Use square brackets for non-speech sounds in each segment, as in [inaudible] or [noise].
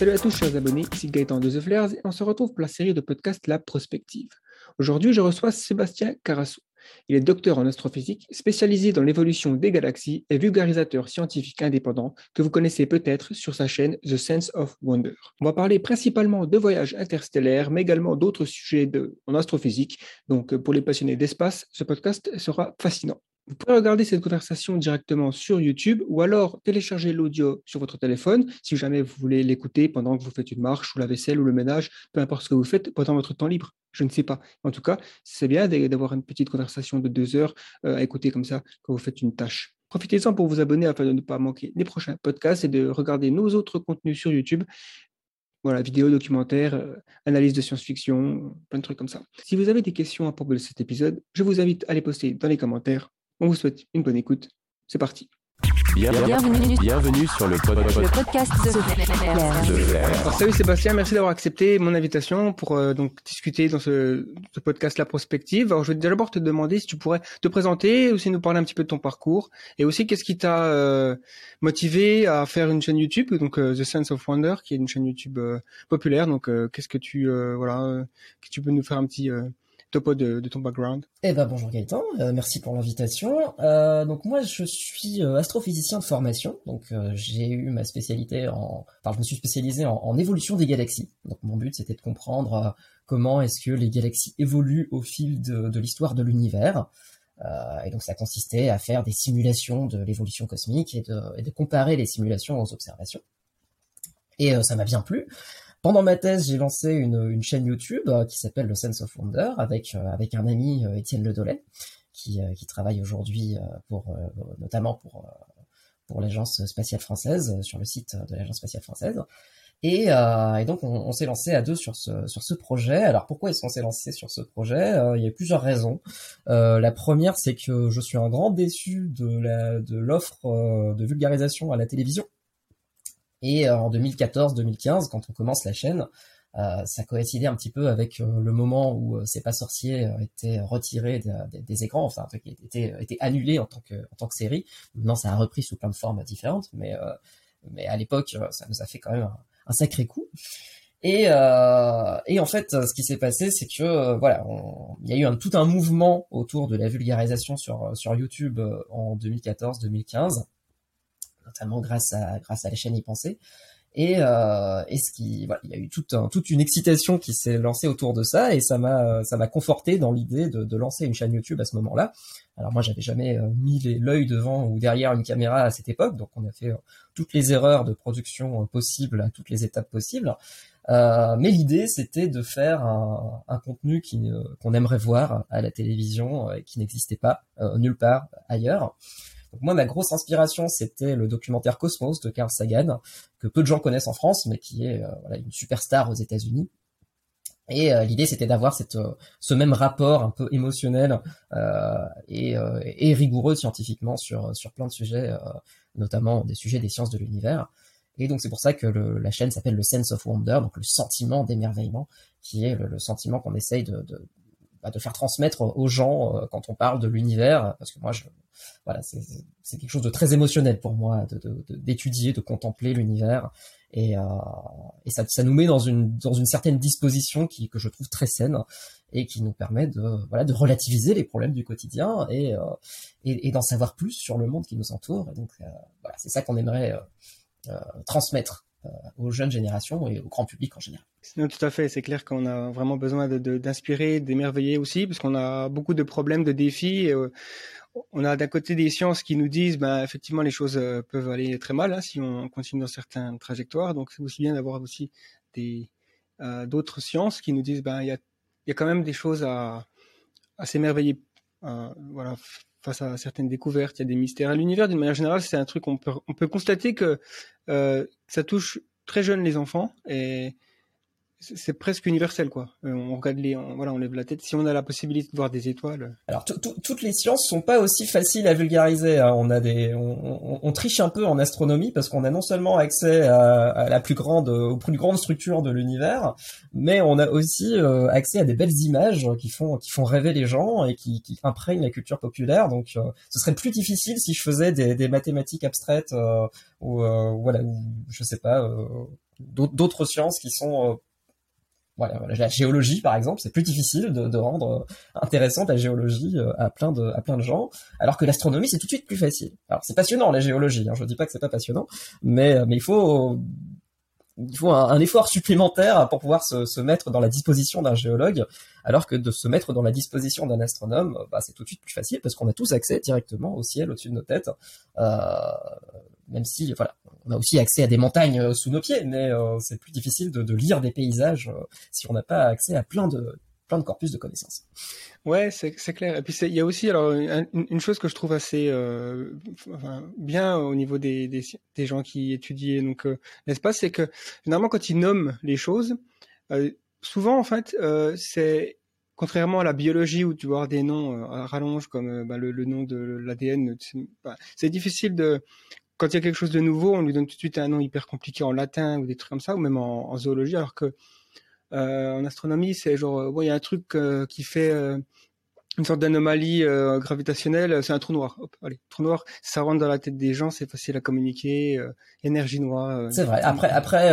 Salut à tous chers abonnés, ici Gaëtan de The Flares et on se retrouve pour la série de podcasts La Prospective. Aujourd'hui, je reçois Sébastien Carasso. Il est docteur en astrophysique, spécialisé dans l'évolution des galaxies et vulgarisateur scientifique indépendant que vous connaissez peut-être sur sa chaîne The Sense of Wonder. On va parler principalement de voyages interstellaires, mais également d'autres sujets en astrophysique. Donc, pour les passionnés d'espace, ce podcast sera fascinant. Vous pouvez regarder cette conversation directement sur YouTube ou alors télécharger l'audio sur votre téléphone si jamais vous voulez l'écouter pendant que vous faites une marche ou la vaisselle ou le ménage, peu importe ce que vous faites pendant votre temps libre. Je ne sais pas. En tout cas, c'est bien d'avoir une petite conversation de deux heures euh, à écouter comme ça quand vous faites une tâche. Profitez-en pour vous abonner afin de ne pas manquer les prochains podcasts et de regarder nos autres contenus sur YouTube. Voilà, vidéos, documentaires, euh, analyse de science-fiction, plein de trucs comme ça. Si vous avez des questions à propos de cet épisode, je vous invite à les poster dans les commentaires on vous souhaite une bonne écoute. C'est parti. Bienvenue, bienvenue sur le, pod le podcast de Flair. salut Sébastien, merci d'avoir accepté mon invitation pour euh, donc discuter dans ce, ce, podcast La Prospective. Alors je vais d'abord te demander si tu pourrais te présenter, aussi nous parler un petit peu de ton parcours et aussi qu'est-ce qui t'a euh, motivé à faire une chaîne YouTube, donc euh, The Sense of Wonder, qui est une chaîne YouTube populaire. Donc qu'est-ce que tu voilà, que tu peux nous faire un petit topo de, ton background Eh ben bonjour Gaëtan, euh, merci pour l'invitation. Euh, donc moi je suis euh, astrophysicien de formation, donc euh, j'ai eu ma spécialité en, enfin je me suis spécialisé en, évolution des galaxies. Donc mon but c'était de comprendre comment est-ce que les galaxies évoluent au fil de, de l'histoire de l'univers. et donc ça consistait à faire des simulations de l'évolution cosmique et de, et de comparer les simulations aux observations. Et ça m'a bien plu. Pendant ma thèse, j'ai lancé une, une, chaîne YouTube euh, qui s'appelle le Sense of Wonder avec euh, avec un ami euh, Étienne Ledollet qui, qui travaille aujourd'hui pour notamment pour pour l'agence spatiale française sur le site de l'agence spatiale française. Et, et, donc on, on s'est lancé à deux sur ce sur ce projet. Alors pourquoi est-ce qu'on s'est lancé sur ce projet? Il y a plusieurs raisons. Euh, la première, c'est que je suis un grand déçu de la de l'offre de vulgarisation à la télévision et euh, en 2014-2015, quand on commence la chaîne, euh, ça coïncidait un petit peu avec euh, le moment où euh, C'est pas sorcier était retiré des écrans, enfin était, était annulé en tant que en tant que série. Maintenant, ça a repris sous plein de formes différentes, mais mais à l'époque, ça nous a fait quand même un, sacré coup. Et, euh, et en fait, ce qui s'est passé, c'est que voilà, il y a eu tout un mouvement autour de la vulgarisation sur YouTube en 2014-2015 notamment grâce à grâce à la chaîne y penser. Et, euh, et ce qui, voilà, il y a eu toute, toute une excitation qui s'est lancée autour de ça, et ça m'a, ça m'a conforté dans l'idée de, de, lancer une chaîne YouTube à ce moment-là. Alors moi, j'avais jamais euh, mis l'œil devant ou derrière une caméra à cette époque, donc on a fait euh, toutes les erreurs de production possibles à toutes les étapes possibles. Mais l'idée, c'était de faire un, un contenu qu'on aimerait voir à la télévision, et qui n'existait pas nulle part ailleurs. Donc moi, ma grosse inspiration, c'était le documentaire Cosmos de Carl Sagan, que peu de gens connaissent en France, mais qui est euh, voilà, une superstar aux États-Unis. Et euh, l'idée, c'était d'avoir euh, ce même rapport un peu émotionnel et, rigoureux scientifiquement sur, sur plein de sujets, notamment des sujets des sciences de l'univers. Et donc c'est pour ça que la chaîne s'appelle le Sense of Wonder, donc le sentiment d'émerveillement, qui est le, sentiment qu'on essaye de, bah, de faire transmettre aux gens quand on parle de l'univers, parce que moi voilà, c'est quelque chose de très émotionnel pour moi d'étudier, de, contempler l'univers et, euh, ça, nous met dans une dans une certaine disposition qui que je trouve très saine et qui nous permet de voilà de relativiser les problèmes du quotidien et euh, et, d'en savoir plus sur le monde qui nous entoure. Et donc euh, voilà, c'est ça qu'on aimerait euh, euh, transmettre aux jeunes générations et au grand public en général. Non, tout à fait, c'est clair qu'on a vraiment besoin d'inspirer, d'émerveiller aussi, parce qu'on a beaucoup de problèmes, de défis. Et, on a d'un côté des sciences qui nous disent, ben, effectivement, les choses euh, peuvent aller très mal hein, si on continue dans certaines trajectoires. Donc, c'est aussi bien d'avoir aussi euh, d'autres sciences qui nous disent, ben, il y a, quand même des choses à, à s'émerveiller, euh, voilà, face à certaines découvertes. Il y a des mystères. L'univers, d'une manière générale, c'est un truc on peut on peut constater que euh, ça touche très jeune les enfants et c'est presque universel quoi. Euh, on regarde les, voilà, on lève la tête. Si on a la possibilité de voir des étoiles. Alors toutes les sciences sont pas aussi faciles à vulgariser. Hein. On a des, on, triche un peu en astronomie parce qu'on a non seulement accès à, la plus grande, aux plus grandes structures de l'univers, mais on a aussi euh, accès à des belles images qui font, qui font rêver les gens et qui, imprègnent la culture populaire. Donc euh, ce serait plus difficile si je faisais des, des mathématiques abstraites ou voilà, ou je sais pas d'autres sciences qui sont la géologie par exemple, c'est plus difficile de, rendre intéressante la géologie à plein de à plein de gens, alors que l'astronomie c'est tout de suite plus facile. Alors c'est passionnant la géologie, hein, je dis pas que c'est pas passionnant, mais mais il faut un, effort supplémentaire pour pouvoir se, mettre dans la disposition d'un géologue, alors que de se mettre dans la disposition d'un astronome, bah, c'est tout de suite plus facile parce qu'on a tous accès directement au ciel au-dessus de nos têtes, euh, même si voilà, on a aussi accès à des montagnes euh, sous nos pieds, mais euh, c'est plus difficile de, lire des paysages euh, si on n'a pas accès à plein de plein de corpus de connaissances. Ouais, c'est clair. Et puis il y a aussi alors une, chose que je trouve assez bien au niveau des, des, gens qui étudient donc l'espace, c'est que généralement quand ils nomment les choses, souvent en fait c'est contrairement à la biologie où tu vois des noms à rallonge comme bah, le, le, nom de l'ADN, bah, c'est difficile de quand il y a quelque chose de nouveau, on lui donne tout de suite un nom hyper compliqué en latin ou des trucs comme ça, ou même en, en zoologie, alors que euh, en astronomie, c'est genre, bon, il y a un truc euh, qui fait euh, une sorte d'anomalie gravitationnelle, c'est un trou noir. Hop, allez, trou noir, ça rentre dans la tête des gens, c'est facile à communiquer. énergie noire. c'est vrai. Après, après,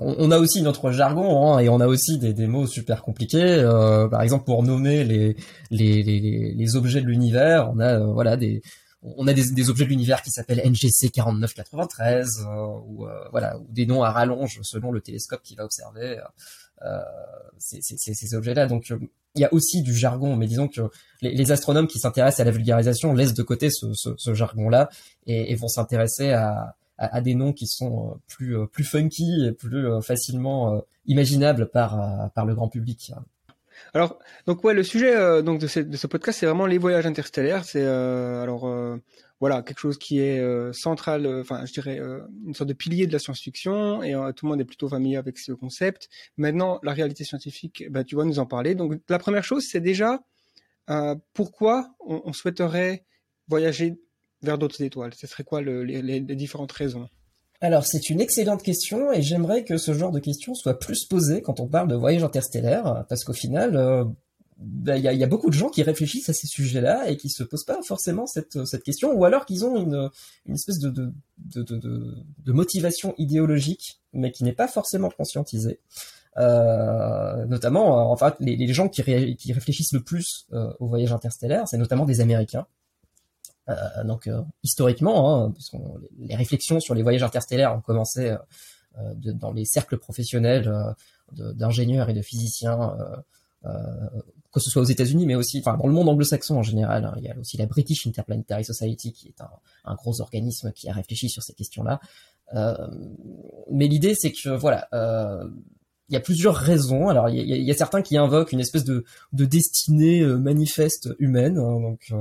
on, a aussi notre jargon hein, et on a aussi des, des mots super compliqués. par exemple, pour nommer les les, les, les objets de l'univers, on a voilà des on a des, objets de l'univers qui s'appellent NGC 4993 ou voilà ou des noms à rallonge selon le télescope qui va observer euh, ces objets-là. Donc euh, il y a aussi du jargon, mais disons que les, astronomes qui s'intéressent à la vulgarisation laissent de côté ce, ce, ce jargon-là et, et, vont s'intéresser à, à, des noms qui sont euh, plus plus funky et plus facilement imaginables par par le grand public. Alors, donc ouais, le sujet euh, donc de, ce, podcast, c'est vraiment les voyages interstellaires. C'est euh, alors euh, voilà quelque chose qui est central, enfin je dirais une sorte de pilier de la science-fiction et tout le monde est plutôt familier avec ce concept. Maintenant, la réalité scientifique, bah, tu vas nous en parler. Donc la première chose, c'est déjà pourquoi on, souhaiterait voyager vers d'autres étoiles? Ce serait quoi le, les, les différentes raisons? Alors c'est une excellente question et j'aimerais que ce genre de questions soit plus posées quand on parle de voyage interstellaire parce qu'au final euh, bah, il y, a, beaucoup de gens qui réfléchissent à ces sujets-là et qui se posent pas forcément cette, question ou alors qu'ils ont une, espèce de, motivation idéologique mais qui n'est pas forcément conscientisée. Euh, notamment, en fait, les, gens qui, qui, réfléchissent le plus euh, au voyage interstellaire, c'est notamment des Américains. Euh, donc euh, historiquement, hein, les réflexions sur les voyages interstellaires ont commencé euh, dans les cercles professionnels d'ingénieurs et de physiciens que ce soit aux États-Unis, mais aussi, dans le monde anglo-saxon en général. Hein, il y a aussi la British Interplanetary Society, qui est un, gros organisme qui a réfléchi sur ces questions-là. Mais l'idée, c'est que voilà, il y a plusieurs raisons. Alors, il y a, certains qui invoquent une espèce de, de destinée manifeste humaine. Hein, donc,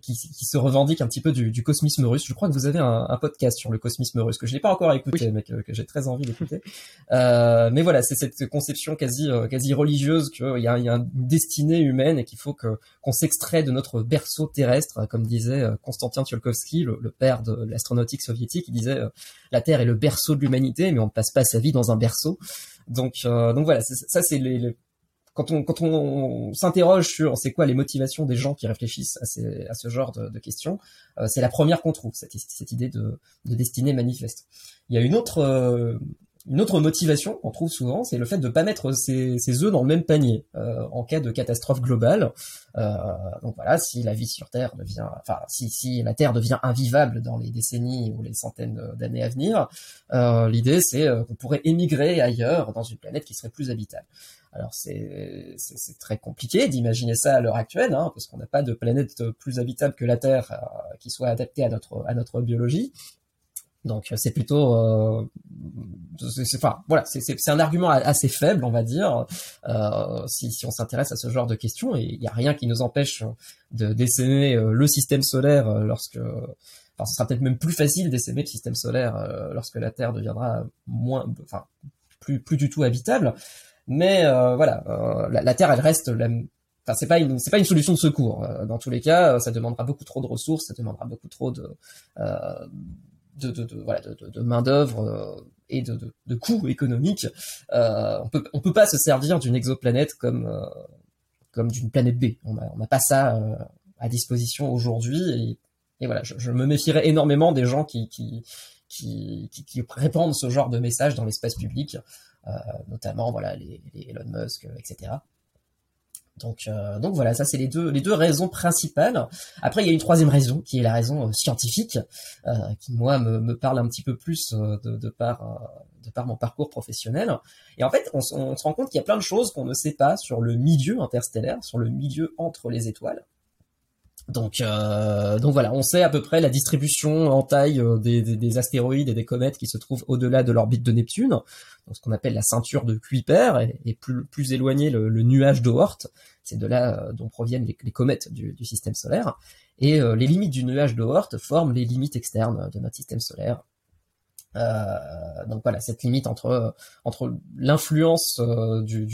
qui, qui, se revendique un petit peu du, du, cosmisme russe. Je crois que vous avez un, un podcast sur le cosmisme russe que je n'ai pas encore écouté, mais que, que j'ai très envie d'écouter. [laughs] euh, mais voilà, c'est cette conception quasi euh, quasi religieuse qu'il y y a une destinée humaine et qu'il faut que qu'on s'extrait de notre berceau terrestre, comme disait euh, Konstantin Tsiolkovsky, le, le père de l'astronautique soviétique. Il disait euh, la Terre est le berceau de l'humanité, mais on ne passe pas sa vie dans un berceau. Donc, euh, donc voilà, ça c'est les, les, quand on, quand on s'interroge sur c'est quoi les motivations des gens qui réfléchissent à, ce genre de, questions, euh, c'est la première qu'on trouve, cette, idée de, de, destinée manifeste. Il y a une autre, euh, une autre motivation qu'on trouve souvent, c'est le fait de ne pas mettre ses, œufs dans le même panier euh, en cas de catastrophe globale. Euh, donc voilà, si la vie sur Terre devient, enfin si, la Terre devient invivable dans les décennies ou les centaines d'années à venir, euh, l'idée c'est qu'on pourrait émigrer ailleurs dans une planète qui serait plus habitable. Alors c'est très compliqué d'imaginer ça à l'heure actuelle, hein, parce qu'on n'a pas de planète plus habitable que la Terre qui soit adaptée à notre biologie. Donc c'est plutôt, euh, enfin voilà, c'est un argument assez faible, on va dire, euh, si, si on s'intéresse à ce genre de questions. Et il n'y a rien qui nous empêche de d'essaimer euh, le système solaire euh, lorsque, enfin ce sera peut-être même plus facile d'essaimer le système solaire lorsque la Terre deviendra moins, enfin plus plus du tout habitable. Mais euh, voilà, euh, la, la, Terre, elle reste la, Enfin, c'est pas une c'est pas une solution de secours. Euh, dans tous les cas, ça demandera beaucoup trop de ressources, ça demandera beaucoup trop de de, voilà, de, main d'œuvre et de, de, coûts économiques. on peut on peut pas se servir d'une exoplanète comme comme d'une planète B. On n'a pas ça à disposition aujourd'hui et, et voilà, je, me méfierais énormément des gens qui qui qui, qui, qui, répandent ce genre de messages dans l'espace public, notamment voilà les, les Elon Musk, etc. Donc, euh, donc voilà, ça c'est les deux, les deux raisons principales. Après, il y a une troisième raison qui est la raison euh, scientifique, euh, qui moi me, me, parle un petit peu plus de, de, par, de par mon parcours professionnel. Et en fait, on, on se rend compte qu'il y a plein de choses qu'on ne sait pas sur le milieu interstellaire, sur le milieu entre les étoiles. Donc, euh, donc voilà, on sait à peu près la distribution en taille euh, des, des, des, astéroïdes et des comètes qui se trouvent au-delà de l'orbite de Neptune, donc ce qu'on appelle la ceinture de Kuiper, et, plus, plus éloigné le, nuage d'Oort. C'est de là euh, dont proviennent les, comètes du, système solaire. Et les limites du nuage d'Oort forment les limites externes de notre système solaire. Donc voilà, cette limite entre entre l'influence du,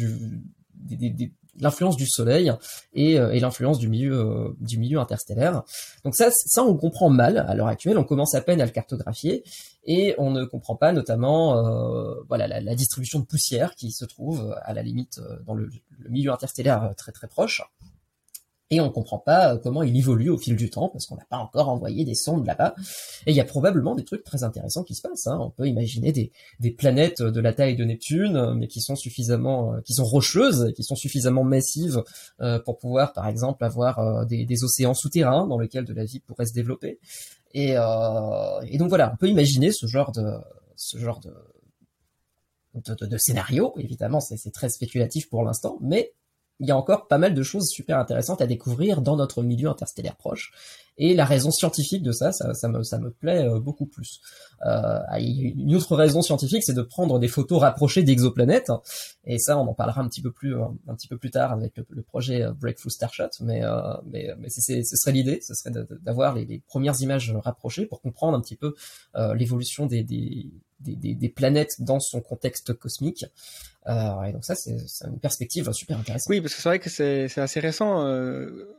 des, l'influence du Soleil et, euh, l'influence du milieu euh, du milieu interstellaire. Donc ça, ça on comprend mal à l'heure actuelle. On commence à peine à le cartographier et on ne comprend pas notamment euh, voilà la, la, distribution de poussière qui se trouve à la limite dans le, le milieu interstellaire très très proche et on ne comprend pas euh, comment il évolue au fil du temps parce qu'on n'a pas encore envoyé des sondes là-bas. Et il y a probablement des trucs très intéressants qui se passent. Hein. On peut imaginer des, des, planètes de la taille de Neptune, euh, mais qui sont suffisamment, euh, qui sont rocheuses, qui sont suffisamment massives pour pouvoir, par exemple, avoir des, des, océans souterrains dans lesquels de la vie pourrait se développer. Et, et donc voilà, on peut imaginer ce genre de, ce genre de, de, de, de scénario. Évidemment, c'est très spéculatif pour l'instant, mais il y a encore pas mal de choses super intéressantes à découvrir dans notre milieu interstellaire proche. Et la raison scientifique de ça, ça, me, ça me plaît euh, beaucoup plus. Euh, une autre raison scientifique, c'est de prendre des photos rapprochées d'exoplanètes. Et ça, on en parlera un petit peu plus, un petit peu plus tard avec le, projet euh, Breakthrough Starshot. Mais, euh, mais, mais ce serait l'idée, ce serait d'avoir les, les, premières images rapprochées pour comprendre un petit peu euh, l'évolution des, des, des, des, planètes dans son contexte cosmique. Euh, et donc ça, c'est une perspective super intéressante. Oui, parce que c'est vrai que c'est assez récent. Euh,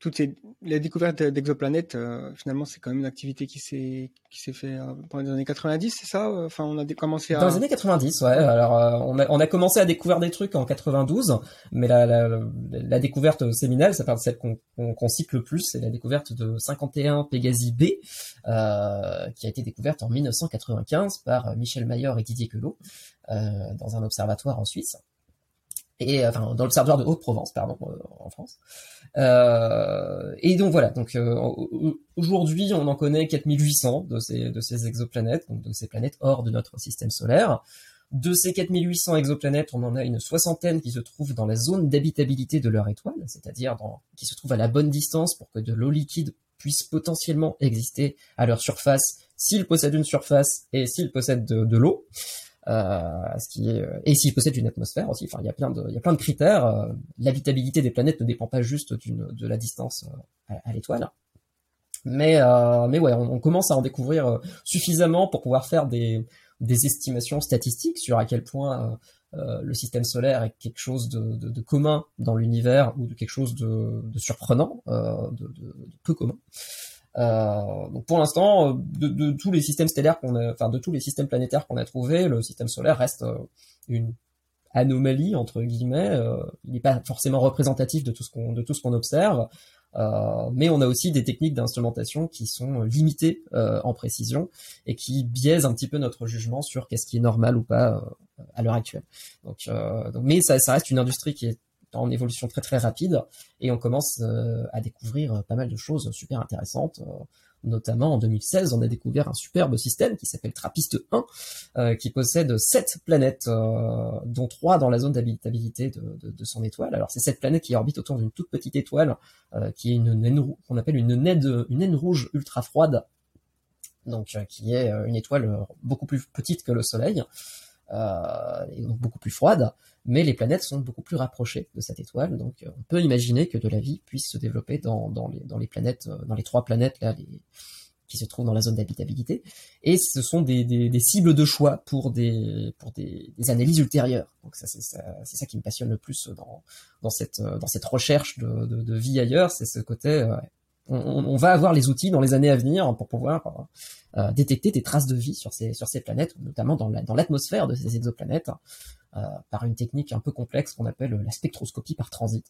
toutes les découvertes d'exoplanètes, euh, finalement, c'est quand même une activité qui s'est qui s'est fait euh, pendant les années 90, c'est ça Enfin, on a commencé à... Dans les années 90, ouais. Alors, on, a, on a commencé à découvrir des trucs en 92, mais la, la, la découverte séminale, ça parle celle qu'on cite le plus, c'est la découverte de 51 Pégasi B, qui a été découverte en 1995 par Michel Mayor et Didier Queloz, dans un observatoire en Suisse et enfin dans l'observatoire de Haute-Provence, pardon, en France. Euh, et donc voilà, donc euh, aujourd'hui on en connaît 4800 de ces de ces exoplanètes, donc de ces planètes hors de notre système solaire. De ces 4800 exoplanètes, on en a une soixantaine qui se trouvent dans la zone d'habitabilité de leur étoile, c'est-à-dire qui se trouvent à la bonne distance pour que de l'eau liquide puisse potentiellement exister à leur surface s'ils possèdent une surface et s'ils possèdent de, l'eau. Euh, ce qui est et s'ils possèdent une atmosphère aussi. Enfin, il y a plein de il y a plein de critères. Euh, l'habitabilité des planètes ne dépend pas juste d'une de la distance euh, à, l'étoile. Mais mais ouais, on, commence à en découvrir suffisamment pour pouvoir faire des des estimations statistiques sur à quel point euh, le système solaire est quelque chose de, de, de commun dans l'univers ou de quelque chose de, de surprenant, euh, de, peu commun. Euh, donc pour l'instant, euh, de, de, tous les systèmes stellaires qu'on a, enfin de tous les systèmes planétaires qu'on a trouvés, le système solaire reste euh, une anomalie entre guillemets. il n'est pas forcément représentatif de tout ce qu'on de tout ce qu'on observe. Euh, mais on a aussi des techniques d'instrumentation qui sont limitées euh, en précision et qui biaisent un petit peu notre jugement sur qu'est-ce qui est normal ou pas euh, à l'heure actuelle. Donc, donc, mais ça, ça, reste une industrie qui est en évolution très très rapide et on commence euh, à découvrir pas mal de choses super intéressantes. Euh, notamment en 2016, on a découvert un superbe système qui s'appelle Trappist 1, euh, qui possède sept planètes, dont trois dans la zone d'habitabilité de, son étoile. Alors c'est cette planète qui orbite autour d'une toute petite étoile, qui est une naine qu'on appelle une naine, rouge ultra froide, donc qui est une étoile beaucoup plus petite que le Soleil. Euh, et donc beaucoup plus froide, mais les planètes sont beaucoup plus rapprochées de cette étoile, donc euh, on peut imaginer que de la vie puisse se développer dans, les, planètes, euh, dans les trois planètes là, qui se trouvent dans la zone d'habitabilité, et ce sont des, cibles de choix pour des, analyses ultérieures. Donc c'est ça, qui me passionne le plus dans, dans, cette, recherche de, vie ailleurs, c'est ce côté on, va avoir les outils dans les années à venir pour pouvoir euh, euh, détecter des traces de vie sur ces, planètes, notamment dans l'atmosphère de ces exoplanètes, euh, par une technique un peu complexe qu'on appelle la spectroscopie par transit.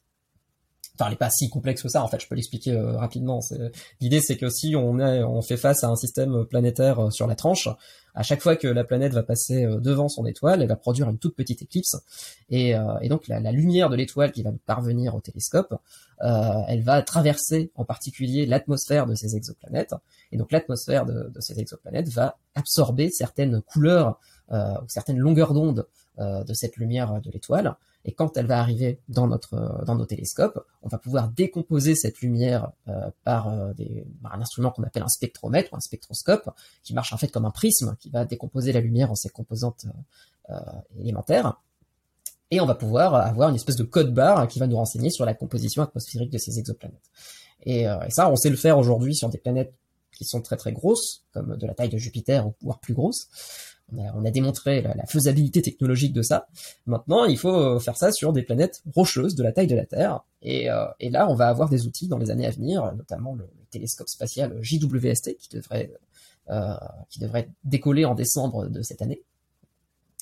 enfin, elle est pas si complexe que ça. En fait, je peux l'expliquer rapidement. L'idée, c'est que si on, est, fait face à un système planétaire sur la tranche, à chaque fois que la planète va passer devant son étoile, elle va produire une toute petite éclipse, et, donc la, lumière de l'étoile qui va parvenir au télescope, elle va traverser en particulier l'atmosphère de ces exoplanètes, et donc l'atmosphère de, ces exoplanètes va absorber certaines couleurs ou certaines longueurs d'onde de cette lumière de l'étoile, et quand elle va arriver dans notre euh, dans nos télescopes, on va pouvoir décomposer cette lumière euh, par, euh, un instrument qu'on appelle un spectromètre ou un spectroscope, qui marche en fait comme un prisme, qui va décomposer la lumière en ses composantes élémentaires. Et on va pouvoir avoir une espèce de code barre qui va nous renseigner sur la composition atmosphérique de ces exoplanètes. Et, et ça, on sait le faire aujourd'hui sur des planètes qui sont très très grosses, comme de la taille de Jupiter ou voire plus grosses on a, démontré la, faisabilité technologique de ça. Maintenant, il faut euh, faire ça sur des planètes rocheuses de la taille de la Terre. Euh, et, là, on va avoir des outils dans les années à venir, notamment le, télescope spatial JWST qui devrait, euh, qui devrait décoller en décembre de cette année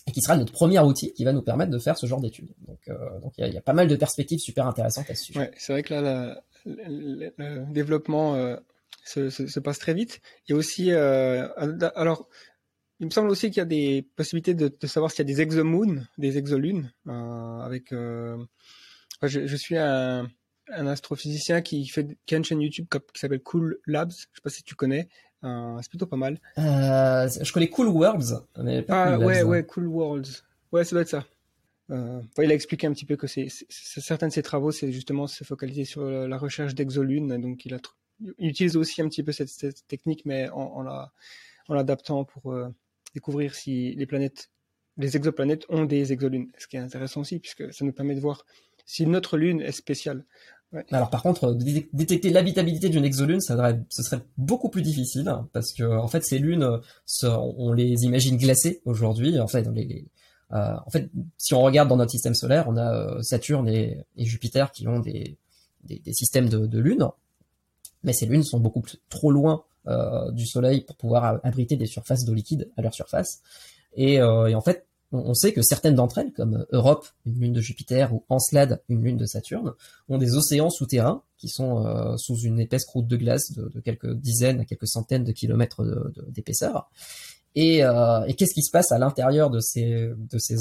et qui sera notre premier outil qui va nous permettre de faire ce genre d'études. Donc, donc il y, a pas mal de perspectives super intéressantes à ce sujet. Ouais, c'est vrai que là, le, développement se, passe très vite. A aussi, alors, il me semble aussi qu'il y a des possibilités de, de savoir s'il y a des exomoons, des exolunes, euh, avec. Euh... je, je, suis un, un, astrophysicien qui fait qui a une chaîne YouTube qui s'appelle Cool Labs. Je sais pas si tu connais. Euh, c'est plutôt pas mal. Je connais Cool Worlds, mais pas ah, cool ouais, Labs. ouais, Cool Worlds. Ouais, ça doit être ça. Euh, il a expliqué un petit peu que c'est, certains de ses travaux, c'est justement se focaliser sur la recherche d'exolunes. Donc, il, a, il utilise aussi un petit peu cette, cette technique, mais en, en, la, en l'adaptant pour, découvrir si les planètes, les exoplanètes ont des exolunes. Ce qui est intéressant aussi, puisque ça nous permet de voir si notre lune est spéciale. Alors par contre, détecter l'habitabilité d'une exolune, ce serait beaucoup plus difficile parce que fait ces lunes, on les imagine glacées aujourd'hui. En fait, les, euh, en fait, si on regarde dans notre système solaire, on a euh, Saturne et, Jupiter qui ont des, systèmes de lunes, mais ces lunes sont beaucoup trop loin euh, du Soleil pour pouvoir abriter des surfaces d'eau liquide à leur surface. Et, euh, en fait, on, sait que certaines d'entre elles, comme Europe, une lune de Jupiter, ou Encelade, une lune de Saturne, ont des océans souterrains qui sont euh, sous une épaisse croûte de glace de, quelques dizaines à quelques centaines de kilomètres d'épaisseur. Et, euh, et qu'est-ce qui se passe à l'intérieur de ces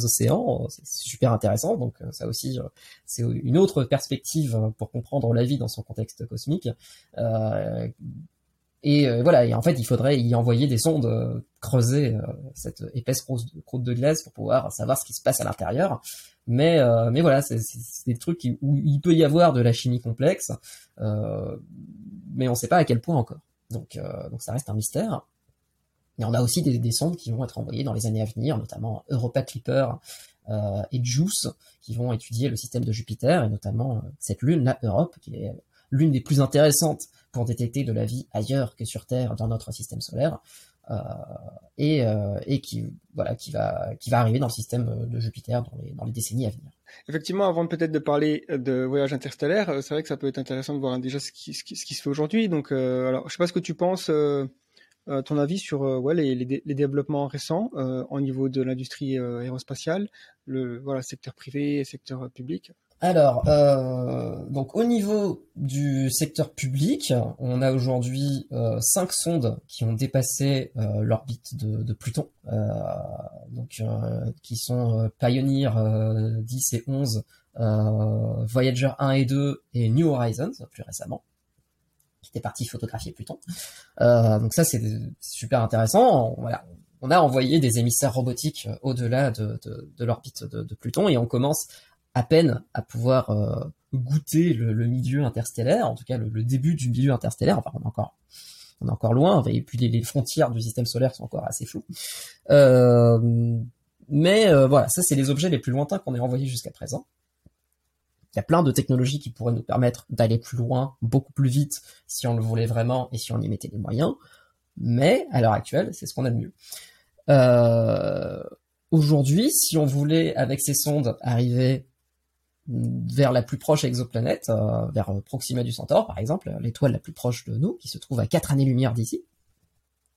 océans? C'est super intéressant. Donc ça aussi, c'est une autre perspective pour comprendre la vie dans son contexte cosmique. Euh, et euh, voilà, et en fait, il faudrait y envoyer des sondes euh, creuser euh, cette épaisse croûte de glace pour pouvoir savoir ce qui se passe à l'intérieur. Mais voilà, c'est des trucs où il peut y avoir de la chimie complexe, mais on ne sait pas à quel point encore. Donc ça reste un mystère. Et on a aussi des, des, sondes qui vont être envoyées dans les années à venir, notamment Europa Clipper et JUICE, qui vont étudier le système de Jupiter et notamment cette lune, la Europe, qui est l'une des plus intéressantes pour détecter de la vie ailleurs que sur Terre dans notre système solaire. Euh, et, euh, qui va arriver dans le système de Jupiter dans les décennies à venir. Effectivement, avant peut-être de parler de voyage interstellaire, euh, c'est vrai que ça peut être intéressant de voir déjà ce qui ce qui, ce qui se fait aujourd'hui. Donc, euh, alors je sais pas ce que tu penses. Euh, ton avis sur ouais, les, développements récents au niveau de l'industrie aérospatiale, le voilà secteur privé, secteur public? Alors, euh, donc au niveau du secteur public, on a aujourd'hui euh, cinq sondes qui ont dépassé euh, l'orbite de, de, Pluton, euh, donc euh, qui sont Pioneer 10 et 11, Voyager 1 et 2 et New Horizons plus récemment, qui étaient partis photographier Pluton. donc ça c'est super intéressant. On, a envoyé des émissaires robotiques au-delà de, l'orbite de, de, Pluton et on commence à peine à pouvoir euh, goûter le, milieu interstellaire, en tout cas le, début du milieu interstellaire. Enfin, on est encore, on est encore loin, et puis les, frontières du système solaire sont encore assez floues. Euh, mais euh, voilà, ça c'est les objets les plus lointains qu'on ait envoyés jusqu'à présent. Il y a plein de technologies qui pourraient nous permettre d'aller plus loin, beaucoup plus vite, si on le voulait vraiment et si on y mettait les moyens. Mais à l'heure actuelle, c'est ce qu'on a de mieux. Aujourd'hui, si on voulait, avec ces sondes, arriver vers la plus proche exoplanète, euh, vers Proxima du Centaure par exemple, l'étoile la plus proche de nous, qui se trouve à 4 années-lumière d'ici,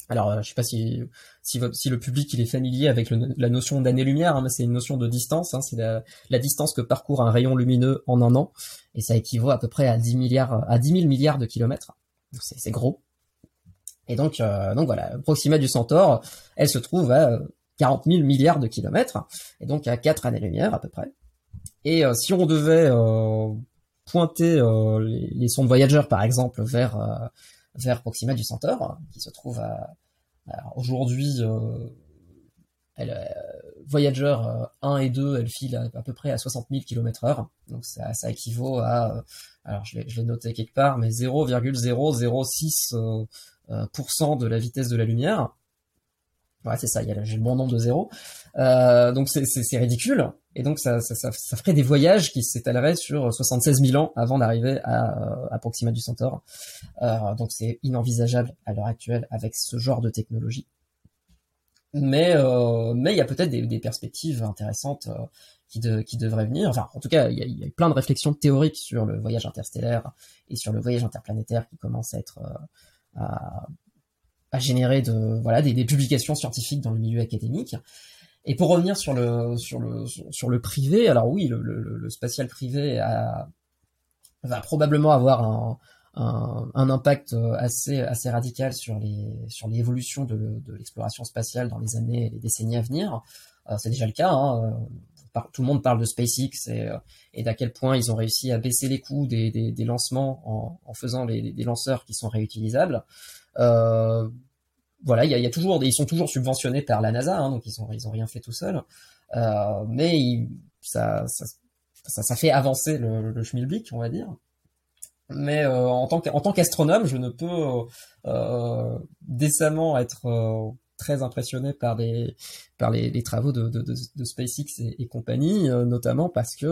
Alors, euh, je sais pas si si, le public est familier avec la notion d'année-lumière, hein, mais c'est une notion de distance. Hein, c'est la, distance que parcourt un rayon lumineux en un an, et ça équivaut à peu près à 10 milliards, à 10 000 milliards de kilomètres. C'est gros. Et donc, euh, donc voilà, Proxima du Centaure, elle se trouve à 40 000 milliards de kilomètres, et donc à 4 années-lumière à peu près. Et euh, si on devait euh, pointer les, les, sondes Voyager par exemple vers vers Proxima du Centaure, qui se trouve à aujourd'hui elle, Voyager 1 et 2, elle file à, peu près à 60 000 km heure. Donc ça, ça équivaut à, alors je l'ai noté quelque part, mais 0,006% euh, de la vitesse de la lumière. Ouais, c'est ça, j'ai le bon nombre de zéros. Euh, donc c'est ridicule. Et donc ça, ça, ça, ça, ferait des voyages qui s'étaleraient sur 76 000 ans avant d'arriver à, à Proxima du Centaure. Euh, donc c'est inenvisageable à l'heure actuelle avec ce genre de technologie. Mais euh, mais il y a peut-être des, des, perspectives intéressantes euh, qui, de, qui devraient venir. Enfin, en tout cas, il y, a, y a plein de réflexions théoriques sur le voyage interstellaire et sur le voyage interplanétaire qui commencent à être euh, à, générer de, voilà, des, publications scientifiques dans le milieu académique. Et pour revenir sur le, sur le, sur le privé, alors oui, le, le, spatial privé a, va probablement avoir un, un, impact assez, assez radical sur les, sur l'évolution de, l'exploration spatiale dans les années et les décennies à venir. Euh, c'est déjà le cas. Hein. Tout le monde parle de SpaceX et, et d'à quel point ils ont réussi à baisser les coûts des, des, des lancements en, en faisant les, des lanceurs qui sont réutilisables. Euh, voilà, il y y a, toujours, ils sont toujours subventionnés par la NASA, hein, donc ils ont, ils ont rien fait tout seuls. Euh, mais ça, ça, ça, fait avancer le, le schmilblick, on va dire. Mais euh, en tant qu'astronome, je ne peux euh, décemment être euh, très impressionné par des par les, travaux de, de, de, SpaceX et, et compagnie, notamment parce que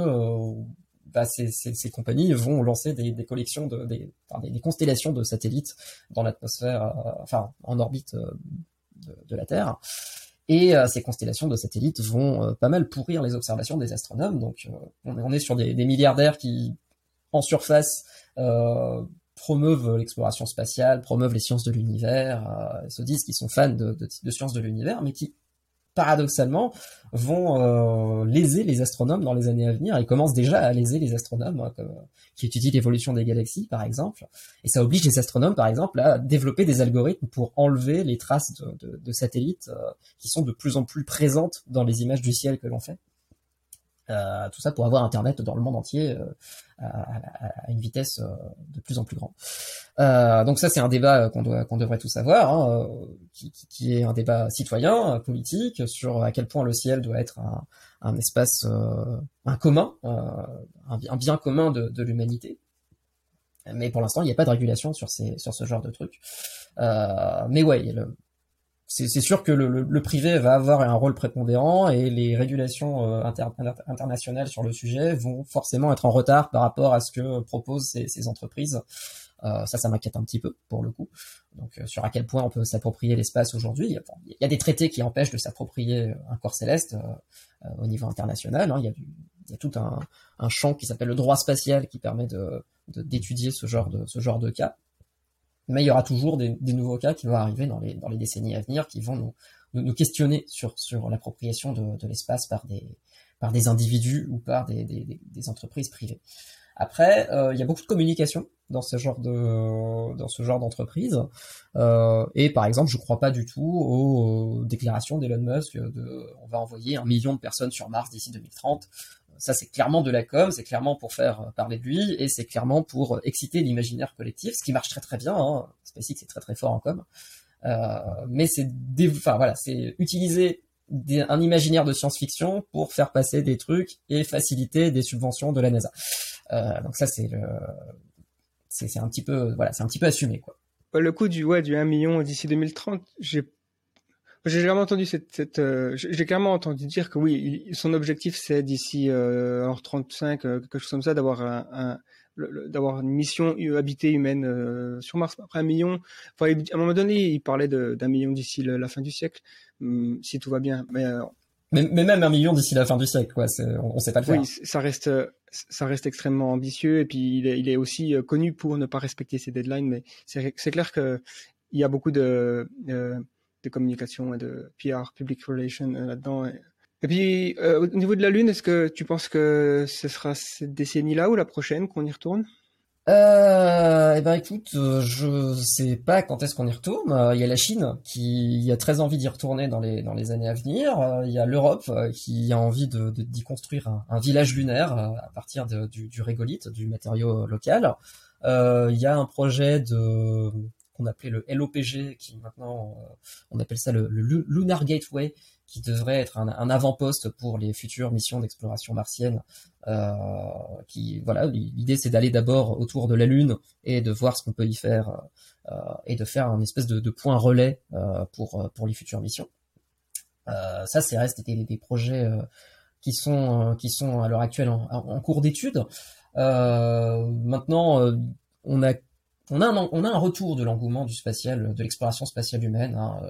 bah, ces, ces, ces, compagnies vont lancer des, des collections de des, des, des, constellations de satellites dans l'atmosphère, euh, enfin en orbite de, de, la Terre. Et ces constellations de satellites vont pas mal pourrir les observations des astronomes. Donc on, on, est sur des, milliardaires qui, en surface, promeuvent l'exploration spatiale, promeuvent les sciences de l'univers, euh, se disent qu'ils sont fans de, de, de sciences de l'univers, mais qui paradoxalement vont euh, léser les astronomes dans les années à venir. Et commencent déjà à léser les astronomes hein, qui étudient l'évolution des galaxies par exemple. Et ça oblige les astronomes par exemple à développer des algorithmes pour enlever les traces de, satellites euh, qui sont de plus en plus présentes dans les images du ciel que l'on fait euh, tout ça pour avoir Internet dans le monde entier euh, à, une vitesse euh, de plus en plus grande. donc ça, c'est un débat qu'on doit, qu'on devrait tous savoir, hein, qui, qui, est un débat citoyen, politique, sur à quel point le ciel doit être un, un espace, un commun, un, un, bien commun de, de l'humanité. Mais pour l'instant, il n'y a pas de régulation sur, ces, sur ce genre de trucs. mais ouais, le, c'est sûr que le, privé va avoir un rôle prépondérant et les régulations euh, internationales sur le sujet vont forcément être en retard par rapport à ce que proposent ces, entreprises. Euh, ça, ça m'inquiète un petit peu pour le coup. Donc, euh, sur à quel point on peut s'approprier l'espace aujourd'hui. Il y a des traités qui empêchent de s'approprier un corps céleste au niveau international. Hein. Il, y a y a tout un, champ qui s'appelle le droit spatial qui permet d'étudier ce genre de cas mais il y aura toujours des, des, nouveaux cas qui vont arriver dans les, dans les décennies à venir, qui vont nous, nous, questionner sur, sur l'appropriation de, de l'espace par des, par des individus ou par des, des, des entreprises privées. Après, euh, il y a beaucoup de communication dans ce genre de dans ce genre d'entreprise. Euh, et par exemple, je crois pas du tout aux déclarations d'Elon Musk de on va envoyer un million de personnes sur Mars d'ici 2030 ça c'est clairement de la com, c'est clairement pour faire euh, parler de lui et c'est clairement pour euh, exciter l'imaginaire collectif, ce qui marche très très bien. Hein. SpaceX est très très fort en com, euh, mais c'est utiliser un imaginaire de science-fiction pour faire passer des trucs et faciliter des subventions de la NASA. Donc ça c'est un petit peu voilà, c'est un petit peu assumé quoi. Le coût du ouais du 1 million d'ici 2030, j'ai j'ai jamais entendu cette, cette euh, j'ai clairement entendu dire que oui, son objectif c'est d'ici euh, 35 euh, quelque chose comme ça d'avoir un, un d'avoir une mission habitée humaine euh, sur Mars. Après un million, enfin, à un moment donné, il parlait d'un million d'ici la fin du siècle, hum, si tout va bien. Mais, mais, mais, même un million d'ici la fin du siècle, quoi. On, on sait pas le faire. Oui, ça reste, ça reste extrêmement ambitieux et puis il est, il est aussi connu pour ne pas respecter ses deadlines. Mais c'est clair que il y a beaucoup de, de, communication et de PR, public relations là-dedans. Et, puis, au niveau de la Lune, est-ce que tu penses que ce sera cette décennie-là ou la prochaine qu'on y retourne? Euh, eh ben écoute, euh, je sais pas quand est-ce qu'on y retourne. Euh, il y a la Chine qui a très envie d'y retourner dans les dans les années à venir. Euh, il y a l'Europe qui a envie de d'y construire un, village lunaire à partir du, du régolithe, du matériau local. il y a un projet de qu'on appelait le LOPG, qui maintenant on appelle ça le, Lunar Gateway, qui devrait être un, avant-poste pour les futures missions d'exploration martienne. Euh, qui voilà, l'idée c'est d'aller d'abord autour de la Lune et de voir ce qu'on peut y faire euh, et de faire un espèce de, point relais euh, pour pour les futures missions. Euh, ça, c'est reste des, des projets qui sont qui sont à l'heure actuelle en cours d'étude. maintenant, on a on a un, retour de l'engouement du spatial, de l'exploration spatiale humaine. Hein,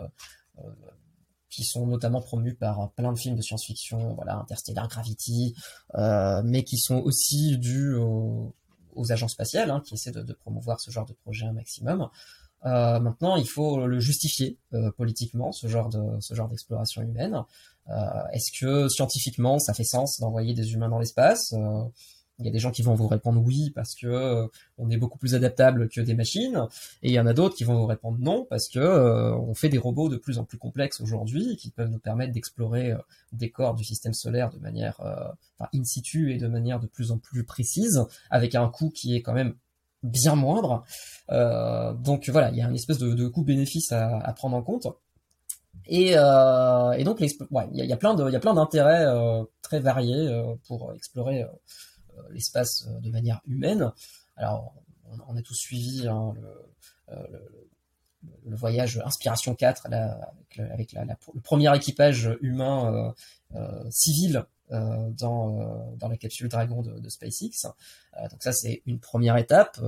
qui sont notamment promus par plein de films de science-fiction, voilà, Interstellar, Gravity, euh, mais qui sont aussi dus aux, agences spatiales, hein, qui essaient de, promouvoir ce genre de projet un maximum. Euh, maintenant, il faut le justifier euh, politiquement, ce genre ce genre d'exploration humaine. Est-ce que scientifiquement, ça fait sens d'envoyer des humains dans l'espace? Il y a des gens qui vont vous répondre oui parce que euh, on est beaucoup plus adaptable que des machines, et il y en a d'autres qui vont vous répondre non parce que euh, on fait des robots de plus en plus complexes aujourd'hui qui peuvent nous permettre d'explorer euh, des corps du système solaire de manière in situ et de manière de plus en plus précise, avec un coût qui est quand même bien moindre. donc voilà, il y a une espèce de, coût-bénéfice à, prendre en compte. Et, donc, il y, a, plein d'intérêts très variés pour explorer l'espace euh, de manière humaine. Alors, on, a tous suivi hein, euh, le, voyage Inspiration 4 avec, le premier équipage humain civil dans, dans la capsule Dragon de, SpaceX. donc ça, c'est une première étape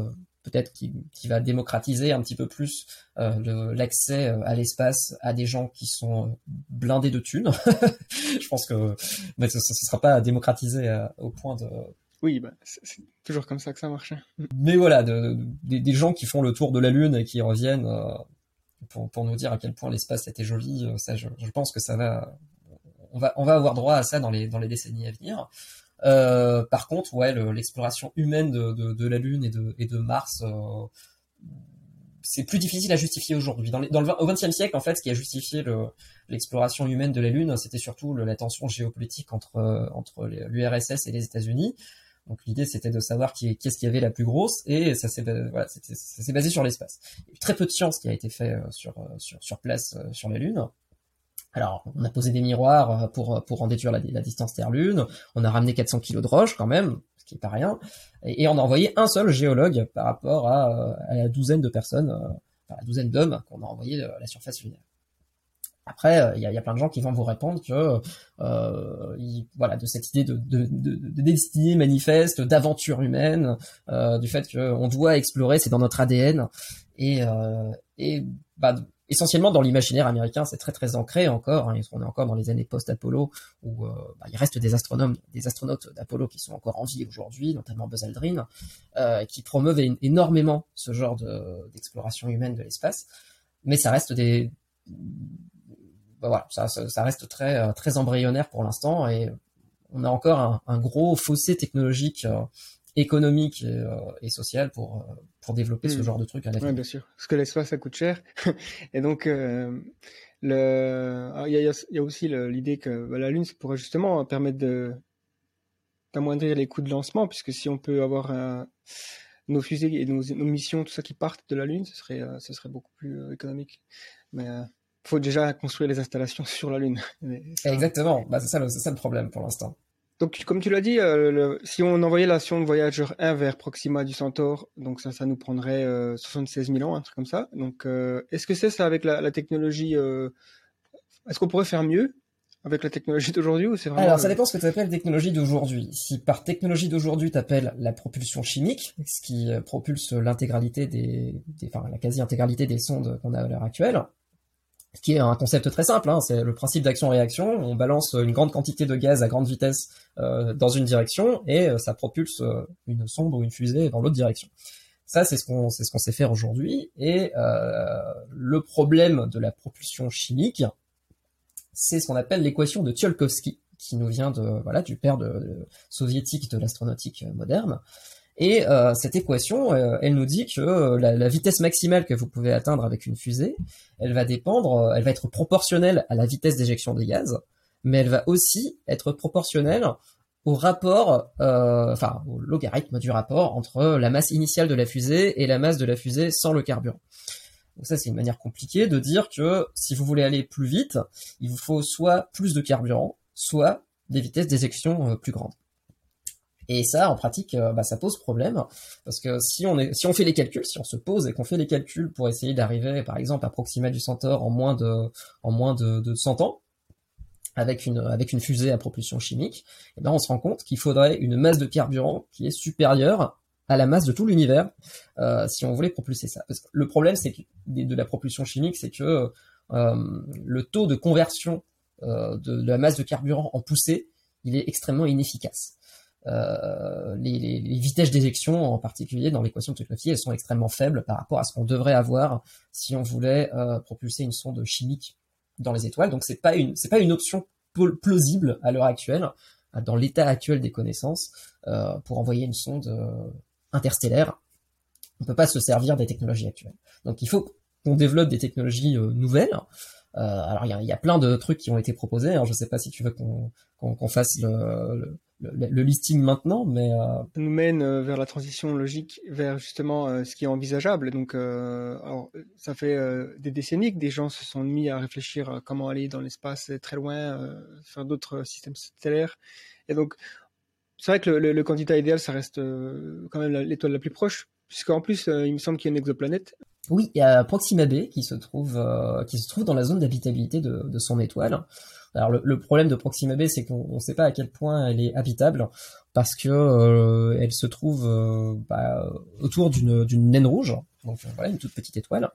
peut-être qui, va démocratiser un petit peu plus l'accès à l'espace à des gens qui sont blindés de thunes. [laughs] je pense que mais ce ne sera pas démocratisé au point de oui, bah, c'est toujours comme ça que ça marche. Hein. Mais voilà, des gens qui font le tour de la Lune et qui reviennent euh, pour, nous dire à quel point l'espace était joli, euh, ça, je, pense que ça va, on va, avoir droit à ça dans les, décennies à venir. Euh, par contre, ouais, l'exploration humaine de, la Lune et de, Mars, c'est plus difficile à justifier aujourd'hui. Dans, au XXe siècle, en fait, ce qui a justifié l'exploration humaine de la Lune, c'était surtout la tension géopolitique entre l'URSS et les États-Unis. Donc l'idée c'était de savoir qui qu'est-ce qui avait la plus grosse et ça s'est voilà, ça s'est basé sur l'espace. Il y a eu très peu de science qui a été fait euh, sur, euh, sur, sur place euh, sur la Lune. Alors, on a posé des miroirs pour, pour en déduire la, distance Terre-Lune. On a ramené 400 kilos de roche quand même, ce qui est pas rien. Et, on a envoyé un seul géologue par rapport à, à la douzaine de personnes, à la douzaine d'hommes qu'on a envoyés à la surface lunaire. Après, euh, il y, a, plein de gens qui vont vous répondre que euh, voilà de cette idée de, de, de, de destinée manifeste, d'aventure humaine, euh, du fait qu'on doit explorer, c'est dans notre ADN et, bah, essentiellement dans l'imaginaire américain, c'est très très ancré encore. Hein, on est encore dans les années post-Apollo où bah, il reste des astronautes d'Apollo qui sont encore en vie aujourd'hui, notamment Buzz Aldrin, qui promeuvent énormément ce genre d'exploration humaine de l'espace. Mais ça reste des bah voilà, ça, ça, reste très euh, très embryonnaire pour l'instant et on a encore un, un gros fossé technologique, euh, économique et, euh, et, social pour pour développer ce hmm. genre de truc à l'avenir. Oui, bien sûr, parce que l'espace ça coûte cher [laughs] et donc le il y a, y a, aussi l'idée que bah, la Lune ça pourrait justement permettre de d'amoindrir les coûts de lancement puisque si on peut avoir nos fusées et nos, nos, missions tout ça qui partent de la Lune, ce serait ce serait beaucoup plus économique. Mais faut déjà construire les installations [laughs] sur la Lune. Exactement, bah, c'est ça, ça, le problème pour l'instant. Donc, comme tu l'as dit, euh, si on envoyait la sonde Voyager 1 vers Proxima du Centaure, donc ça, ça nous prendrait 76 euh, 000 ans, un truc comme ça. Donc, euh, est-ce que c'est ça avec la, technologie Est-ce qu'on pourrait faire mieux avec la technologie d'aujourd'hui ou c'est vraiment Alors, ça dépend ce que tu appelles technologie d'aujourd'hui. Si par technologie d'aujourd'hui tu appelles la propulsion chimique, ce qui propulse l'intégralité des, des, enfin la quasi-intégralité des sondes qu'on a à l'heure actuelle, ce qui est un concept très simple, hein, c'est le principe d'action-réaction. On balance une grande quantité de gaz à grande vitesse euh, dans une direction et euh, ça propulse euh, une sonde ou une fusée dans l'autre direction. Ça, c'est ce qu'on c'est ce qu'on sait faire aujourd'hui. Et euh, le problème de la propulsion chimique, c'est ce qu'on appelle l'équation de Tsiolkovsky, qui nous vient de voilà du père de, soviétique de l'astronautique moderne. Et euh, cette équation, euh, elle nous dit que euh, la, la, vitesse maximale que vous pouvez atteindre avec une fusée, elle va dépendre, elle va être proportionnelle à la vitesse d'éjection des gaz, mais elle va aussi être proportionnelle au rapport, enfin au logarithme du rapport entre la masse initiale de la fusée et la masse de la fusée sans le carburant. Donc ça, c'est une manière compliquée de dire que si vous voulez aller plus vite, il vous faut soit plus de carburant, soit des vitesses d'éjection plus grandes. Et ça, en pratique, euh, bah, ça pose problème parce que si on est, si on fait les calculs, si on se pose et qu'on fait les calculs pour essayer d'arriver, par exemple, à Proxima du Centaure en moins de, en moins de, de 100 ans, avec une, avec une fusée à propulsion chimique, eh ben on se rend compte qu'il faudrait une masse de carburant qui est supérieure à la masse de tout l'univers euh, si on voulait propulser ça. Parce que le problème c'est que, de la propulsion chimique, c'est que euh, le taux de conversion euh, de, de, la masse de carburant en poussée, il est extrêmement inefficace. Euh, les, vitesses d'éjection, en particulier dans l'équation de Tchaikovsky, elles sont extrêmement faibles par rapport à ce qu'on devrait avoir si on voulait euh, propulser une sonde chimique dans les étoiles. Donc c'est pas une c'est pas une option plausible à l'heure actuelle, dans l'état actuel des connaissances, euh, pour envoyer une sonde euh, interstellaire. On peut pas se servir des technologies actuelles. Donc il faut qu'on développe des technologies euh, nouvelles. alors il y a, plein de trucs qui ont été proposés. Hein. Je sais pas si tu veux qu'on fasse le le, listing maintenant, mais euh... ça nous mène euh, vers la transition logique vers justement euh, ce qui est envisageable. Donc, euh, alors, ça fait des décennies que des gens se sont mis à réfléchir à comment aller dans l'espace très loin, faire d'autres systèmes stellaires. Et donc, c'est vrai que le, le, candidat idéal, ça reste quand même l'étoile la plus proche, puisqu'en plus, il me semble qu'il y a une exoplanète. Oui, il y a Proxima B qui se trouve qui se trouve dans la zone d'habitabilité de, de son étoile. Alors le, problème de Proxima B, c'est qu'on ne sait pas à quel point elle est habitable parce que euh, elle se trouve euh, bah, autour d'une naine rouge, donc euh, voilà une toute petite étoile.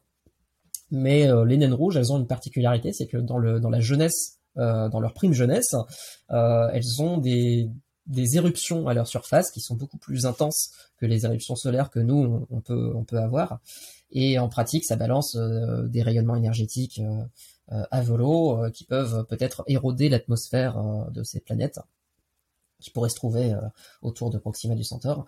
Mais les naines rouges, elles ont une particularité, c'est que dans la jeunesse, dans leur prime jeunesse, elles ont des éruptions à leur surface qui sont beaucoup plus intenses que les éruptions solaires que nous on, peut avoir. Et en pratique, ça balance des rayonnements énergétiques euh, à volo euh, qui peuvent peut-être éroder l'atmosphère euh, de ces planètes qui pourraient se trouver autour de Proxima du Centaure.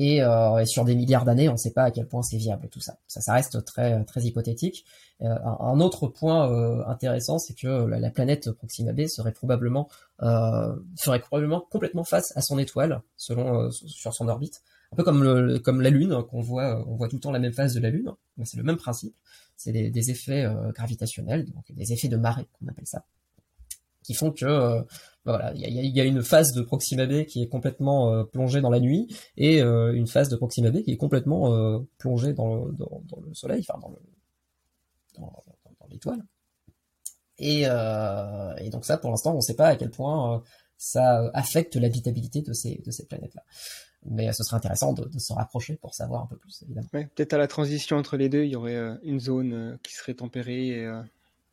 Et, euh, sur des milliards d'années, on ne sait pas à quel point c'est viable tout ça. Ça, reste très très hypothétique. Euh, un, autre point euh, intéressant, c'est que la, la, planète Proxima b serait probablement complètement face à son étoile selon sur son orbite, un peu comme la Lune qu'on voit, on voit tout le temps la même phase de la Lune. C'est le même principe c'est des, des, effets euh, gravitationnels, donc des effets de marée qu'on appelle ça, qui font que euh, bah voilà, il y a, y a, une phase de Proxima B qui est complètement euh, plongée dans la nuit et une phase de Proxima B qui est complètement plongée dans le, dans, le Soleil, enfin dans le dans, l'étoile. Et, et, donc ça, pour l'instant, on ne sait pas à quel point ça affecte l'habitabilité de ces de ces planètes là mais ce serait intéressant de, de se rapprocher pour savoir un peu plus, évidemment. Ouais, Peut-être à la transition entre les deux, il y aurait euh, une zone euh, qui serait tempérée. Et, euh...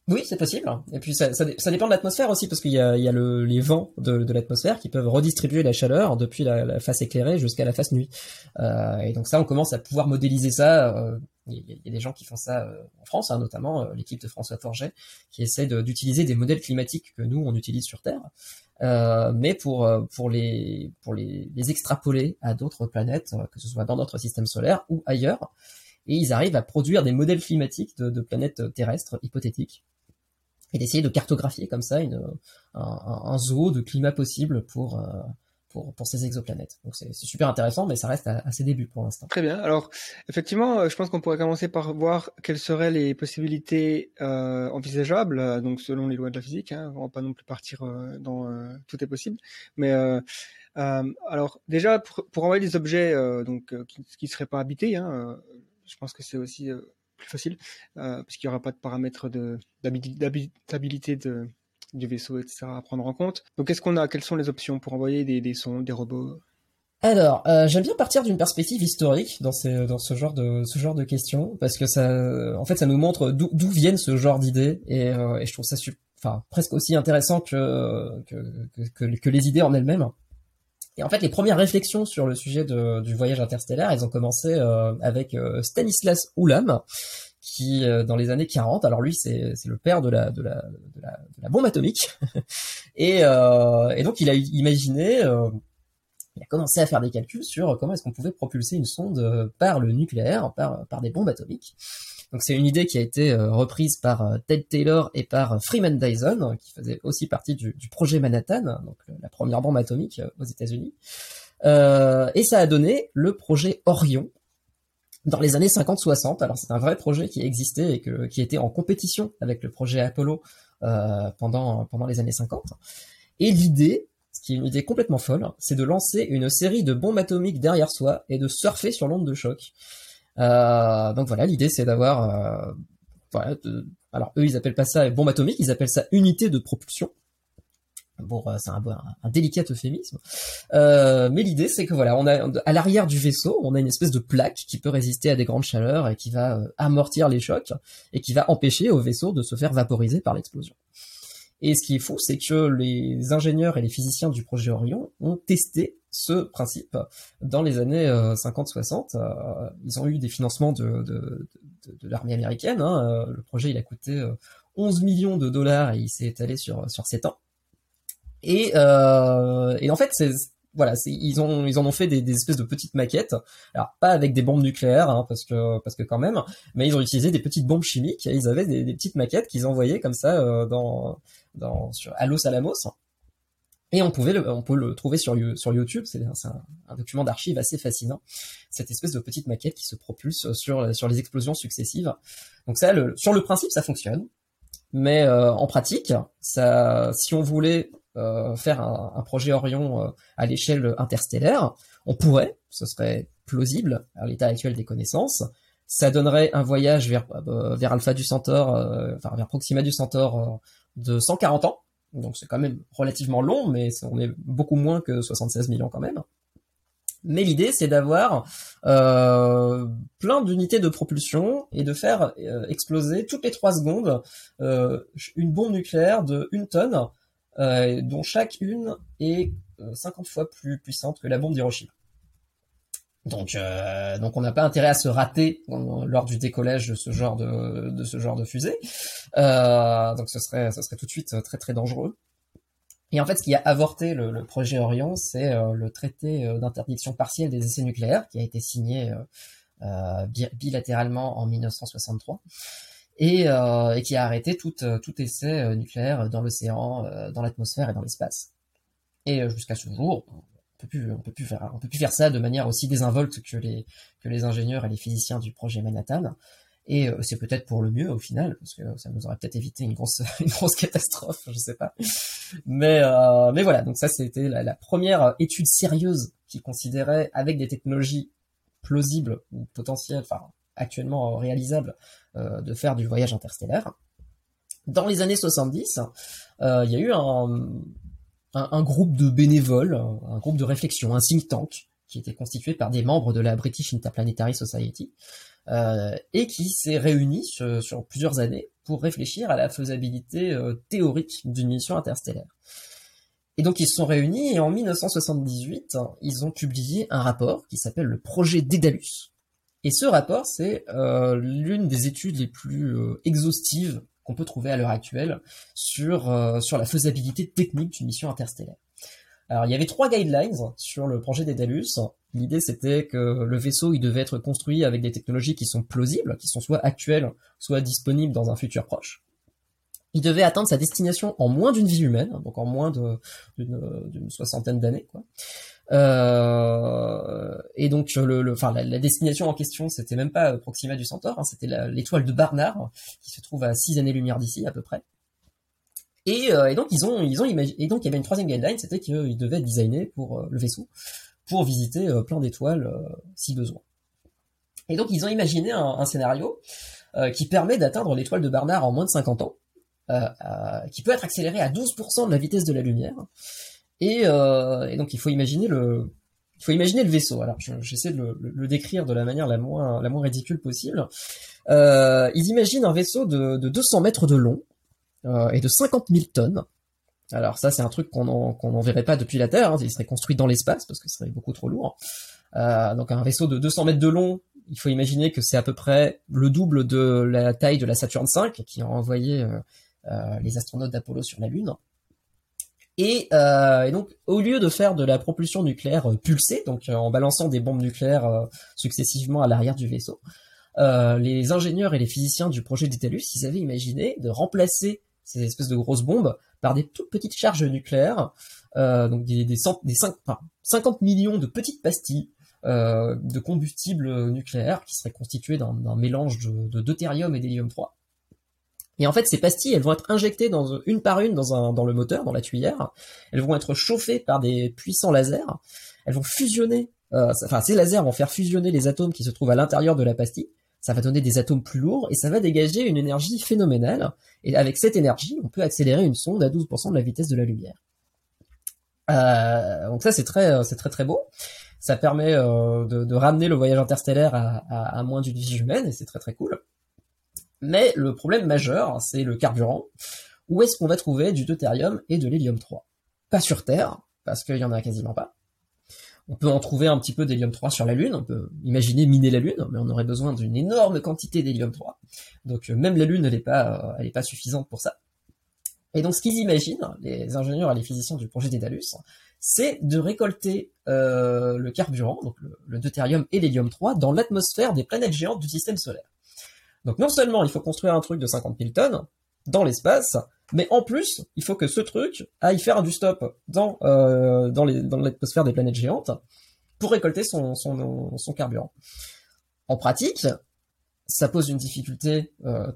Oui, c'est possible. Et puis ça, ça, ça dépend de l'atmosphère aussi, parce qu'il y a, il y a le, les vents de, de l'atmosphère qui peuvent redistribuer la chaleur depuis la, la face éclairée jusqu'à la face nuit. Euh, et donc ça, on commence à pouvoir modéliser ça. Euh, il y, y, a des gens qui font ça euh, en France, hein, notamment l'équipe de François Forget, qui essaie d'utiliser des modèles climatiques que nous, on utilise sur Terre, euh, mais pour euh, pour les pour les, les extrapoler à d'autres planètes, euh, que ce soit dans notre système solaire ou ailleurs, et ils arrivent à produire des modèles climatiques de, de planètes terrestres hypothétiques. Et d'essayer de cartographier comme ça une, un, un, zoo de climat possible pour pour, ces exoplanètes. Donc c'est super intéressant, mais ça reste à, à ses débuts pour l'instant. Très bien. Alors effectivement, euh, je pense qu'on pourrait commencer par voir quelles seraient les possibilités euh, envisageables, euh, donc selon les lois de la physique. Hein, on va pas non plus partir dans tout est possible, mais alors déjà pour, envoyer des objets donc qui, qui seraient pas habités, hein, je pense que c'est aussi plus facile parce qu'il y aura pas de paramètres d'habitabilité du vaisseau, etc. à prendre en compte. Donc, qu'est-ce qu'on a Quelles sont les options pour envoyer des, des sondes, des robots? Alors, euh, j'aime bien partir d'une perspective historique dans, ce genre de questions parce que ça, en fait, ça nous montre d'où viennent ce genre d'idées et, euh, je trouve ça presque aussi intéressant que les idées en elles-mêmes. Et en fait, les premières réflexions sur le sujet du voyage interstellaire, elles ont commencé euh, avec Stanislas Ulam, qui dans les années 40, alors lui c'est le père de la, de la, de la, de la bombe atomique, [laughs] et, et, donc il a imaginé, il a commencé à faire des calculs sur comment est-ce qu'on pouvait propulser une sonde par le nucléaire, par, par des bombes atomiques. Donc c'est une idée qui a été euh, reprise par euh, Ted Taylor et par euh, Freeman Dyson, qui faisait aussi partie du, projet Manhattan, donc la première bombe atomique aux États-Unis. et ça a donné le projet Orion, dans les années 50-60. Alors c'est un vrai projet qui existait et qui était en compétition avec le projet Apollo pendant, pendant les années 50. Et l'idée, ce qui est une idée complètement folle, c'est de lancer une série de bombes atomiques derrière soi et de surfer sur l'onde de choc. Euh, donc voilà, l'idée c'est d'avoir, euh, alors eux ils appellent pas ça bombe atomique, ils appellent ça unité de propulsion. Bon, euh, c'est un, un, délicat euphémisme, euh, mais l'idée c'est que voilà, on a à l'arrière du vaisseau, on a une espèce de plaque qui peut résister à des grandes chaleurs et qui va amortir les chocs et qui va empêcher au vaisseau de se faire vaporiser par l'explosion. Et ce qui est fou, c'est que les ingénieurs et les physiciens du projet Orion ont testé ce principe dans les années 50-60. Euh, euh, ils ont eu des financements de, de, de, l'armée américaine. Hein. Euh, le projet, il a coûté 11 millions de dollars et il s'est étalé sur sur 7 ans. Et, euh, et en fait, c'est voilà, ils en ont fait des, espèces de petites maquettes. Alors pas avec des bombes nucléaires, hein, parce que parce que quand même, mais ils ont utilisé des petites bombes chimiques. Et ils avaient des, petites maquettes qu'ils envoyaient comme ça euh, dans dans sur à Los Alamos. Et on pouvait le, on peut le trouver sur, sur YouTube, c'est un, document d'archives assez fascinant, cette espèce de petite maquette qui se propulse sur, sur les explosions successives. Donc ça, sur le principe, ça fonctionne, mais euh, en pratique, ça, si on voulait faire un, un, projet Orion euh, à l'échelle interstellaire, on pourrait, ce serait plausible à l'état actuel des connaissances. Ça donnerait un voyage vers, euh, vers Alpha du Centaure, enfin vers Proxima du Centaure de 140 ans donc c'est quand même relativement long, mais on est beaucoup moins que 76 millions quand même. Mais l'idée, c'est d'avoir euh, plein d'unités de propulsion et de faire euh, exploser toutes les trois secondes euh, une bombe nucléaire de une tonne, dont chaque une est 50 fois plus puissante que la bombe d'Hiroshima. Donc, euh, donc on n'a pas intérêt à se rater lors du décollage de ce genre de, de ce genre de fusée. Euh, donc ce serait, ce serait tout de suite très très dangereux. Et en fait, ce qui a avorté le, projet Orion, c'est euh, le traité d'interdiction partielle des essais nucléaires qui a été signé bilatéralement en 1963 et, et, qui a arrêté tout, tout essai nucléaire dans l'océan, dans l'atmosphère et dans l'espace. Et jusqu'à ce jour, on peut plus, on peut plus faire, on peut plus faire ça de manière aussi désinvolte que les, que les ingénieurs et les physiciens du projet Manhattan. Et euh, c'est peut-être pour le mieux au final, parce que ça nous aurait peut-être évité une grosse, [laughs] une grosse catastrophe, je sais pas. Mais, euh, mais voilà, donc ça c'était la, la, première étude sérieuse qui considérait avec des technologies plausibles ou potentielles, enfin actuellement réalisables, euh, de faire du voyage interstellaire. Dans les années 70, euh, il y a eu un, groupe de bénévoles, un, groupe de réflexion, un think tank qui était constitué par des membres de la British Interplanetary Society euh, et qui s'est réuni sur, plusieurs années pour réfléchir à la faisabilité euh, théorique d'une mission interstellaire. Et donc ils se sont réunis et en 1978, ils ont publié un rapport qui s'appelle le projet Dédalus. Et ce rapport, c'est euh, l'une des études les plus exhaustives qu'on peut trouver à l'heure actuelle sur, euh, sur la faisabilité technique d'une mission interstellaire. Alors il y avait trois guidelines sur le projet Daedalus. L'idée c'était que le vaisseau il devait être construit avec des technologies qui sont plausibles, qui sont soit actuelles, soit disponibles dans un futur proche. Il devait atteindre sa destination en moins d'une vie humaine, donc en moins d'une soixantaine d'années. Quoi. Euh, et donc le, enfin la, destination en question, c'était même pas Proxima du Centaure, hein, c'était l'étoile de Barnard qui se trouve à 6 années-lumière d'ici à peu près. Et, euh, et, donc ils ont ils ont et donc il y avait une troisième guideline, c'était qu'il devait être designé pour euh, le vaisseau pour visiter plein d'étoiles si besoin. Et donc ils ont imaginé un, un scénario qui permet d'atteindre l'étoile de Barnard en moins de 50 ans, qui peut être accéléré à 12% de la vitesse de la lumière et, euh, et, donc il faut imaginer le, il faut imaginer le vaisseau. Alors j'essaie de le, décrire de la manière la moins, la moins ridicule possible. Euh, ils imaginent un vaisseau de, de 200 mètres de long euh, et de 50 000 tonnes, Alors ça, c'est un truc qu'on n'enverrait pas depuis la Terre. Hein. Il serait construit dans l'espace parce que ce serait beaucoup trop lourd. Donc un vaisseau de 200 mètres de long, il faut imaginer que c'est à peu près le double de la taille de la Saturne V qui a envoyé les astronautes d'Apollo sur la Lune. Et, et, donc, au lieu de faire de la propulsion nucléaire pulsée, donc en balançant des bombes nucléaires successivement à l'arrière du vaisseau, les ingénieurs et les physiciens du projet Détalus, ils avaient imaginé de remplacer ces espèces de grosses bombes par des toutes petites charges nucléaires, euh, donc des, des 5, 50 millions de petites pastilles euh, de combustible nucléaire qui seraient constituées d'un mélange de, de deutérium et d'hélium-3. Et en fait, ces pastilles, elles vont être injectées dans, une par une dans, le moteur, dans la tuyère. Elles vont être chauffées par des puissants lasers. Elles vont fusionner, euh, enfin, ces lasers vont faire fusionner les atomes qui se trouvent à l'intérieur de la pastille ça va donner des atomes plus lourds et ça va dégager une énergie phénoménale. Et avec cette énergie, on peut accélérer une sonde à 12% de la vitesse de la lumière. Euh, donc ça c'est très c'est très très beau. Ça permet euh, de, ramener le voyage interstellaire à, moins d'une vie humaine et c'est très très cool. Mais le problème majeur, c'est le carburant. Où est-ce qu'on va trouver du deutérium et de l'hélium 3 Pas sur Terre, parce qu'il y en a quasiment pas. On peut en trouver un petit peu d'hélium 3 sur la Lune, on peut imaginer miner la Lune, mais on aurait besoin d'une énorme quantité d'hélium 3. Donc euh, même la Lune, elle n'est pas, euh, pas suffisante pour ça. Et donc ce qu'ils imaginent, les ingénieurs et les physiciens du projet Dédalus, c'est de récolter euh, le carburant, donc le, deutérium et l'hélium 3, dans l'atmosphère des planètes géantes du système solaire. Donc non seulement il faut construire un truc de 50 000 tonnes dans l'espace, mais en plus, il faut que ce truc aille faire du stop dans, euh, dans, l'atmosphère des planètes géantes pour récolter son, son, carburant. En pratique, ça pose une difficulté euh,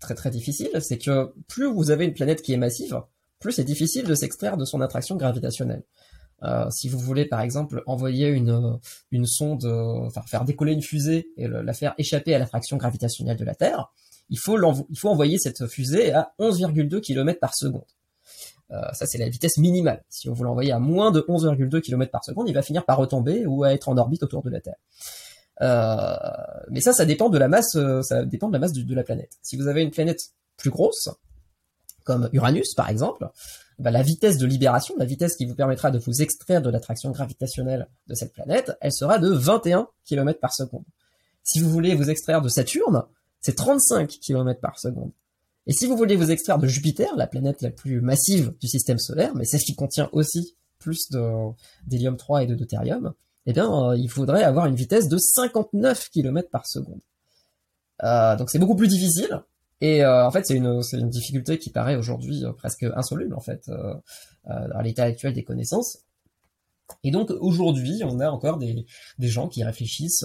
très très difficile, c'est que plus vous avez une planète qui est massive, plus c'est difficile de s'extraire de son attraction gravitationnelle. Euh, si vous voulez par exemple envoyer une, une sonde, enfin faire décoller une fusée et la faire échapper à l'attraction gravitationnelle de la Terre, il faut, il faut envoyer cette fusée à 11,2 km par seconde. Euh, ça, c'est la vitesse minimale. Si on veut l'envoyer à moins de 11,2 km par seconde, il va finir par retomber ou à être en orbite autour de la Terre. Euh, mais ça, ça dépend de la masse, euh, ça dépend de la masse de la planète. Si vous avez une planète plus grosse, comme Uranus par exemple, bah, la vitesse de libération, la vitesse qui vous permettra de vous extraire de l'attraction gravitationnelle de cette planète, elle sera de 21 km par seconde. Si vous voulez vous extraire de Saturne, c'est 35 km par seconde. Et si vous voulez vous extraire de Jupiter, la planète la plus massive du système solaire, mais celle qui contient aussi plus d'hélium 3 et de deutérium, eh bien, euh, il faudrait avoir une vitesse de 59 km par seconde. Euh, donc c'est beaucoup plus difficile. Et euh, en fait, c'est une, une difficulté qui paraît aujourd'hui presque insoluble en fait dans l'état actuel des connaissances. Et donc aujourd'hui, on a encore des, des gens qui réfléchissent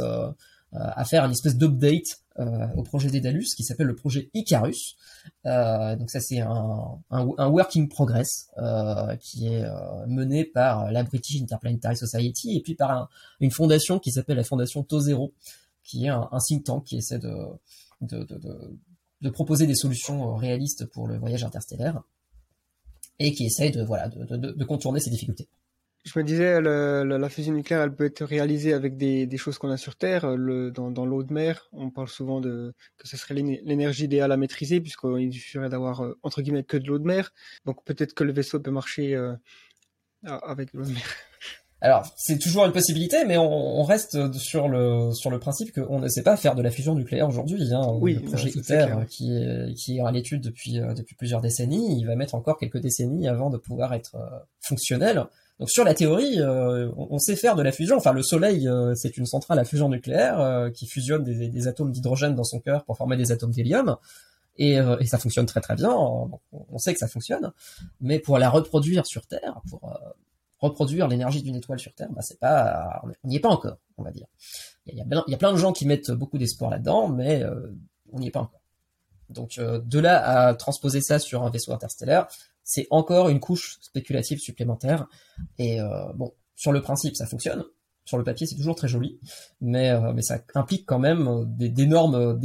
à faire une espèce d'update euh, au projet Dédalus qui s'appelle le projet Icarus. Euh, donc ça c'est un, un, un, working progress euh, qui est mené par la British Interplanetary Society et puis par une fondation qui s'appelle la fondation Tozero, qui est un, un, think tank qui essaie de, de, de, de, de proposer des solutions réalistes pour le voyage interstellaire et qui essaie de voilà de, de, contourner ces difficultés. Je me disais, la fusion nucléaire, elle peut être réalisée avec des, des choses qu'on a sur Terre. Le, dans, dans l'eau de mer, on parle souvent de que ce serait l'énergie idéale à maîtriser, puisqu'il suffirait d'avoir, euh, entre guillemets, que de l'eau de mer. Donc peut-être que le vaisseau peut marcher euh, avec l'eau de mer. Alors, c'est toujours une possibilité, mais on, on, reste sur le sur le principe qu'on ne sait pas faire de la fusion nucléaire aujourd'hui. Hein. Oui, le projet ITER, qui est qui est à l'étude depuis euh, depuis plusieurs décennies, il va mettre encore quelques décennies avant de pouvoir être fonctionnel. Donc sur la théorie, euh, on, sait faire de la fusion. Enfin, le Soleil, euh, c'est une centrale à fusion nucléaire euh, qui fusionne des, atomes d'hydrogène dans son cœur pour former des atomes d'hélium. Et, ça fonctionne très très bien. On, sait que ça fonctionne. Mais pour la reproduire sur Terre, pour reproduire l'énergie d'une étoile sur Terre, bah c'est pas, on n'y est pas encore, on va dire. Il y, a, plein de gens qui mettent beaucoup d'espoir là-dedans, mais on n'y est pas encore. Donc de là à transposer ça sur un vaisseau interstellaire, c'est encore une couche spéculative supplémentaire. Et euh, bon, sur le principe, ça fonctionne. Sur le papier, c'est toujours très joli, mais, euh, mais ça implique quand même euh, d'énormes,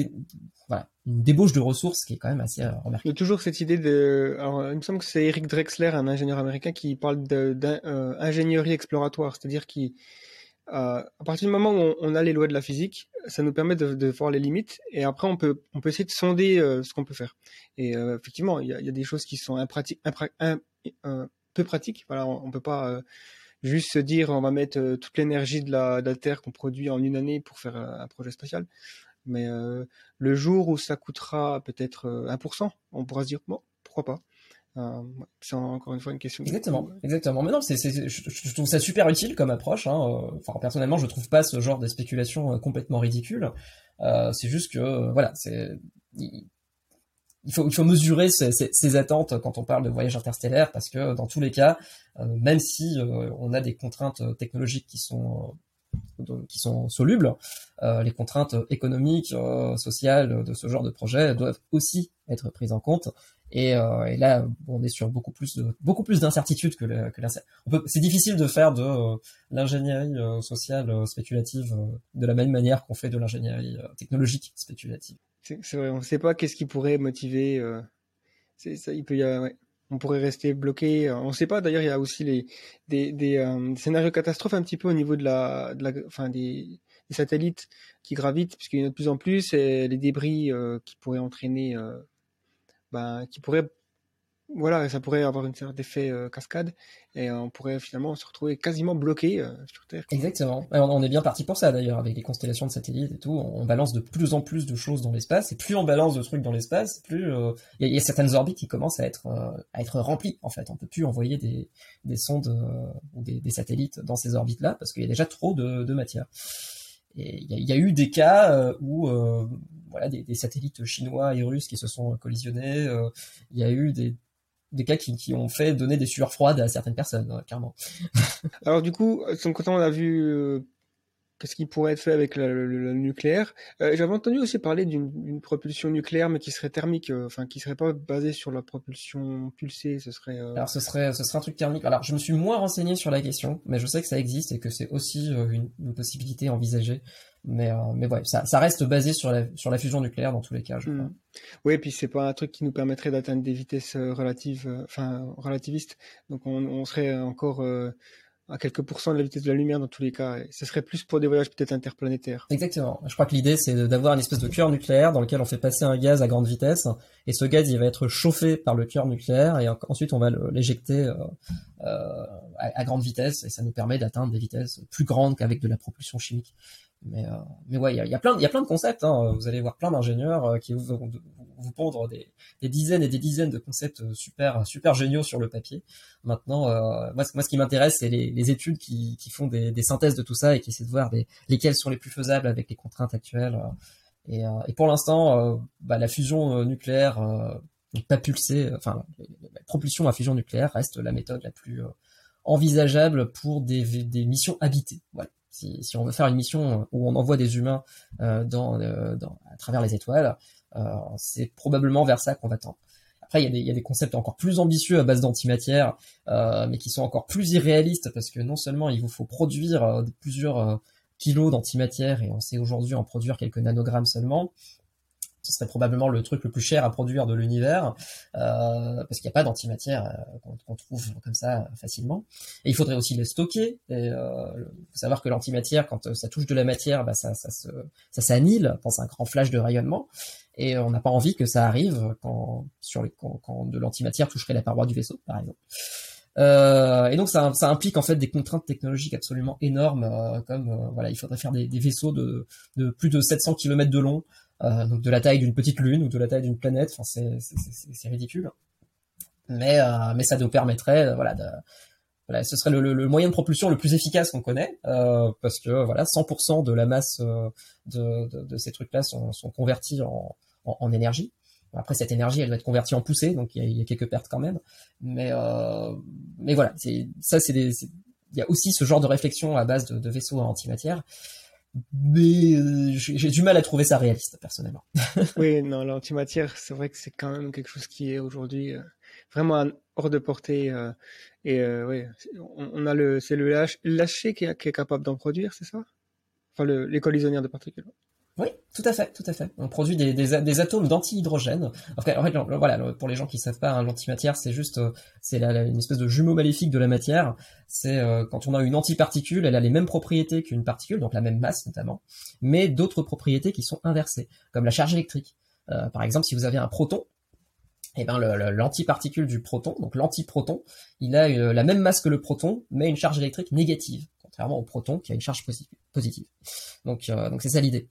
voilà, une débauche de ressources qui est quand même assez remarquable. Il y a toujours cette idée de, il me semble que c'est Eric Drexler, un ingénieur américain, qui parle d'ingénierie exploratoire, c'est-à-dire qui euh, à partir du moment où on, a les lois de la physique, ça nous permet de, voir les limites et après on peut on peut essayer de sonder euh, ce qu'on peut faire. Et euh, effectivement, il y a, des choses qui sont peu pratique. Voilà, on, ne peut pas juste se dire on va mettre toute l'énergie de la, de la Terre qu'on produit en une année pour faire un projet spatial. Mais le jour où ça coûtera peut-être 1%, on pourra se dire bon, pourquoi pas. Euh, c'est encore une fois une question. Exactement, exactement. Mais non, c'est, c'est, je, trouve ça super utile comme approche. Hein. Euh, enfin, personnellement, je trouve pas ce genre de spéculation euh, complètement ridicule. Euh, c'est juste que, voilà, c'est, il faut, mesurer ses, attentes quand on parle de voyage interstellaire, parce que dans tous les cas, même si on a des contraintes technologiques qui sont sont solubles, euh, les contraintes économiques, euh, sociales de ce genre de projet doivent aussi être prises en compte. Et, euh, et là, on est sur beaucoup plus beaucoup plus d'incertitudes que, que C'est difficile de faire de euh, l'ingénierie euh, sociale spéculative de la même manière qu'on fait de l'ingénierie technologique spéculative. C'est vrai, on ne sait pas qu'est-ce qui pourrait motiver. il peut y avoir, on pourrait rester bloqué. On ne sait pas. D'ailleurs, il y a aussi les, des, des scénarios catastrophes un petit peu au niveau de la, de la enfin des, satellites qui gravitent, puisqu'il y en a de plus en plus, et les débris qui pourraient entraîner, ben, qui pourraient voilà, ça pourrait avoir une sorte d'effet euh, cascade et on pourrait finalement se retrouver quasiment bloqué euh, sur Terre. Exactement. on, est bien parti pour ça d'ailleurs, avec les constellations de satellites et tout. On, balance de plus en plus de choses dans l'espace et plus on balance de trucs dans l'espace, plus euh, il y, a certaines orbites qui commencent à être à être remplies en fait. On peut plus envoyer des, des sondes ou des, satellites dans ces orbites là parce qu'il y a déjà trop de matière. Il y, a eu des cas où voilà des, satellites chinois et russes qui se sont collisionnés. Il y a eu des, des cas qui, ont fait donner des sueurs froides à certaines personnes, hein, clairement. Alors du coup, quand on a vu euh, qu'est-ce qui pourrait être fait avec le, nucléaire, euh, j'avais entendu aussi parler d'une propulsion nucléaire, mais qui serait thermique, euh, enfin qui serait pas basée sur la propulsion pulsée, ce serait. Alors ce serait, ce serait un truc thermique. Alors je me suis moins renseigné sur la question, mais je sais que ça existe et que c'est aussi une, une, possibilité envisagée. Mais, euh, mais ouais, ça, ça, reste basé sur la, sur la fusion nucléaire dans tous les cas, je crois. Hmm. Oui, et puis c'est pas un truc qui nous permettrait d'atteindre des vitesses euh, relatives, euh, enfin relativistes. Donc on, on serait encore à quelques pourcents de la vitesse de la lumière dans tous les cas. Et ce serait plus pour des voyages peut-être interplanétaires. Exactement. Je crois que l'idée c'est d'avoir une espèce de cœur nucléaire dans lequel on fait passer un gaz à grande vitesse et ce gaz il va être chauffé par le cœur nucléaire et ensuite on va l'éjecter euh, à, à, grande vitesse et ça nous permet d'atteindre des vitesses plus grandes qu'avec de la propulsion chimique. Mais, euh, mais ouais, il y a, plein, y a plein de concepts. Hein. Vous allez voir plein d'ingénieurs euh, qui vont vous pondre des, dizaines et des dizaines de concepts euh, super, super géniaux sur le papier. Maintenant, euh, moi, ce qui m'intéresse, c'est les, études qui, font des, synthèses de tout ça et qui essaient de voir lesquelles sont les plus faisables avec les contraintes actuelles. Et, pour l'instant, bah, la fusion nucléaire pas pulsée, enfin, la propulsion à fusion nucléaire reste la méthode la plus envisageable pour des, des missions habitées. Si, on veut faire une mission où on envoie des humains euh, dans, euh, dans, à travers les étoiles, euh, c'est probablement vers ça qu'on va tendre. Après, il y, a des, il y, a des, concepts encore plus ambitieux à base d'antimatière, euh, mais qui sont encore plus irréalistes parce que non seulement il vous faut produire plusieurs kilos d'antimatière et on sait aujourd'hui en produire quelques nanogrammes seulement, ce serait probablement le truc le plus cher à produire de l'univers, euh, parce qu'il n'y a pas d'antimatière euh, qu'on trouve comme ça facilement. Et il faudrait aussi le stocker. Et euh, faut savoir que l'antimatière, quand ça touche de la matière, bah, ça, ça, dans un grand flash de rayonnement. Et on n'a pas envie que ça arrive quand, les, de l'antimatière toucherait la paroi du vaisseau, par exemple. Et donc ça, implique en fait des contraintes technologiques absolument énormes, comme voilà, il faudrait faire des, vaisseaux de, de, plus de 700 km de long, donc de la taille d'une petite lune ou de la taille d'une planète. Enfin, c'est ridicule. Mais, euh, mais ça nous permettrait, euh, voilà, de, voilà, ce serait le, le, moyen de propulsion le plus efficace qu'on connaît, euh, parce que voilà, 100% de la masse de, de, de ces trucs-là sont, sont, convertis en, en, énergie. Après, cette énergie, elle va être convertie en poussée, donc il y, y, a quelques pertes quand même. Mais, euh, mais voilà, c'est ça, c'est il y a aussi ce genre de réflexion à base de, de vaisseaux à antimatière mais euh, j'ai du mal à trouver ça réaliste personnellement. [laughs] oui, non, l'antimatière, c'est vrai que c'est quand même quelque chose qui est aujourd'hui euh, vraiment hors de portée. Euh, et oui, on, a le, c'est le lâcher qui qui est capable d'en produire, c'est ça? Enfin, le, les collisionneurs de particules. Oui, tout à fait, tout à fait. On produit des, atomes d'antihydrogène. En en fait, voilà, pour les gens qui savent pas, hein, l'antimatière, c'est juste, euh, c'est une espèce de jumeau maléfique de la matière. C'est euh, quand on a une antiparticule, elle a les mêmes propriétés qu'une particule, donc la même masse notamment, mais d'autres propriétés qui sont inversées, comme la charge électrique. Euh, par exemple, si vous avez un proton, eh ben l'antiparticule du proton, donc l'antiproton, il a la même masse que le proton, mais une charge électrique négative, contrairement au proton qui a une charge positive. Donc donc c'est ça l'idée.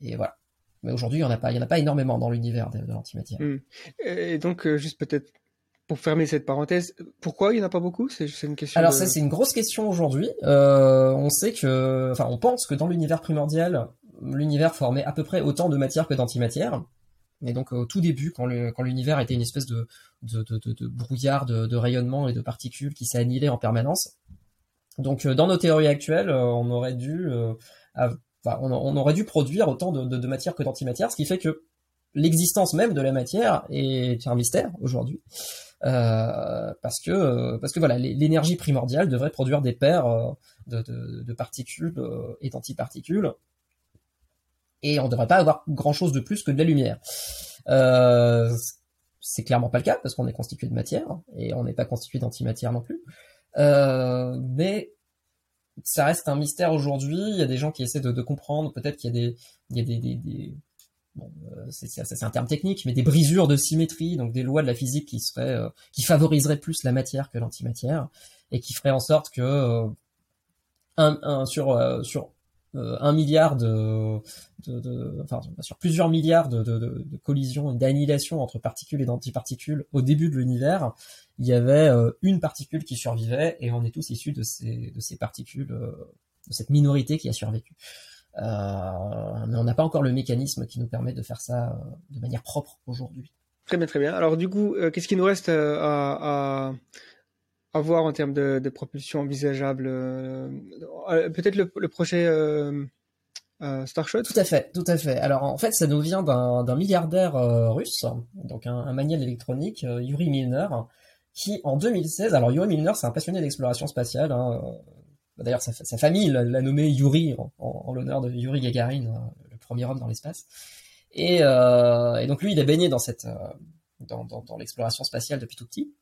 et voilà. Mais aujourd'hui, il n'y en a pas, il y en a pas énormément dans l'univers de, l'antimatière. Hmm. Et donc, juste peut-être pour fermer cette parenthèse, pourquoi il n'y en a pas beaucoup? C'est une question. Alors ça, c'est une grosse question aujourd'hui. Euh, on sait que, enfin, on pense que dans l'univers primordial, l'univers formait à peu près autant de matière que d'antimatière. Et donc au tout début, quand l'univers était une espèce de, de, de, de brouillard de, rayonnement et de particules qui s'est annihilé en permanence. Donc euh, dans nos théories actuelles, euh, on aurait dû, enfin, on, aurait dû produire autant de, matière que d'antimatière, ce qui fait que l'existence même de la matière est un mystère aujourd'hui. Euh, parce que parce que voilà l'énergie primordiale devrait produire des paires euh, de, de, de, particules euh, et d'antiparticules et on ne devrait pas avoir grand chose de plus que de la lumière. Euh, c'est clairement pas le cas parce qu'on est constitué de matière et on n'est pas constitué d'antimatière non plus. Euh, mais ça reste un mystère aujourd'hui. Il y a des gens qui essaient de, de comprendre. Peut-être qu'il y a des, il y a des, des, des bon, euh, c'est un terme technique, mais des brisures de symétrie, donc des lois de la physique qui seraient, euh, qui favoriseraient plus la matière que l'antimatière, et qui feraient en sorte que euh, un, un, sur sur un milliard de, enfin sur plusieurs milliards de, collisions et d'annihilation entre particules et d'antiparticules au début de l'univers, il y avait une particule qui survivait, et on est tous issus de ces particules, de cette minorité qui a survécu. Euh, mais on n'a pas encore le mécanisme qui nous permet de faire ça euh, de manière propre aujourd'hui. Très bien, très bien. Alors du coup, euh, qu'est-ce qui nous reste à, voir en termes de, propulsion envisageable Peut-être le, projet Starshot Tout à fait, tout à fait. Alors en fait, ça nous vient d'un milliardaire russe, donc un, un manuel électronique, Yuri Milner, qui en 2016, alors Yuri Milner, c'est un passionné d'exploration spatiale, hein, d'ailleurs, sa, famille l'a nommé Yuri en, l'honneur de Yuri Gagarin, euh, le premier homme dans l'espace. Et, euh, donc lui, il est baigné dans cette, euh, dans l'exploration spatiale depuis tout petit.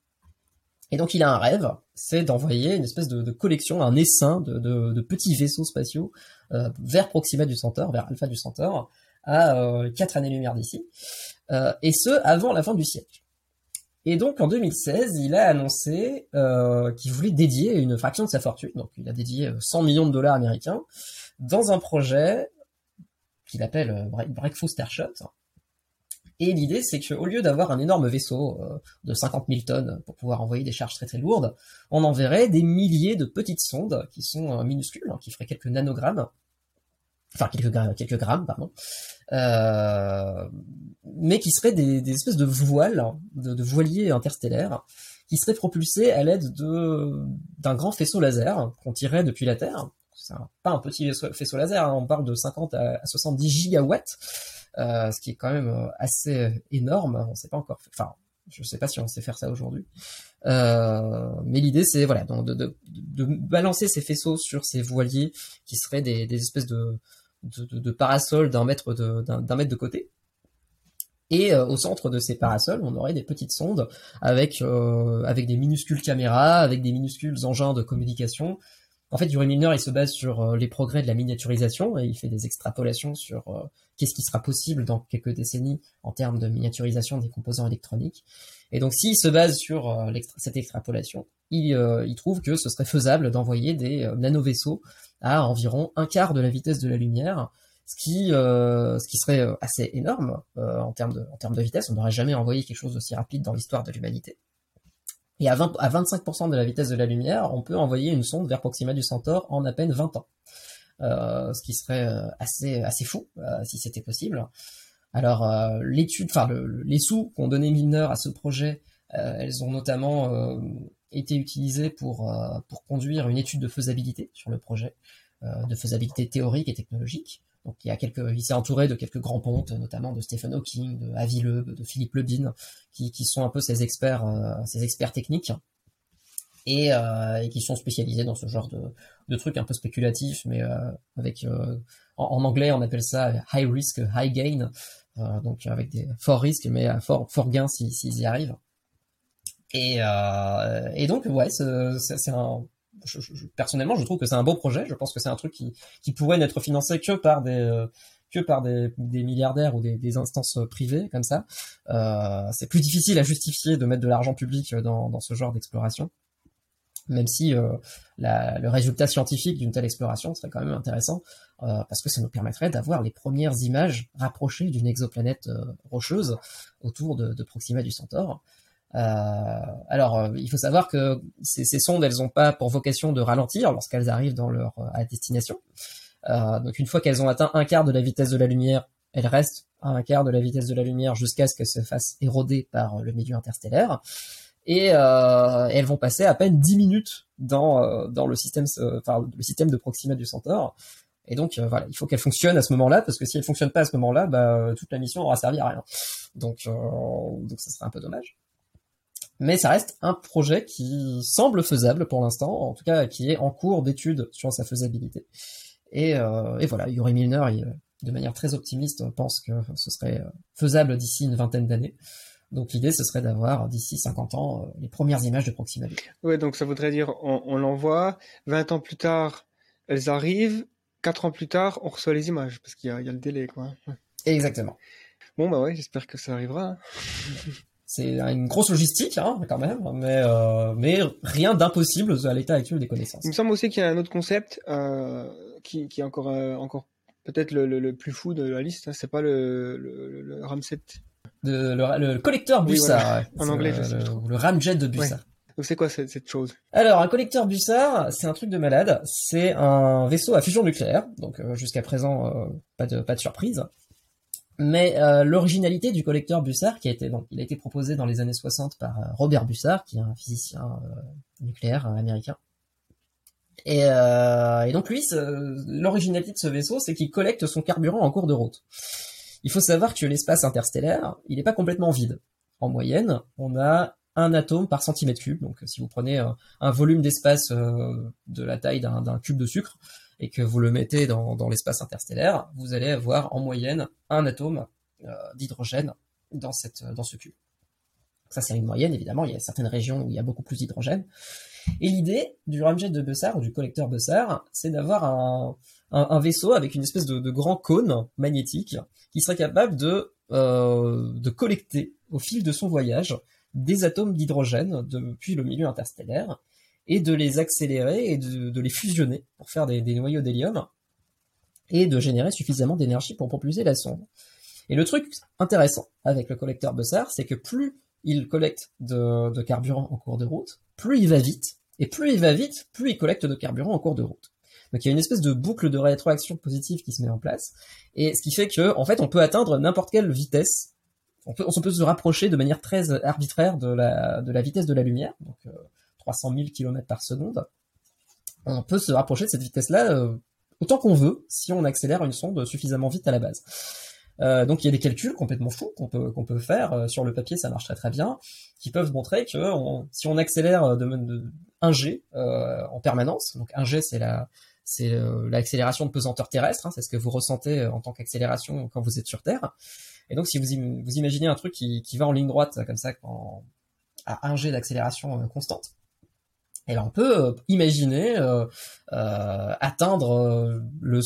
Et donc il a un rêve, c'est d'envoyer une espèce de, collection, un essaim de, petits vaisseaux spatiaux euh, vers Proxima du Centaure, vers Alpha du Centaure, à euh, 4 années-lumière d'ici, euh, et ce avant la fin du siècle. Et donc en 2016, il a annoncé euh, qu'il voulait dédier une fraction de sa fortune, donc il a dédié 100 euh, millions de dollars américains, dans un projet qu'il appelle Breakthrough Starshot. Et l'idée, c'est qu'au lieu d'avoir un énorme vaisseau euh, de 50 000 tonnes pour pouvoir envoyer des charges très très lourdes, on enverrait des milliers de petites sondes qui sont minuscules, hein, qui feraient quelques nanogrammes, enfin quelques, quelques grammes, pardon, euh, mais qui seraient des, espèces de voiles, de, de, voiliers interstellaires, qui seraient propulsés à l'aide de d'un grand faisceau laser qu'on tirait depuis la Terre. C'est pas un petit faisceau, laser, hein, on parle de 50 à, 70 gigawatts, euh, ce qui est quand même euh, assez énorme. On sait pas encore, enfin, je sais pas si on sait faire ça aujourd'hui. Euh, mais l'idée, c'est voilà, de, balancer ces faisceaux sur ces voiliers qui seraient des, espèces de, parasols d'un mètre de, mètre de côté. Et euh, au centre de ces parasols, on aurait des petites sondes avec euh, avec des minuscules caméras, avec des minuscules engins de communication. En fait, Yuri Milner, il se base sur euh, les progrès de la miniaturisation et il fait des extrapolations sur qu'est-ce qui sera possible dans quelques décennies en termes de miniaturisation des composants électroniques. Et donc, s'il se base sur cette extrapolation, il, trouve que ce serait faisable d'envoyer des nano-vaisseaux à environ un quart de la vitesse de la lumière, ce qui, euh, serait euh, assez énorme euh, en, termes de, en termes de vitesse. On n'aurait jamais envoyé quelque chose d'aussi rapide dans l'histoire de l'humanité. Et à, 20, à 25% de la vitesse de la lumière, on peut envoyer une sonde vers Proxima du Centaure en à peine 20 ans. Euh, ce qui serait assez, assez fou si c'était possible. Alors l'étude, enfin les sous qu'ont donné Milner à ce projet, elles ont notamment été utilisé pour, euh, pour conduire une étude de faisabilité sur le projet, euh, de faisabilité théorique et technologique. Donc il y a quelques, il s'est entouré de quelques grands pontes, notamment de Stephen Hawking, de Avi Loeb, de Philippe Lebin, qui, qui sont un peu ses experts, euh, ses experts techniques et, et, qui sont spécialisés dans ce genre de, de trucs un peu spéculatifs, mais avec en, anglais on appelle ça high risk, high gain, donc avec des forts risques mais fort, fort gain s'ils y arrivent. Et, euh, et donc, ouais, c'est un. Personnellement, je trouve que c'est un beau projet. Je pense que c'est un truc qui, pourrait n'être financé que par des euh, milliardaires ou des, instances privées comme ça, euh, c'est plus difficile à justifier de mettre de l'argent public dans, ce genre d'exploration. Même si euh, le résultat scientifique d'une telle exploration serait quand même intéressant, parce que ça nous permettrait d'avoir les premières images rapprochées d'une exoplanète rocheuse autour de, Proxima du Centaure. Euh, alors, il faut savoir que ces, ces sondes, elles n'ont pas pour vocation de ralentir lorsqu'elles arrivent dans leur à destination. Euh, donc une fois qu'elles ont atteint un quart de la vitesse de la lumière, elles restent à un quart de la vitesse de la lumière jusqu'à ce qu'elles se fassent éroder par le milieu interstellaire. Et, euh, elles vont passer à peine 10 minutes dans, euh, dans le, système, euh, enfin, le système de Proxima du Centaure. Et donc voilà, il faut qu'elle fonctionne à ce moment-là, parce que si elle fonctionne pas à ce moment-là, bah, toute la mission aura servi à rien. Donc, donc ça serait un peu dommage. Mais ça reste un projet qui semble faisable pour l'instant, en tout cas qui est en cours d'étude sur sa faisabilité. Et, euh, et voilà, Yuri Milner, il, de manière très optimiste, pense que ce serait euh, faisable d'ici une vingtaine d'années. Donc l'idée, ce serait d'avoir d'ici 50 ans euh, les premières images de Proxima B. Ouais, donc ça voudrait dire on, on l'envoie, 20 ans plus tard, elles arrivent, 4 ans plus tard, on reçoit les images, parce qu'il y, y, a le délai, quoi. Exactement. Bon, bah ouais, j'espère que ça arrivera. Hein. [laughs] C'est une grosse logistique, hein, quand même, mais, euh, mais rien d'impossible à l'état actuel des connaissances. Il me semble aussi qu'il y a un autre concept euh, qui, qui, est encore, euh, encore peut-être le, le, le, plus fou de la liste, hein, c'est pas le, le, Ramset. De, le, collecteur Bussard. Oui, voilà. En anglais, je sais le, Ramjet de Bussard. Ouais. Donc c'est quoi cette, cette, chose? Alors un collecteur Bussard, c'est un truc de malade. C'est un vaisseau à fusion nucléaire. Donc jusqu'à présent, pas de pas de surprise. Mais euh, l'originalité du collecteur Bussard, qui a été donc, il a été proposé dans les années 60 par euh, Robert Bussard, qui est un physicien euh, nucléaire américain. Et, et, donc lui, l'originalité de ce vaisseau, c'est qu'il collecte son carburant en cours de route. Il faut savoir que l'espace interstellaire, il n'est pas complètement vide. En moyenne, on a un atome par centimètre cube. Donc si vous prenez un volume d'espace de la taille d'un cube de sucre, et que vous le mettez dans, l'espace interstellaire, vous allez avoir en moyenne un atome euh, d'hydrogène dans, ce cube. Ça, c'est une moyenne, évidemment. Il y a certaines régions où il y a beaucoup plus d'hydrogène. Et l'idée du ramjet de Bessar, ou du collecteur Bessar, c'est d'avoir un, vaisseau avec une espèce de, grand cône magnétique qui serait capable euh, de collecter, au fil de son voyage, des atomes d'hydrogène depuis le milieu interstellaire et de les accélérer et de, les fusionner pour faire des, noyaux d'hélium et de générer suffisamment d'énergie pour propulser la sonde. Et le truc intéressant avec le collecteur Bussard, c'est que plus il collecte de, carburant en cours de route, plus il va vite, et plus il va vite, plus il collecte de carburant en cours de route. Donc il y a une espèce de boucle de rétroaction positive qui se met en place, et ce qui fait que, en fait, on peut atteindre n'importe quelle vitesse. On peut, peut se rapprocher de manière très arbitraire de la, vitesse de la lumière. Euh, 300 000 km par seconde, on peut se rapprocher de cette vitesse-là euh, autant qu'on veut si on accélère une sonde suffisamment vite à la base. Euh, donc il y a des calculs complètement fous qu'on peut faire euh, sur le papier, ça marche très très bien, qui peuvent montrer que si on accélère de, de 1 g en permanence, donc 1 g c'est la c'est l'accélération de pesanteur terrestre, hein, c'est ce que vous ressentez en tant qu'accélération quand vous êtes sur Terre. Et donc si vous, vous imaginez un truc qui, va en ligne droite comme ça à 1 g d'accélération constante, et là, on peut euh, imaginer euh, euh, atteindre euh, le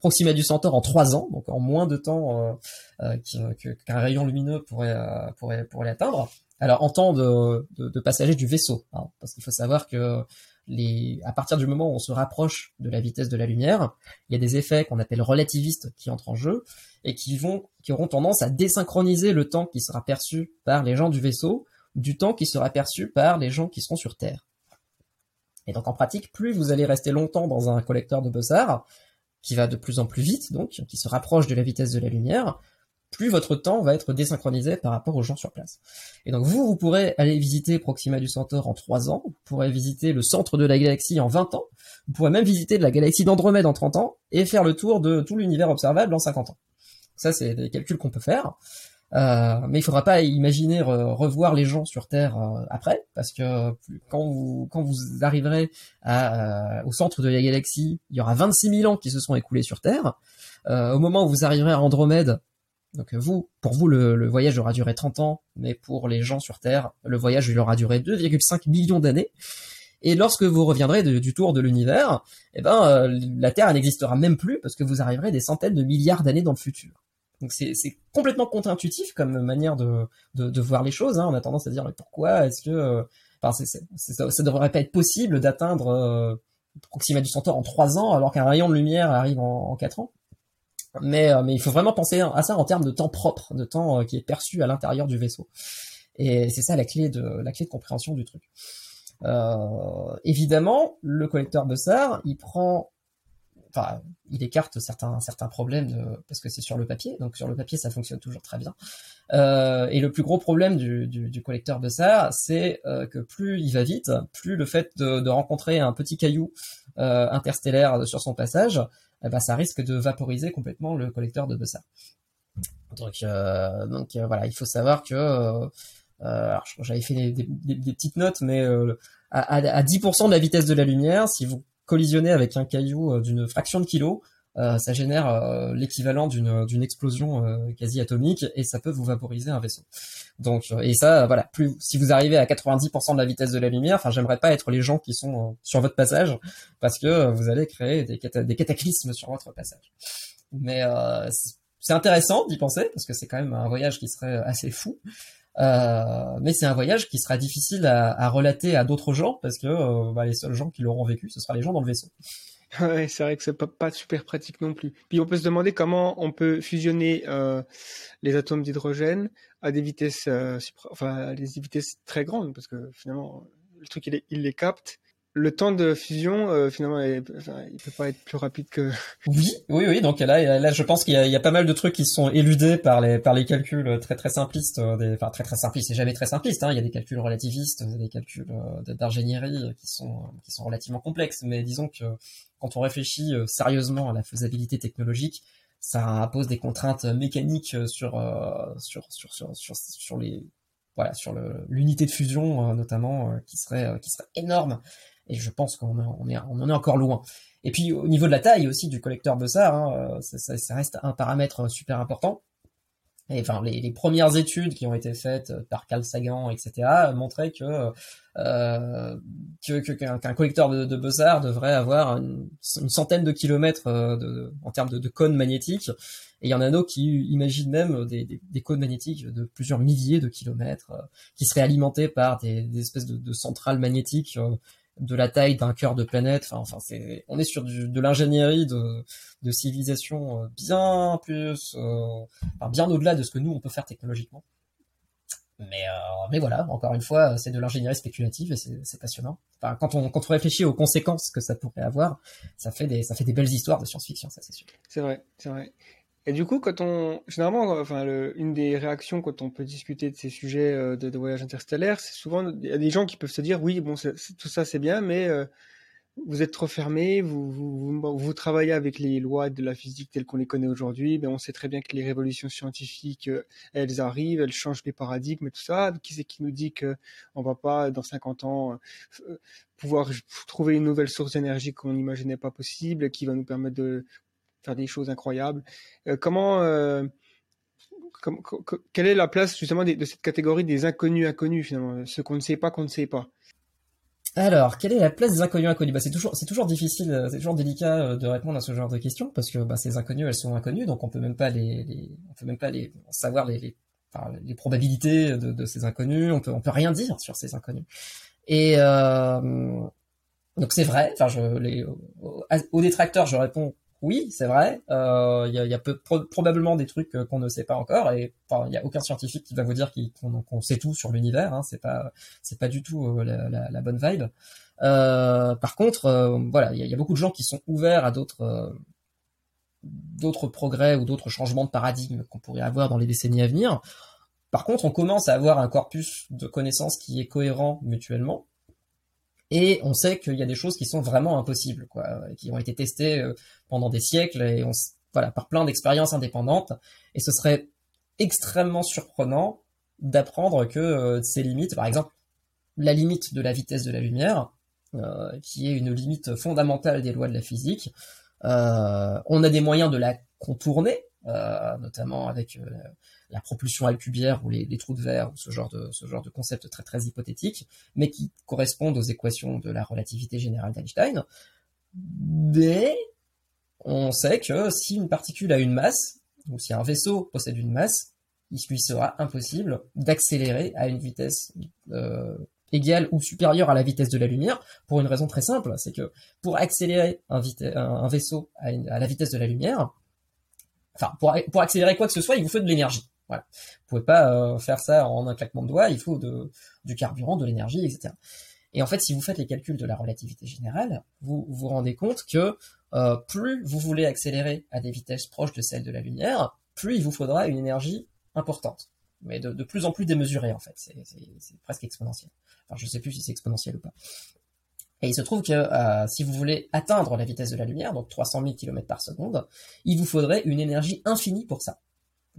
Proxima du Centaure en trois ans, donc en moins de temps qu'un rayon lumineux pourrait, pourrait, pourrait l'atteindre. Alors, en temps de, de, de passagers du vaisseau, hein, parce qu'il faut savoir que les, à partir du moment où on se rapproche de la vitesse de la lumière, il y a des effets qu'on appelle relativistes qui entrent en jeu et qui vont, qui auront tendance à désynchroniser le temps qui sera perçu par les gens du vaisseau du temps qui sera perçu par les gens qui seront sur Terre. Et donc en pratique, plus vous allez rester longtemps dans un collecteur de Bussard, qui va de plus en plus vite, donc qui se rapproche de la vitesse de la lumière, plus votre temps va être désynchronisé par rapport aux gens sur place. Et donc vous, vous pourrez aller visiter Proxima du Centaure en 3 ans, vous pourrez visiter le centre de la galaxie en 20 ans, vous pourrez même visiter la galaxie d'Andromède en 30 ans, et faire le tour de tout l'univers observable en 50 ans. Ça, c'est des calculs qu'on peut faire. Euh, mais il faudra pas imaginer revoir les gens sur Terre euh, après, parce que quand vous, arriverez euh, au centre de la galaxie, il y aura 26 000 ans qui se sont écoulés sur Terre. au moment où vous arriverez à Andromède, donc vous, pour vous, le, voyage aura duré 30 ans, mais pour les gens sur Terre, le voyage aura duré 2,5 millions d'années. Et lorsque vous reviendrez du tour de l'univers, eh ben la Terre n'existera même plus parce que vous arriverez des centaines de milliards d'années dans le futur. Donc c'est complètement contre-intuitif comme manière de, voir les choses. Hein. On a tendance à dire mais pourquoi est-ce que enfin, ça, ça devrait pas être possible d'atteindre euh, Proxima du Centaure en trois ans alors qu'un rayon de lumière arrive en, quatre ans. Mais, euh, mais il faut vraiment penser à ça en termes de temps propre, de temps euh, qui est perçu à l'intérieur du vaisseau. Et c'est ça la clé de la clé de compréhension du truc. Euh, évidemment, le collecteur Bussard, il prend enfin, il écarte certains certains problèmes parce que c'est sur le papier. Donc sur le papier, ça fonctionne toujours très bien. Euh, et le plus gros problème du, collecteur de ça, c'est euh, que plus il va vite, plus le fait de, rencontrer un petit caillou euh, interstellaire sur son passage, eh ben, ça risque de vaporiser complètement le collecteur de Bessar. Donc, donc voilà, il faut savoir que j'avais fait des, petites notes, mais à, 10% de la vitesse de la lumière, si vous collisionnez avec un caillou d'une fraction de kilo, euh, ça génère euh, l'équivalent d'une explosion euh, quasi atomique et ça peut vous vaporiser un vaisseau. Donc et ça voilà, plus si vous arrivez à 90% de la vitesse de la lumière, enfin j'aimerais pas être les gens qui sont sur votre passage parce que vous allez créer des, des cataclysmes sur votre passage. Mais c'est intéressant d'y penser parce que c'est quand même un voyage qui serait assez fou. Euh, mais c'est un voyage qui sera difficile à, à relater à d'autres gens parce que bah, les seuls gens qui l'auront vécu, ce sera les gens dans le vaisseau. [laughs] Ouais, c'est vrai que c'est pas, pas super pratique non plus. Puis on peut se demander comment on peut fusionner euh, les atomes d'hydrogène à des vitesses, euh, enfin à des vitesses très grandes, parce que finalement le truc il, il les capte le temps de fusion, euh, finalement, il, il peut pas être plus rapide que. [laughs] Oui, oui, oui. Donc là, là, je pense qu'il y, a pas mal de trucs qui sont éludés par les par les calculs très très simplistes, euh, des, enfin très très simplistes. C'est jamais très simpliste. Hein. Il y a des calculs relativistes, des calculs euh, d'ingénierie qui sont relativement complexes. Mais disons que quand on réfléchit sérieusement à la faisabilité technologique, ça impose des contraintes mécaniques sur sur sur sur sur, sur les voilà sur l'unité de fusion notamment qui serait qui serait énorme et je pense qu'on on est, on en est encore loin. Et puis au niveau de la taille aussi du collecteur Bessar, hein, ça, ça, ça, reste un paramètre super important. Et enfin, les, premières études qui ont été faites par Carl Sagan, etc., montraient que euh, qu'un que, collecteur de, de Bessar devrait avoir une, centaine de kilomètres euh, de, en termes de, cônes magnétiques. Et il y en a d'autres qui imaginent même des, des, cônes magnétiques de plusieurs milliers de kilomètres, euh, qui seraient alimentés par des, espèces de, centrales magnétiques euh, de la taille d'un cœur de planète. Enfin, enfin, c'est, on est sur de l'ingénierie de, de civilisation euh, bien plus, euh, enfin, bien au-delà de ce que nous on peut faire technologiquement. Mais, euh, mais voilà, encore une fois, c'est de l'ingénierie spéculative et c'est, passionnant. Enfin, quand on, quand on réfléchit aux conséquences que ça pourrait avoir, ça fait des, ça fait des belles histoires de science-fiction, ça c'est sûr. C'est vrai, c'est vrai. Et du coup, quand on, généralement, enfin, le, une des réactions quand on peut discuter de ces sujets euh, de, voyage interstellaire, c'est souvent il y a des gens qui peuvent se dire, oui, bon, tout ça c'est bien, mais euh, vous êtes trop fermé, vous, vous, vous, travaillez avec les lois de la physique telles qu'on les connaît aujourd'hui, mais on sait très bien que les révolutions scientifiques, euh, elles arrivent, elles changent les paradigmes et tout ça. Qui c'est qui nous dit que on va pas dans 50 ans pouvoir trouver une nouvelle source d'énergie qu'on n'imaginait pas possible, qui va nous permettre de faire des choses incroyables. Euh, comment, euh, quelle est la place justement de, cette catégorie des inconnus inconnus finalement, ce qu'on ne sait pas qu'on ne sait pas? Alors, quelle est la place des inconnus inconnus? Bah, c'est toujours, c'est toujours difficile, euh, c'est toujours délicat de répondre à ce genre de questions parce que bah, ces inconnus, elles sont inconnues, donc on peut même pas les, on peut même pas les savoir les, les, probabilités de, ces inconnus. On peut, on peut rien dire sur ces inconnus. Et donc c'est vrai. Enfin, je, les, aux détracteurs, je réponds oui, c'est vrai. Il euh, y a, y a probablement des trucs euh, qu'on ne sait pas encore, et il y a aucun scientifique qui va vous dire qu'on sait tout sur l'univers. Hein, c'est pas, du tout euh, la, bonne vibe. Par contre, voilà, il y, y, a beaucoup de gens qui sont ouverts à d'autres, d'autres progrès ou d'autres changements de paradigme qu'on pourrait avoir dans les décennies à venir. Par contre, on commence à avoir un corpus de connaissances qui est cohérent mutuellement et on sait qu'il y a des choses qui sont vraiment impossibles, quoi, qui ont été testées euh, pendant des siècles par plein d'expériences indépendantes. Et ce serait extrêmement surprenant d'apprendre que euh, ces limites, par exemple, la limite de la vitesse de la lumière, euh, qui est une limite fondamentale des lois de la physique, on a des moyens de la contourner, notamment avec la propulsion alcubière ou les, trous de verre ou ce genre de ce concept très très hypothétique, mais qui correspondent aux équations de la relativité générale d'Einstein. Mais on sait que si une particule a une masse, ou si un vaisseau possède une masse, il lui sera impossible d'accélérer à une vitesse euh, égale ou supérieure à la vitesse de la lumière, pour une raison très simple, c'est que pour accélérer un vaisseau à, la vitesse de la lumière, enfin pour, accélérer quoi que ce soit, il vous faut de l'énergie. Voilà. Vous pouvez pas euh, faire ça en un claquement de doigts, il faut de, du carburant, de l'énergie, etc. Et en fait, si vous faites les calculs de la relativité générale, vous vous rendez compte que euh, plus vous voulez accélérer à des vitesses proches de celles de la lumière, plus il vous faudra une énergie importante, mais de, plus en plus démesurée en fait. C'est presque exponentiel. Enfin, je sais plus si c'est exponentiel ou pas. Et il se trouve que euh, si vous voulez atteindre la vitesse de la lumière, donc 300 000 km par seconde, il vous faudrait une énergie infinie pour ça.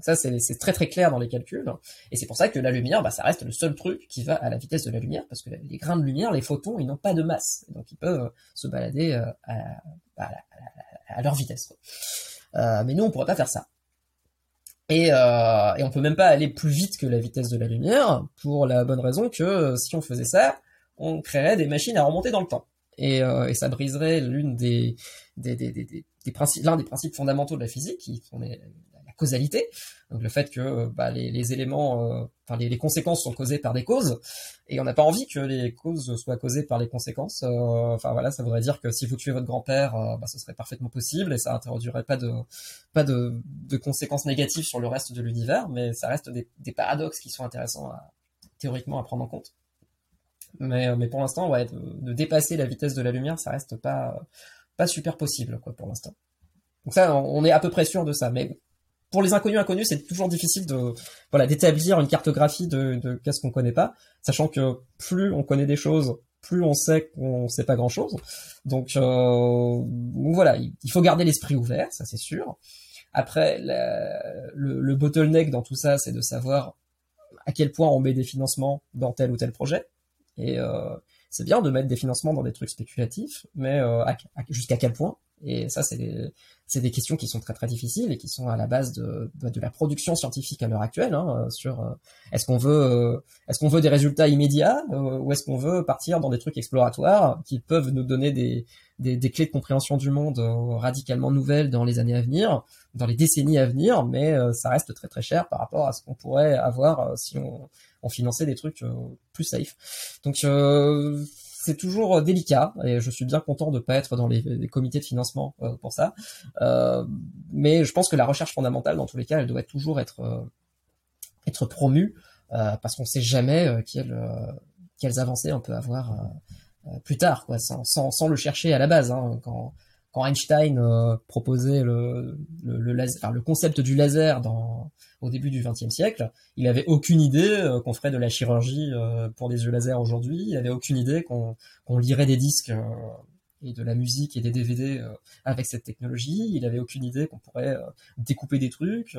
Ça, c'est très très clair dans les calculs. Et c'est pour ça que la lumière, bah, ça reste le seul truc qui va à la vitesse de la lumière, parce que les grains de lumière, les photons, ils n'ont pas de masse. Donc ils peuvent se balader euh, à, à, leur vitesse. Euh, mais nous, on pourrait pas faire ça. Et, euh, et on peut même pas aller plus vite que la vitesse de la lumière, pour la bonne raison que si on faisait ça, on créerait des machines à remonter dans le temps. Et, euh, ça briserait des, principes, l'un des principes fondamentaux de la physique, qui sont les, causalité, donc le fait que bah, les, éléments, euh, enfin les, conséquences sont causées par des causes, et on n'a pas envie que les causes soient causées par les conséquences. Euh, enfin voilà, ça voudrait dire que si vous tuez votre grand-père, bah, ce serait parfaitement possible et ça introduirait pas de pas de, conséquences négatives sur le reste de l'univers, mais ça reste des, paradoxes qui sont intéressants théoriquement à prendre en compte. Mais, mais pour l'instant, ouais, de, de, dépasser la vitesse de la lumière, ça reste pas pas super possible quoi pour l'instant. Donc ça, on est à peu près sûr de ça, mais pour les inconnus inconnus, c'est toujours difficile de voilà d'établir une cartographie de, de qu'est-ce qu'on connaît pas, sachant que plus on connaît des choses, plus on sait qu'on sait pas grand-chose. Donc, euh, voilà, il faut garder l'esprit ouvert, ça c'est sûr. Après, le, le bottleneck dans tout ça, c'est de savoir à quel point on met des financements dans tel ou tel projet. Et euh, c'est bien de mettre des financements dans des trucs spéculatifs, mais euh, jusqu'à quel point? Et ça, c'est des, des questions qui sont très très difficiles et qui sont à la base de, de, la production scientifique à l'heure actuelle hein, sur euh, est-ce qu'on veut est-ce qu'on veut des résultats immédiats ou est-ce qu'on veut partir dans des trucs exploratoires qui peuvent nous donner des, des, des clés de compréhension du monde radicalement nouvelles dans les années à venir, dans les décennies à venir, mais ça reste très très cher par rapport à ce qu'on pourrait avoir si on, on finançait des trucs plus safe. Donc c'est toujours euh, délicat et je suis bien content de pas être dans les, comités de financement euh, pour ça. Euh, mais je pense que la recherche fondamentale, dans tous les cas, elle doit toujours être être promue parce qu'on sait jamais quelles quelles avancées on peut avoir plus tard, quoi, sans, sans, sans le chercher à la base. Hein, quand quand Einstein proposait le le, laser, le concept du laser dans au début du XXe siècle, il avait aucune idée euh, qu'on ferait de la chirurgie euh, pour des yeux laser aujourd'hui. Il avait aucune idée qu'on lirait des disques euh, et de la musique et des DVD avec cette technologie. Il avait aucune idée qu'on pourrait découper des trucs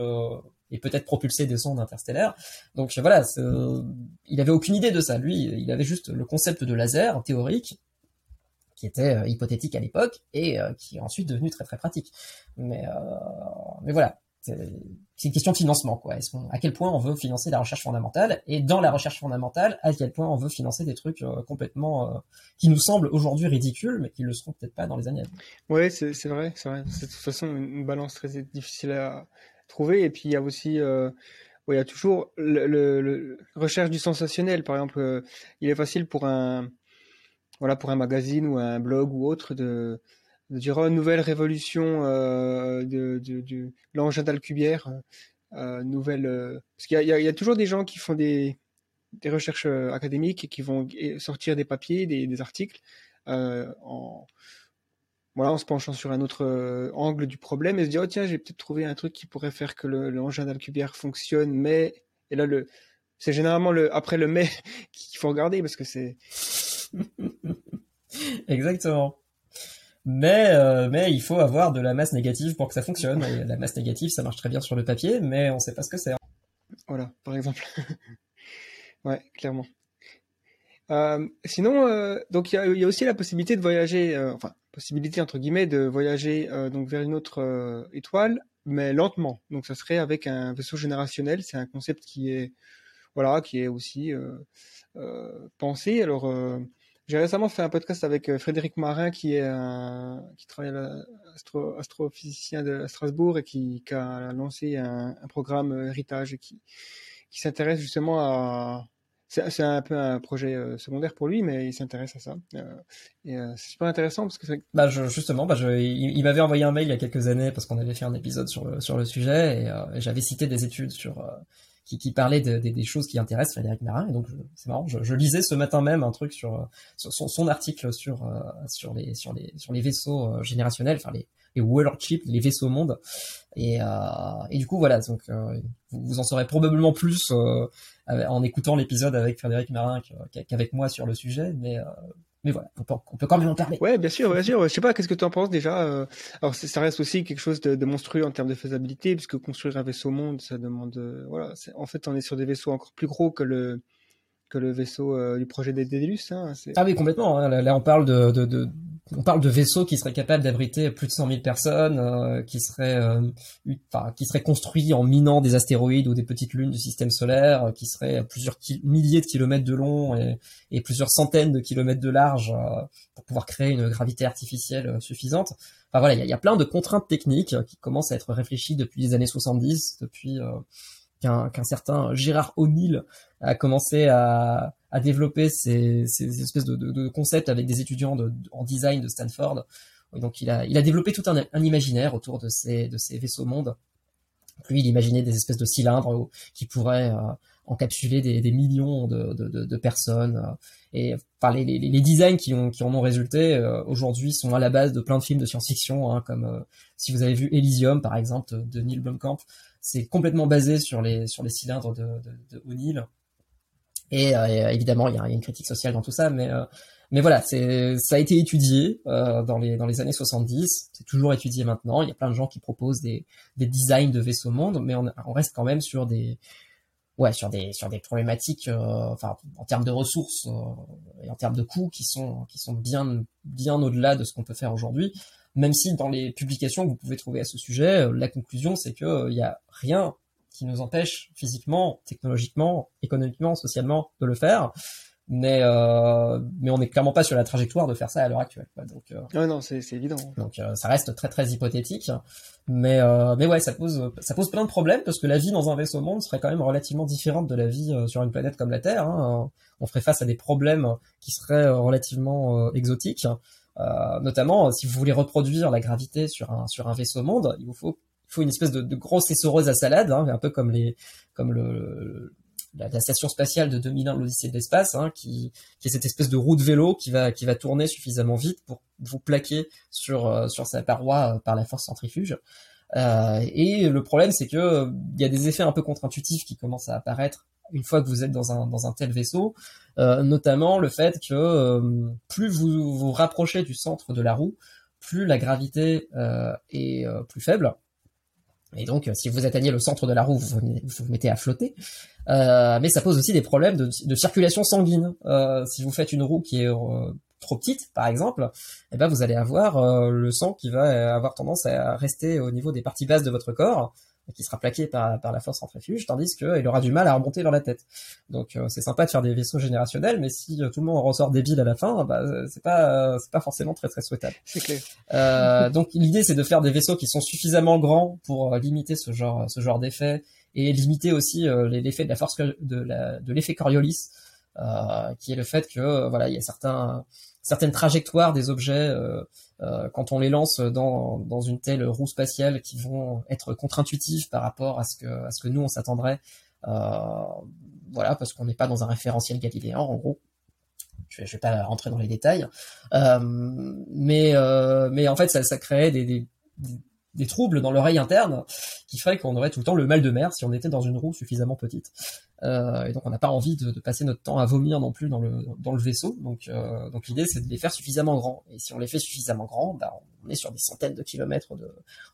et peut-être propulser des sondes interstellaires. Donc voilà, il avait aucune idée de ça. Lui, il avait juste le concept de laser théorique qui était hypothétique à l'époque et qui est ensuite devenu très très pratique. Mais mais voilà, c'est une question de financement, quoi. À quel point on veut financer la recherche fondamentale? Et dans la recherche fondamentale, à quel point on veut financer des trucs euh, complètement euh, qui nous semblent aujourd'hui ridicules, mais qui le seront peut-être pas dans les années à venir. Ouais, c'est vrai, c'est vrai. C'est de toute façon une balance très difficile à trouver. Et puis il y a aussi, euh, il y a toujours le, le, recherche du sensationnel. Par exemple, il est facile pour un, voilà, pour un magazine ou un blog ou autre de dire une nouvelle révolution euh, de, de, de l'engin d'Alcubierre, euh, nouvelle euh, parce qu'il y, y, a, toujours des gens qui font des, des recherches euh, académiques et qui vont sortir des papiers, des, des articles euh, en voilà, en se penchant sur un autre euh, angle du problème et se dire oh tiens j'ai peut-être trouvé un truc qui pourrait faire que l'engin le, d'Alcubierre fonctionne, mais et là le c'est généralement le après le mais [laughs] qu'il faut regarder parce que c'est [laughs] exactement mais euh, mais il faut avoir de la masse négative pour que ça fonctionne. La masse négative, ça marche très bien sur le papier, mais on sait pas ce que c'est. Voilà, par exemple. [laughs] ouais, clairement. Euh, sinon, euh, donc il y a, y a, aussi la possibilité de voyager, enfin possibilité entre guillemets de voyager donc vers une autre étoile mais lentement. Donc ça serait avec un vaisseau générationnel. C'est un concept qui est voilà, qui est aussi pensé. Alors j'ai récemment fait un podcast avec Frédéric Marin, qui est un, qui travaille à astrophysicien de Strasbourg et qui, qui a lancé un, programme héritage et qui, qui s'intéresse justement à, c'est un peu un projet euh, secondaire pour lui, mais il s'intéresse à ça. Euh, et euh, c'est super intéressant parce que bah justement, bah il, m'avait envoyé un mail il y a quelques années parce qu'on avait fait un épisode sur le sur le sujet et, j'avais cité des études sur qui, qui parlaient de, des choses qui intéressent Frédéric Marin et donc c'est marrant. Je, je, lisais ce matin même un truc sur, sur son, son, article sur sur les sur les sur les vaisseaux générationnels, enfin les les Warship, les vaisseaux monde. Et, euh, et du coup, voilà, donc euh, vous, en saurez probablement plus euh, en écoutant l'épisode avec Frédéric Marin qu'avec moi sur le sujet, mais mais voilà, on peut, quand même en parler. Ouais, bien sûr, bien sûr. Je sais pas, qu'est-ce que tu en penses déjà Alors, ça reste aussi quelque chose de, de, monstrueux en termes de faisabilité, puisque construire un vaisseau monde, ça demande, voilà. En fait, on est sur des vaisseaux encore plus gros que le que le vaisseau du projet des Dédalus. Hein, ah oui, complètement. Hein. Là, on parle de, de, de, on parle de vaisseaux qui seraient capables d'abriter plus de 100 000 personnes, euh, qui seraient, euh, enfin, qui seraient construits en minant des astéroïdes ou des petites lunes du système solaire, euh, qui seraient plusieurs milliers de kilomètres de long et, plusieurs centaines de kilomètres de large pour pouvoir créer une gravité artificielle suffisante. Enfin voilà, il y, y a, plein de contraintes techniques qui commencent à être réfléchies depuis les années 70, depuis qu'un certain Gérard O'Neill a commencé à, à développer ces, ces espèces de, de, de, concepts avec des étudiants de, en design de Stanford. donc il a, il a développé tout un, un imaginaire autour de ces, de ces vaisseaux mondes. Lui, il imaginait des espèces de cylindres qui pourraient euh, encapsuler des, des millions de, de, personnes. Euh, et enfin, les, les, les, designs qui, ont, qui en ont résulté euh, aujourd'hui sont à la base de plein de films de science-fiction, hein, comme si vous avez vu Elysium, par exemple, de Neil Blomkamp. C'est complètement basé sur les, sur les cylindres de, O'Neill. Et, euh, évidemment, il y, a, une critique sociale dans tout ça, mais euh, mais voilà, ça a été étudié euh, dans les dans les années 70. C'est toujours étudié maintenant. Il y a plein de gens qui proposent des des designs de vaisseaux monde, mais on, on reste quand même sur des ouais sur des sur des problématiques enfin en termes de ressources et en termes de coûts qui sont qui sont bien bien au-delà de ce qu'on peut faire aujourd'hui même si dans les publications que vous pouvez trouver à ce sujet la conclusion c'est que il y a rien qui nous empêche physiquement, technologiquement, économiquement, socialement de le faire. Mais euh, mais on n'est clairement pas sur la trajectoire de faire ça à l'heure actuelle. Donc euh, non, c'est évident. Donc euh, ça reste très très hypothétique. Mais euh, mais ouais, ça pose ça pose plein de problèmes parce que la vie dans un vaisseau monde serait quand même relativement différente de la vie euh, sur une planète comme la Terre. Hein. On ferait face à des problèmes qui seraient relativement exotiques. Notamment, si vous voulez reproduire la gravité sur un sur un vaisseau monde, il vous faut il faut une espèce de, de grosse essoreuse à salade, hein, un peu comme les, comme le, la, la, station spatiale de 2001, l'Odyssée de l'espace, hein, qui, qui est cette espèce de roue de vélo qui va, qui va tourner suffisamment vite pour vous plaquer sur, euh, sur sa paroi euh, par la force centrifuge. Euh, et le problème, c'est que il y a des effets un peu contre-intuitifs qui commencent à apparaître une fois que vous êtes dans un, tel vaisseau, euh, notamment le fait que euh, plus vous vous rapprochez du centre de la roue, plus la gravité est plus faible. Et donc, euh, si vous atteignez le centre de la roue, vous vous, mettez à flotter. Euh, mais ça pose aussi des problèmes de, circulation sanguine. Euh, si vous faites une roue qui est euh, trop petite, par exemple, eh ben vous allez avoir euh, le sang qui va avoir tendance à rester au niveau des parties basses de votre corps, qui sera plaqué par, par la force centrifuge, tandis qu'il aura du mal à remonter dans la tête. Donc euh, c'est sympa de faire des vaisseaux générationnels, mais si euh, tout le monde ressort débile à la fin, bah, c'est pas c'est pas forcément très très souhaitable. C'est clair. Euh, donc l'idée c'est de faire des vaisseaux qui sont suffisamment grands pour euh, limiter ce genre ce genre d'effet et limiter aussi l'effet de la force de la de l'effet Coriolis, qui est le fait que voilà il y a certains certaines trajectoires des objets euh, quand on les lance dans, une telle roue spatiale qui vont être contre-intuitifs par rapport à ce que, nous on s'attendrait. Euh, voilà, parce qu'on n'est pas dans un référentiel galiléen en gros. Je je vais pas rentrer dans les détails, euh, mais euh, en fait ça, ça des, des troubles dans l'oreille interne qui ferait qu'on aurait tout le temps le mal de mer si on était dans une roue suffisamment petite. Euh, et donc on n'a pas envie de, passer notre temps à vomir non plus dans le vaisseau. Donc euh, donc l'idée c'est de les faire suffisamment grands. Et si on les fait suffisamment grands, bah, on est sur des centaines de kilomètres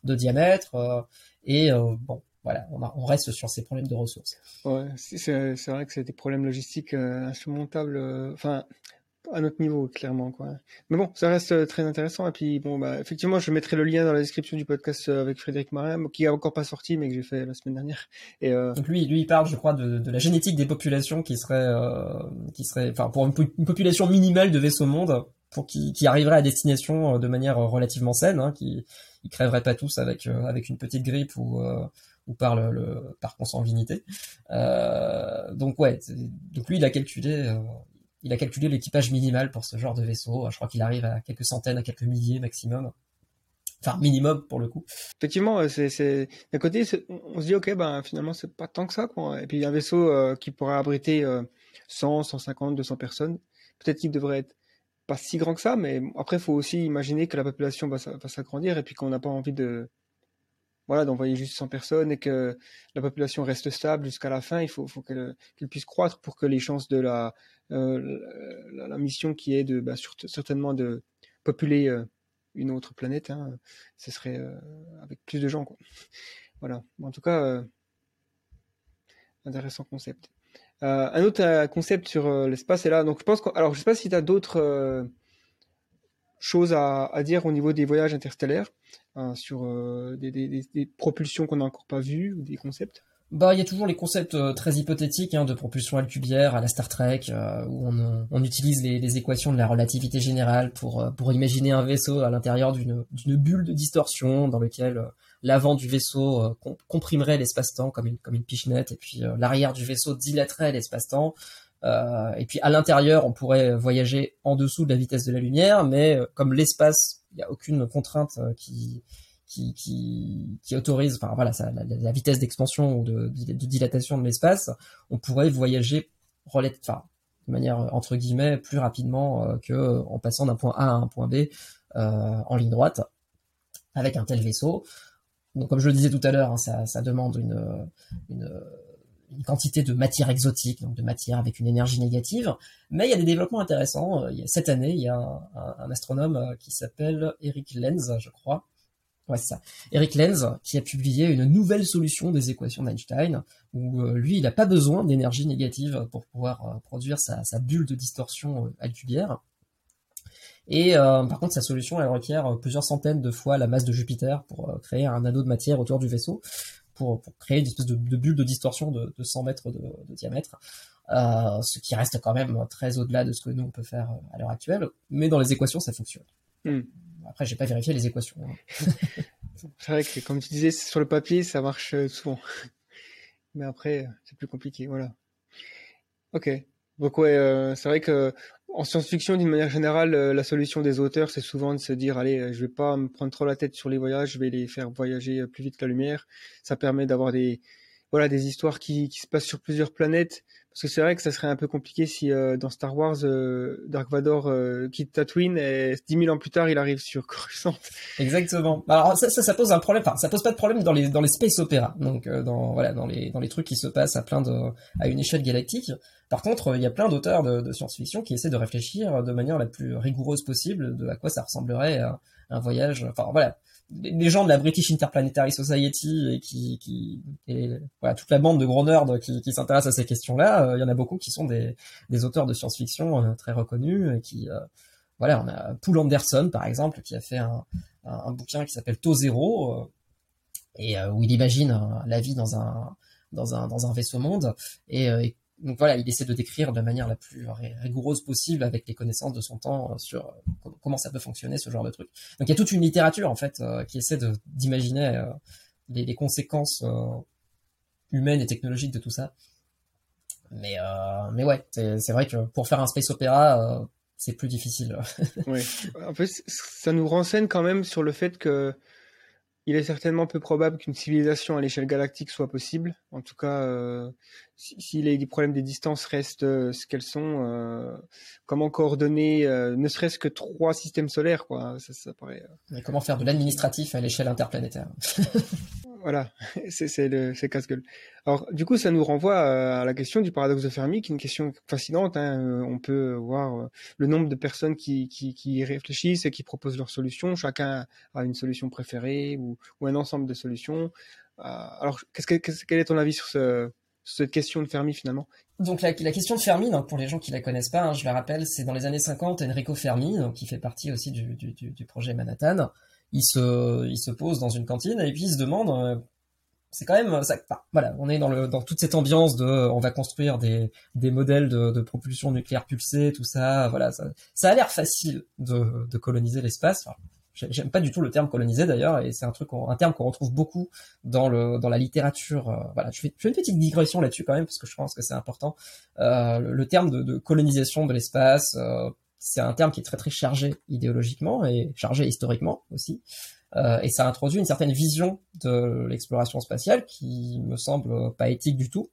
de, diamètre. Euh, et bon voilà, on, reste sur ces problèmes de ressources. Ouais, c'est vrai que c'est des problèmes logistiques insurmontables. Enfin, à notre niveau, clairement. Quoi. Mais bon, ça reste euh, très intéressant. Et puis, bon, bah, effectivement, je mettrai le lien dans la description du podcast euh, avec Frédéric Marin, qui est encore pas sorti, mais que j'ai fait la semaine dernière. Et euh... Donc lui, lui, il parle, je crois, de, de la génétique des populations qui serait, euh, qui serait, enfin, pour une, population minimale de vaisseaux monde, pour qui, qui arriverait à destination de manière relativement saine, hein, qui, ils crèveraient pas tous avec avec une petite grippe ou ou par le, le par consanguinité. Euh, donc ouais, donc lui il a calculé il a calculé l'équipage minimal pour ce genre de vaisseau. Je crois qu'il arrive à quelques centaines, à quelques milliers maximum. Enfin, minimum pour le coup. Effectivement, c'est d'un côté, on se dit ok, ben finalement c'est pas tant que ça quoi. Et puis un vaisseau euh, qui pourrait abriter 100, 150, 200 personnes. Peut-être qu'il devrait être pas si grand que ça, mais après il faut aussi imaginer que la population va, va s'agrandir et puis qu'on n'a pas envie de voilà, d'envoyer juste 100 personnes et que la population reste stable jusqu'à la fin, il faut, qu'elle puisse croître pour que les chances de la, euh, mission qui est de bah, certainement de populer euh, une autre planète, hein, ce serait euh, avec plus de gens. Voilà, en tout cas, intéressant concept. un autre concept sur l'espace est là. Donc je pense que, je sais pas si tu as d'autres choses à, dire au niveau des voyages interstellaires. Hein, sur euh, des, propulsions qu'on n'a encore pas vues ou des concepts? Bah, il y a toujours les concepts euh, très hypothétiques hein, de propulsion alcubière à la Star Trek, euh, où on, utilise les, les, équations de la relativité générale pour pour imaginer un vaisseau à l'intérieur d'une bulle de distorsion dans lequel l'avant du vaisseau comprimerait l'espace-temps comme une comme une pichenette, et puis l'arrière du vaisseau dilaterait l'espace-temps. Et puis à l'intérieur, on pourrait voyager en dessous de la vitesse de la lumière, mais comme l'espace il n'y a aucune contrainte euh, qui, qui, qui, qui autorise, enfin voilà, la, vitesse d'expansion ou de, de, dilatation de l'espace, on pourrait voyager enfin, de manière entre guillemets plus rapidement euh, que en passant d'un point A à un point B euh, en ligne droite avec un tel vaisseau. Donc comme je le disais tout à l'heure, hein, ça, ça, demande une, une une quantité de matière exotique, donc de matière avec une énergie négative. Mais il y a des développements intéressants. A, cette année, il y a un, astronome euh, qui s'appelle Eric Lenz, je crois. Ouais, c'est ça. Eric Lenz, qui a publié une nouvelle solution des équations d'Einstein, où euh, lui, il n'a pas besoin d'énergie négative pour pouvoir euh, produire sa, bulle de distorsion alcubière. Et par contre, sa solution, elle requiert plusieurs centaines de fois la masse de Jupiter pour créer un anneau de matière autour du vaisseau pour, pour créer une espèce de, de, bulle de distorsion de, de 100 mètres de, de diamètre, euh, ce qui reste quand même très au-delà de ce que nous on peut faire euh, à l'heure actuelle, mais dans les équations ça fonctionne. Hmm. Après j'ai pas vérifié les équations. Hein. [laughs] c'est vrai que comme tu disais sur le papier ça marche euh, souvent, mais après c'est plus compliqué, voilà. Ok. Donc ouais, euh, c'est vrai que en science-fiction, d'une manière générale, euh, la solution des auteurs, c'est souvent de se dire, allez, euh, je vais pas me prendre trop la tête sur les voyages, je vais les faire voyager euh, plus vite que la lumière. Ça permet d'avoir des, voilà, des histoires qui, se passent sur plusieurs planètes, parce que c'est vrai que ça serait un peu compliqué si euh, dans Star Wars, euh, Dark Vador euh, quitte Tatooine et 10 000 ans plus tard, il arrive sur [laughs] Coruscant. Exactement. Alors ça, ça, pose un problème. Enfin, ça pose pas de problème dans les dans les space opéras. Donc dans voilà dans les dans les trucs qui se passent à plein de à une échelle galactique. Par contre, il y a plein d'auteurs de, science-fiction qui essaient de réfléchir de manière la plus rigoureuse possible de à quoi ça ressemblerait un, un voyage. Enfin voilà les gens de la British Interplanetary Society et qui, qui et voilà toute la bande de gros nerds qui, qui s'intéressent à ces questions-là, euh, il y en a beaucoup qui sont des, auteurs de science-fiction euh, très reconnus et qui euh, voilà, on a Poul Anderson par exemple qui a fait un, un, bouquin qui s'appelle Taux zéro et où il imagine la vie dans un dans un dans un vaisseau monde. Et, et donc voilà, il essaie de décrire de manière la plus rigoureuse possible avec les connaissances de son temps euh, sur euh, comment ça peut fonctionner ce genre de truc. Donc il y a toute une littérature en fait euh, qui essaie d'imaginer les, conséquences humaines et technologiques de tout ça. Mais mais ouais, c'est vrai que pour faire un space opéra, c'est plus difficile. [laughs] oui. En fait, ça nous renseigne quand même sur le fait que il est certainement peu probable qu'une civilisation à l'échelle galactique soit possible. En tout cas, euh, si, si, les problèmes des distances restent euh, ce qu'elles sont, euh, comment coordonner euh, ne serait-ce que trois systèmes solaires, quoi. Ça, ça paraît. Mais comment faire de l'administratif à l'échelle interplanétaire? [laughs] Voilà, [laughs] c'est le casse-gueule. Alors du coup, ça nous renvoie à la question du paradoxe de Fermi, qui est une question fascinante. Hein. Euh, on peut voir euh, le nombre de personnes qui, qui, réfléchissent et qui proposent leurs solutions. Chacun a une solution préférée ou, un ensemble de solutions. Euh, alors, quel est ton avis sur, ce, sur cette question de Fermi finalement? Donc la, question de Fermi, donc pour les gens qui la connaissent pas, hein, je la rappelle, c'est dans les années 50, Enrico Fermi, donc qui fait partie aussi du, du, projet Manhattan, il se, il se pose dans une cantine et puis il se demande, euh, c'est quand même, ça, voilà, on est dans, le, dans toute cette ambiance de, on va construire des, des modèles de, de propulsion nucléaire pulsée, tout ça, voilà, ça, ça a l'air facile de, de coloniser l'espace. J'aime pas du tout le terme colonisé d'ailleurs, et c'est un truc, un terme qu'on retrouve beaucoup dans le dans la littérature. Euh, voilà, je fais, je fais, une petite digression là-dessus quand même parce que je pense que c'est important. Euh, le, terme de, de, colonisation de l'espace, euh, c'est un terme qui est très très chargé idéologiquement et chargé historiquement aussi, euh, et ça introduit une certaine vision de l'exploration spatiale qui me semble pas éthique du tout,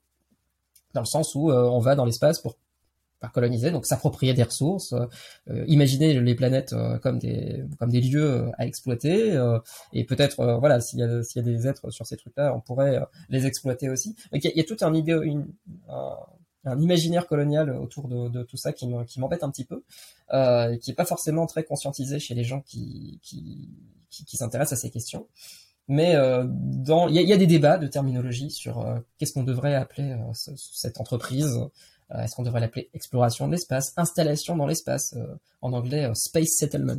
dans le sens où euh, on va dans l'espace pour coloniser, donc s'approprier des ressources, euh, imaginer les planètes comme des comme des lieux à exploiter, et peut-être voilà s'il y a y a des êtres sur ces trucs-là, on pourrait les exploiter aussi. Donc il y, a, tout un idée, une, un, imaginaire colonial autour de, de tout ça qui m'embête un petit peu, euh, qui est pas forcément très conscientisé chez les gens qui qui, qui, s'intéressent à ces questions. Mais euh, il y a, y a, des débats de terminologie sur qu'est-ce qu'on devrait appeler cette entreprise, euh, est-ce qu'on devrait l'appeler exploration de l'espace, installation dans l'espace, euh, en anglais euh, space settlements.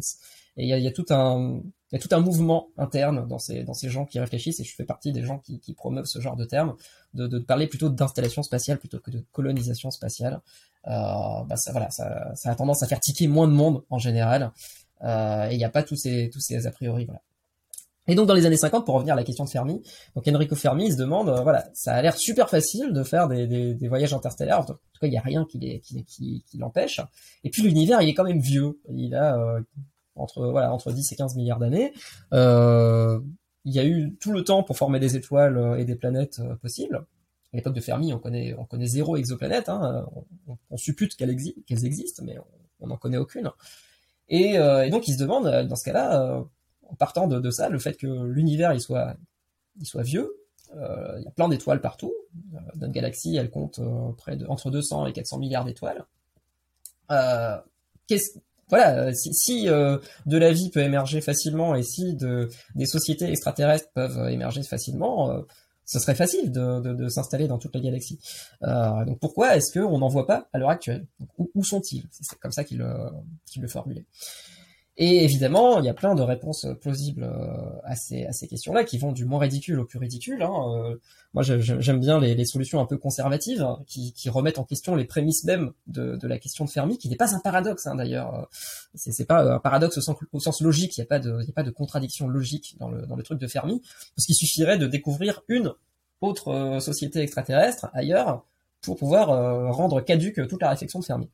Et il y a, y a, tout un il y a tout un mouvement interne dans ces dans ces gens qui réfléchissent et je fais partie des gens qui, promeuvent ce genre de termes, de, parler plutôt d'installation spatiale plutôt que de colonisation spatiale. Euh, bah ça voilà ça, ça a tendance à faire tiquer moins de monde en général euh, et il n'y a pas tous ces tous ces a priori voilà. Et donc dans les années 50, pour revenir à la question de Fermi, donc Enrico Fermi se demande, euh, voilà, ça a l'air super facile de faire des, des, des voyages interstellaires. En tout cas, il n'y a rien qui, qui, qui, qui l'empêche. Et puis l'univers, il est quand même vieux. Il a euh, entre voilà entre 10 et 15 milliards d'années. Euh, il y a eu tout le temps pour former des étoiles euh, et des planètes possibles. À l'époque de Fermi, on connaît on connaît zéro exoplanète. Hein. On, suppute qu'elles exi existent, mais on n'en connaît aucune. Et, donc il se demande, dans ce cas-là en partant de, ça, le fait que l'univers il soit, il soit vieux, euh, il y a plein d'étoiles partout. Euh, notre galaxie, elle compte euh, près de entre 200 et 400 milliards d'étoiles. Voilà, si, de la vie peut émerger facilement et si de, des sociétés extraterrestres peuvent émerger facilement, ce serait facile de, s'installer dans toute la galaxie. donc pourquoi est-ce qu'on n'en voit pas à l'heure actuelle? Où, sont-ils? C'est comme ça qu'il le formulait. Et évidemment, il y a plein de réponses plausibles euh, à ces, questions-là, qui vont du moins ridicule au plus ridicule. Hein. Euh, moi, j'aime bien les, solutions un peu conservatives, hein, qui, remettent en question les prémices même de, la question de Fermi, qui n'est pas un paradoxe hein, d'ailleurs. C'est pas un paradoxe au sens, logique, il n'y a, pas de, a pas de contradiction logique dans le, dans le truc de Fermi, parce qu'il suffirait de découvrir une autre euh, société extraterrestre ailleurs pour pouvoir rendre caduque toute la réflexion de Fermi.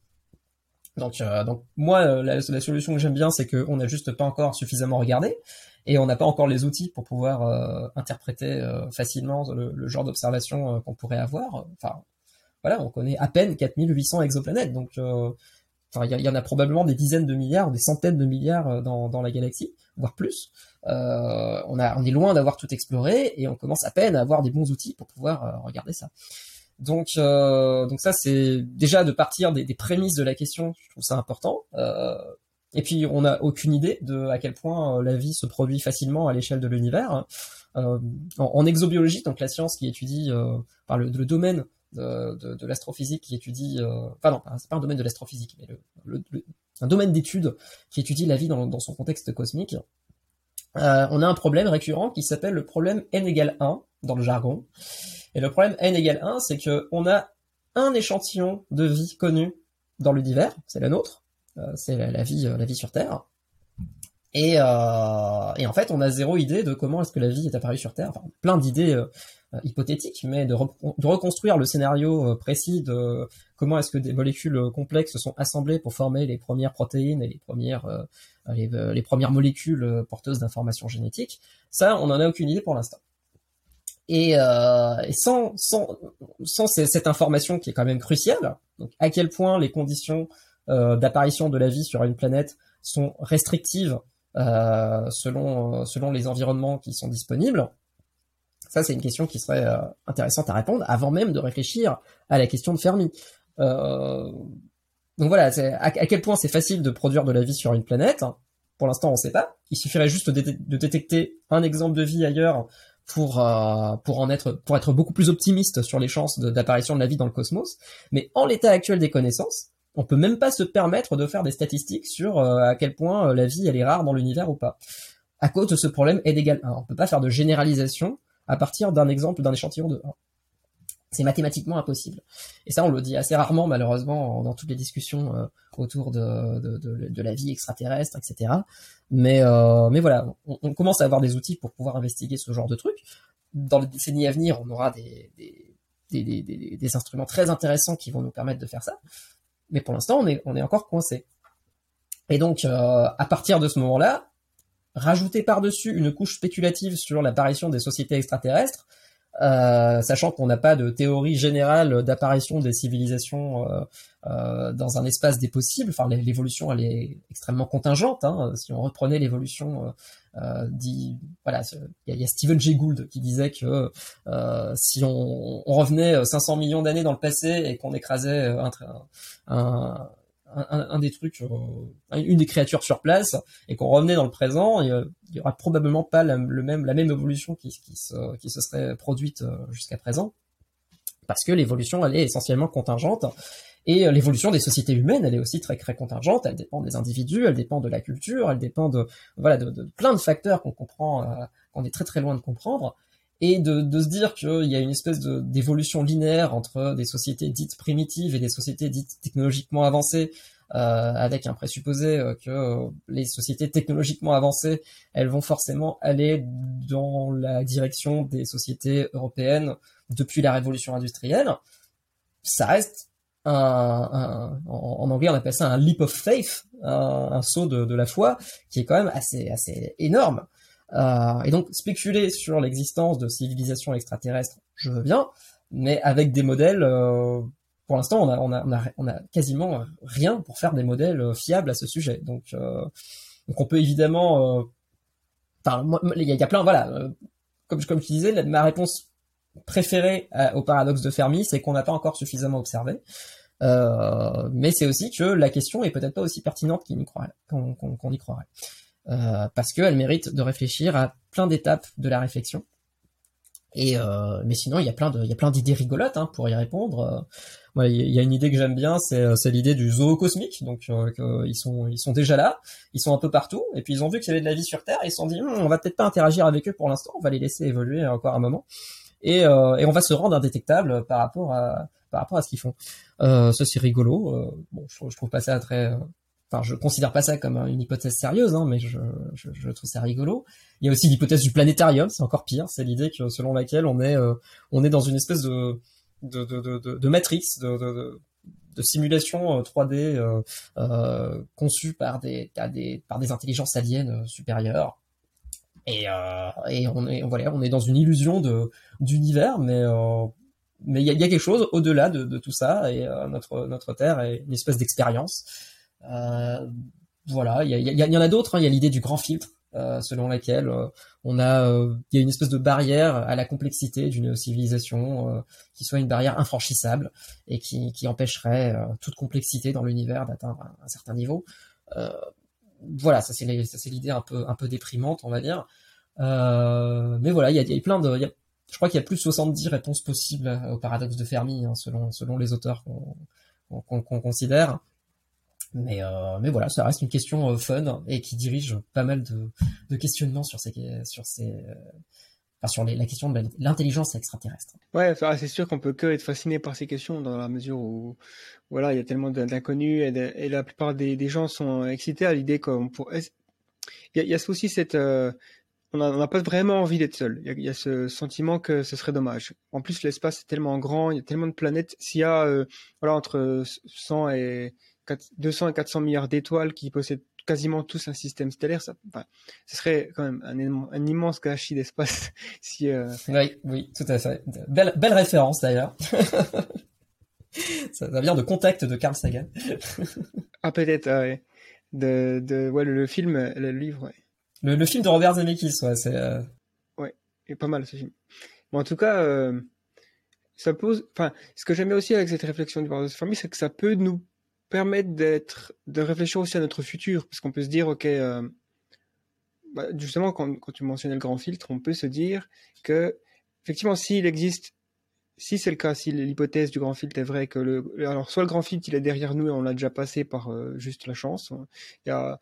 Donc, euh, moi, euh, la, solution que j'aime bien, c'est qu'on n'a juste pas encore suffisamment regardé et on n'a pas encore les outils pour pouvoir euh, interpréter facilement le, genre d'observation qu'on pourrait avoir. Enfin, voilà, on connaît à peine 4800 exoplanètes, donc il y, en a probablement des dizaines de milliards, des centaines de milliards dans, dans la galaxie, voire plus. on, a, on est loin d'avoir tout exploré et on commence à peine à avoir des bons outils pour pouvoir regarder ça. Donc, euh, donc ça, c'est déjà de partir des, prémices de la question. Je trouve ça important. Euh, et puis, on n'a aucune idée de à quel point euh, la vie se produit facilement à l'échelle de l'univers. Euh, en, exobiologie, donc la science qui étudie, euh, par le, domaine de, l'astrophysique qui étudie, enfin non, c'est pas un domaine de l'astrophysique, mais le, le, un domaine d'étude qui étudie la vie dans, dans son contexte cosmique. On a un problème récurrent qui s'appelle le problème n égale 1 dans le jargon. Et le problème n égale 1, c'est que on a un échantillon de vie connu dans l'univers, c'est la nôtre, euh, c'est la, vie, euh, la vie sur Terre. Et, euh, et, en fait, on a zéro idée de comment est-ce que la vie est apparue sur Terre. Enfin, plein d'idées euh, hypothétiques, mais de, reconstruire le scénario précis de comment est-ce que des molécules complexes sont assemblées pour former les premières protéines et les premières les, premières molécules porteuses d'informations génétiques. Ça, on n'en a aucune idée pour l'instant. Et, euh, et sans, sans, sans cette information qui est quand même cruciale, donc à quel point les conditions euh, d'apparition de la vie sur une planète sont restrictives euh, selon, selon les environnements qui sont disponibles, ça c'est une question qui serait euh, intéressante à répondre avant même de réfléchir à la question de Fermi. Euh, donc voilà, à, à quel point c'est facile de produire de la vie sur une planète. Pour l'instant, on ne sait pas. Il suffirait juste de détecter un exemple de vie ailleurs pour euh, pour en être pour être beaucoup plus optimiste sur les chances d'apparition de, la vie dans le cosmos. Mais en l'état actuel des connaissances, on peut même pas se permettre de faire des statistiques sur euh, à quel point euh, la vie elle est rare dans l'univers ou pas. À cause de ce problème n égale 1. On peut pas faire de généralisation à partir d'un exemple d'un échantillon de 1. C'est mathématiquement impossible. Et ça, on le dit assez rarement, malheureusement, dans toutes les discussions euh, autour de, la vie extraterrestre, etc. Mais, euh, mais voilà, on, commence à avoir des outils pour pouvoir investiguer ce genre de trucs. Dans les décennies à venir, on aura des, instruments très intéressants qui vont nous permettre de faire ça. Mais pour l'instant, on est, on est encore coincé. Et donc, euh, à partir de ce moment-là, rajouter par-dessus une couche spéculative sur l'apparition des sociétés extraterrestres, euh, sachant qu'on n'a pas de théorie générale d'apparition des civilisations euh, euh, dans un espace des possibles. Enfin, l'évolution, elle est extrêmement contingente. Hein. Si on reprenait l'évolution, euh, dit, voilà, il y, y, a Stephen Jay Gould qui disait que si on, on, revenait 500 millions d'années dans le passé et qu'on écrasait un, un, un, un, des trucs, euh, une des créatures sur place, et qu'on revenait dans le présent, il y aura probablement pas la, le même, la même évolution qui, qui, se, qui se serait produite euh, jusqu'à présent, parce que l'évolution, elle est essentiellement contingente, et euh, l'évolution des sociétés humaines, elle est aussi très très contingente, elle dépend des individus, elle dépend de la culture, elle dépend de voilà de, plein de facteurs qu'on comprend, euh, qu'on est très très loin de comprendre, et de, de se dire qu'il y a une espèce d'évolution linéaire entre des sociétés dites primitives et des sociétés dites technologiquement avancées, euh, avec un présupposé euh, que euh, les sociétés technologiquement avancées, elles vont forcément aller dans la direction des sociétés européennes depuis la révolution industrielle, ça reste un, un en, anglais on appelle ça un leap of faith, un, un saut de, de, la foi, qui est quand même assez assez énorme. Euh, et donc spéculer sur l'existence de civilisations extraterrestres, je veux bien, mais avec des modèles, euh, pour l'instant, on a, on, a, on, a, on a quasiment rien pour faire des modèles euh, fiables à ce sujet. Donc, euh, donc on peut évidemment, enfin, il y, a plein, voilà, comme, comme je disais, ma réponse préférée au paradoxe de Fermi, c'est qu'on n'a pas encore suffisamment observé. Euh, mais c'est aussi que la question est peut-être pas aussi pertinente qu'on croirait. Qu'on, qu'on y croirait. Euh, parce qu'elle mérite de réfléchir à plein d'étapes de la réflexion. Et euh, mais sinon, il y a plein de, il y a plein d'idées rigolotes hein, pour y répondre. Euh, il y a une idée que j'aime bien, c'est, euh, c'est l'idée du zoo cosmique. Donc, euh, ils sont, ils sont déjà là, ils sont un peu partout, et puis ils ont vu qu'il y avait de la vie sur Terre, et ils se sont dit, hm, on va peut-être pas interagir avec eux pour l'instant, on va les laisser évoluer encore un moment, et, et on va se rendre indétectable par rapport à, par rapport à ce qu'ils font. ça c'est rigolo. bon, je, je, trouve pas ça très enfin je considère pas ça comme une hypothèse sérieuse, hein, mais je, je, je, trouve ça rigolo. Il y a aussi l'hypothèse du planétarium, c'est encore pire, c'est l'idée que selon laquelle on est euh, on est dans une espèce de de de de, de matrix, de, de, simulation 3D euh, euh, conçue par des, des par des intelligences aliens supérieures. Et, euh, et on est voilà, on est dans une illusion de d'univers, mais mais il y a, y a, quelque chose au-delà de, de, tout ça et notre notre Terre est une espèce d'expérience. Euh, voilà, il y, en a d'autres. Hein. Il y a l'idée du grand filtre, euh, selon laquelle euh, on a, il y a une espèce de barrière à la complexité d'une civilisation qui soit une barrière infranchissable et qui, qui empêcherait toute complexité dans l'univers d'atteindre un, certain niveau. voilà, ça c'est l'idée un peu un peu déprimante, on va dire. mais voilà, il y a, y a, plein de, y a, je crois qu'il y a plus de 70 réponses possibles au paradoxe de Fermi, hein, selon selon les auteurs qu'on qu'on qu considère. Mais, euh, mais voilà, ça reste une question euh, fun et qui dirige pas mal de, questionnements sur ces, sur ces, euh, sur la question de l'intelligence extraterrestre. Ouais, c'est sûr qu'on peut que être fasciné par ces questions dans la mesure où, voilà, il y a tellement d'inconnus et, la plupart des, gens sont excités à l'idée qu'on pour. Il y a, aussi cette, on n'a pas vraiment envie d'être seul. Il y, a, ce sentiment que ce serait dommage. En plus, l'espace est tellement grand, il y a tellement de planètes. S'il y a, voilà, entre 100 et 200 et 400 milliards d'étoiles qui possèdent quasiment tous un système stellaire, ça, enfin, ce serait quand même un, un immense gâchis d'espace. [laughs] si, euh... Oui, oui, tout à fait. Belle, belle référence d'ailleurs. [laughs] ça, ça, vient de Contact de Carl Sagan. [laughs] ah peut-être, ouais. De, de, ouais, le, le film, le livre, ouais. Le, le film de Robert Zemeckis, ouais, c'est. Euh... Ouais, est pas mal ce film. Bon, en tout cas, euh, ça pose. Enfin, ce que j'aimais aussi avec cette réflexion du de Fermi, c'est que ça peut nous permettre d'être, de réfléchir aussi à notre futur, parce qu'on peut se dire, ok, euh, bah, justement, quand, tu mentionnais le grand filtre, on peut se dire que, effectivement, s'il existe, si c'est le cas, si l'hypothèse du grand filtre est vraie, que le, alors soit le grand filtre il est derrière nous et on l'a déjà passé par euh, juste la chance, il y a,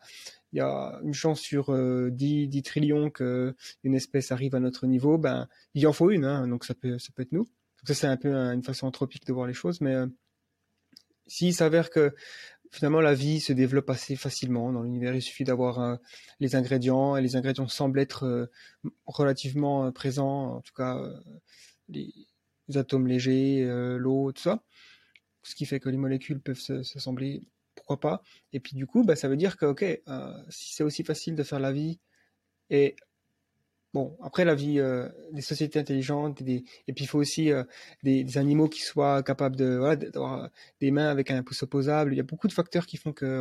il y a une chance sur euh, 10, 10 trillions que une espèce arrive à notre niveau, ben il en faut une, hein, donc ça peut, ça peut être nous. Donc ça c'est un peu une façon anthropique de voir les choses, mais euh, s'il s'avère que finalement la vie se développe assez facilement dans l'univers. Il suffit d'avoir euh, les ingrédients et les ingrédients semblent être euh, relativement euh, présents, en tout cas les, atomes légers, l'eau, tout ça. Ce qui fait que les molécules peuvent s'assembler, pourquoi pas. Et puis du coup, bah, ça veut dire que ok, si c'est aussi facile de faire la vie et Bon, après la vie euh, des sociétés intelligentes, et puis il faut aussi euh, des, animaux qui soient capables de voilà, d'avoir des mains avec un pouce opposable. Il y a beaucoup de facteurs qui font que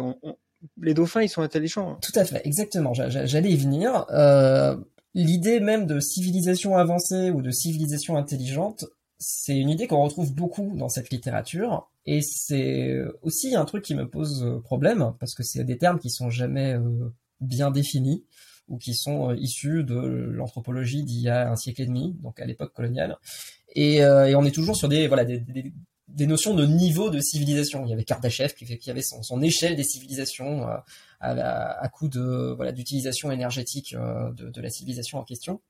les dauphins ils sont intelligents. Hein. Tout à fait, exactement. J'allais y venir. Euh, L'idée même de civilisation avancée ou de civilisation intelligente, c'est une idée qu'on retrouve beaucoup dans cette littérature. Et c'est aussi un truc qui me pose problème parce que c'est des termes qui sont jamais euh, bien définis ou qui sont euh, issus de l'anthropologie d'il y a un siècle et demi, donc à l'époque coloniale. Et, euh, on est toujours sur des voilà des, notions de niveau de civilisation. Il y avait Kardashev qui, avait son, échelle des civilisations euh, à, à, coup de voilà d'utilisation énergétique de, la civilisation en question.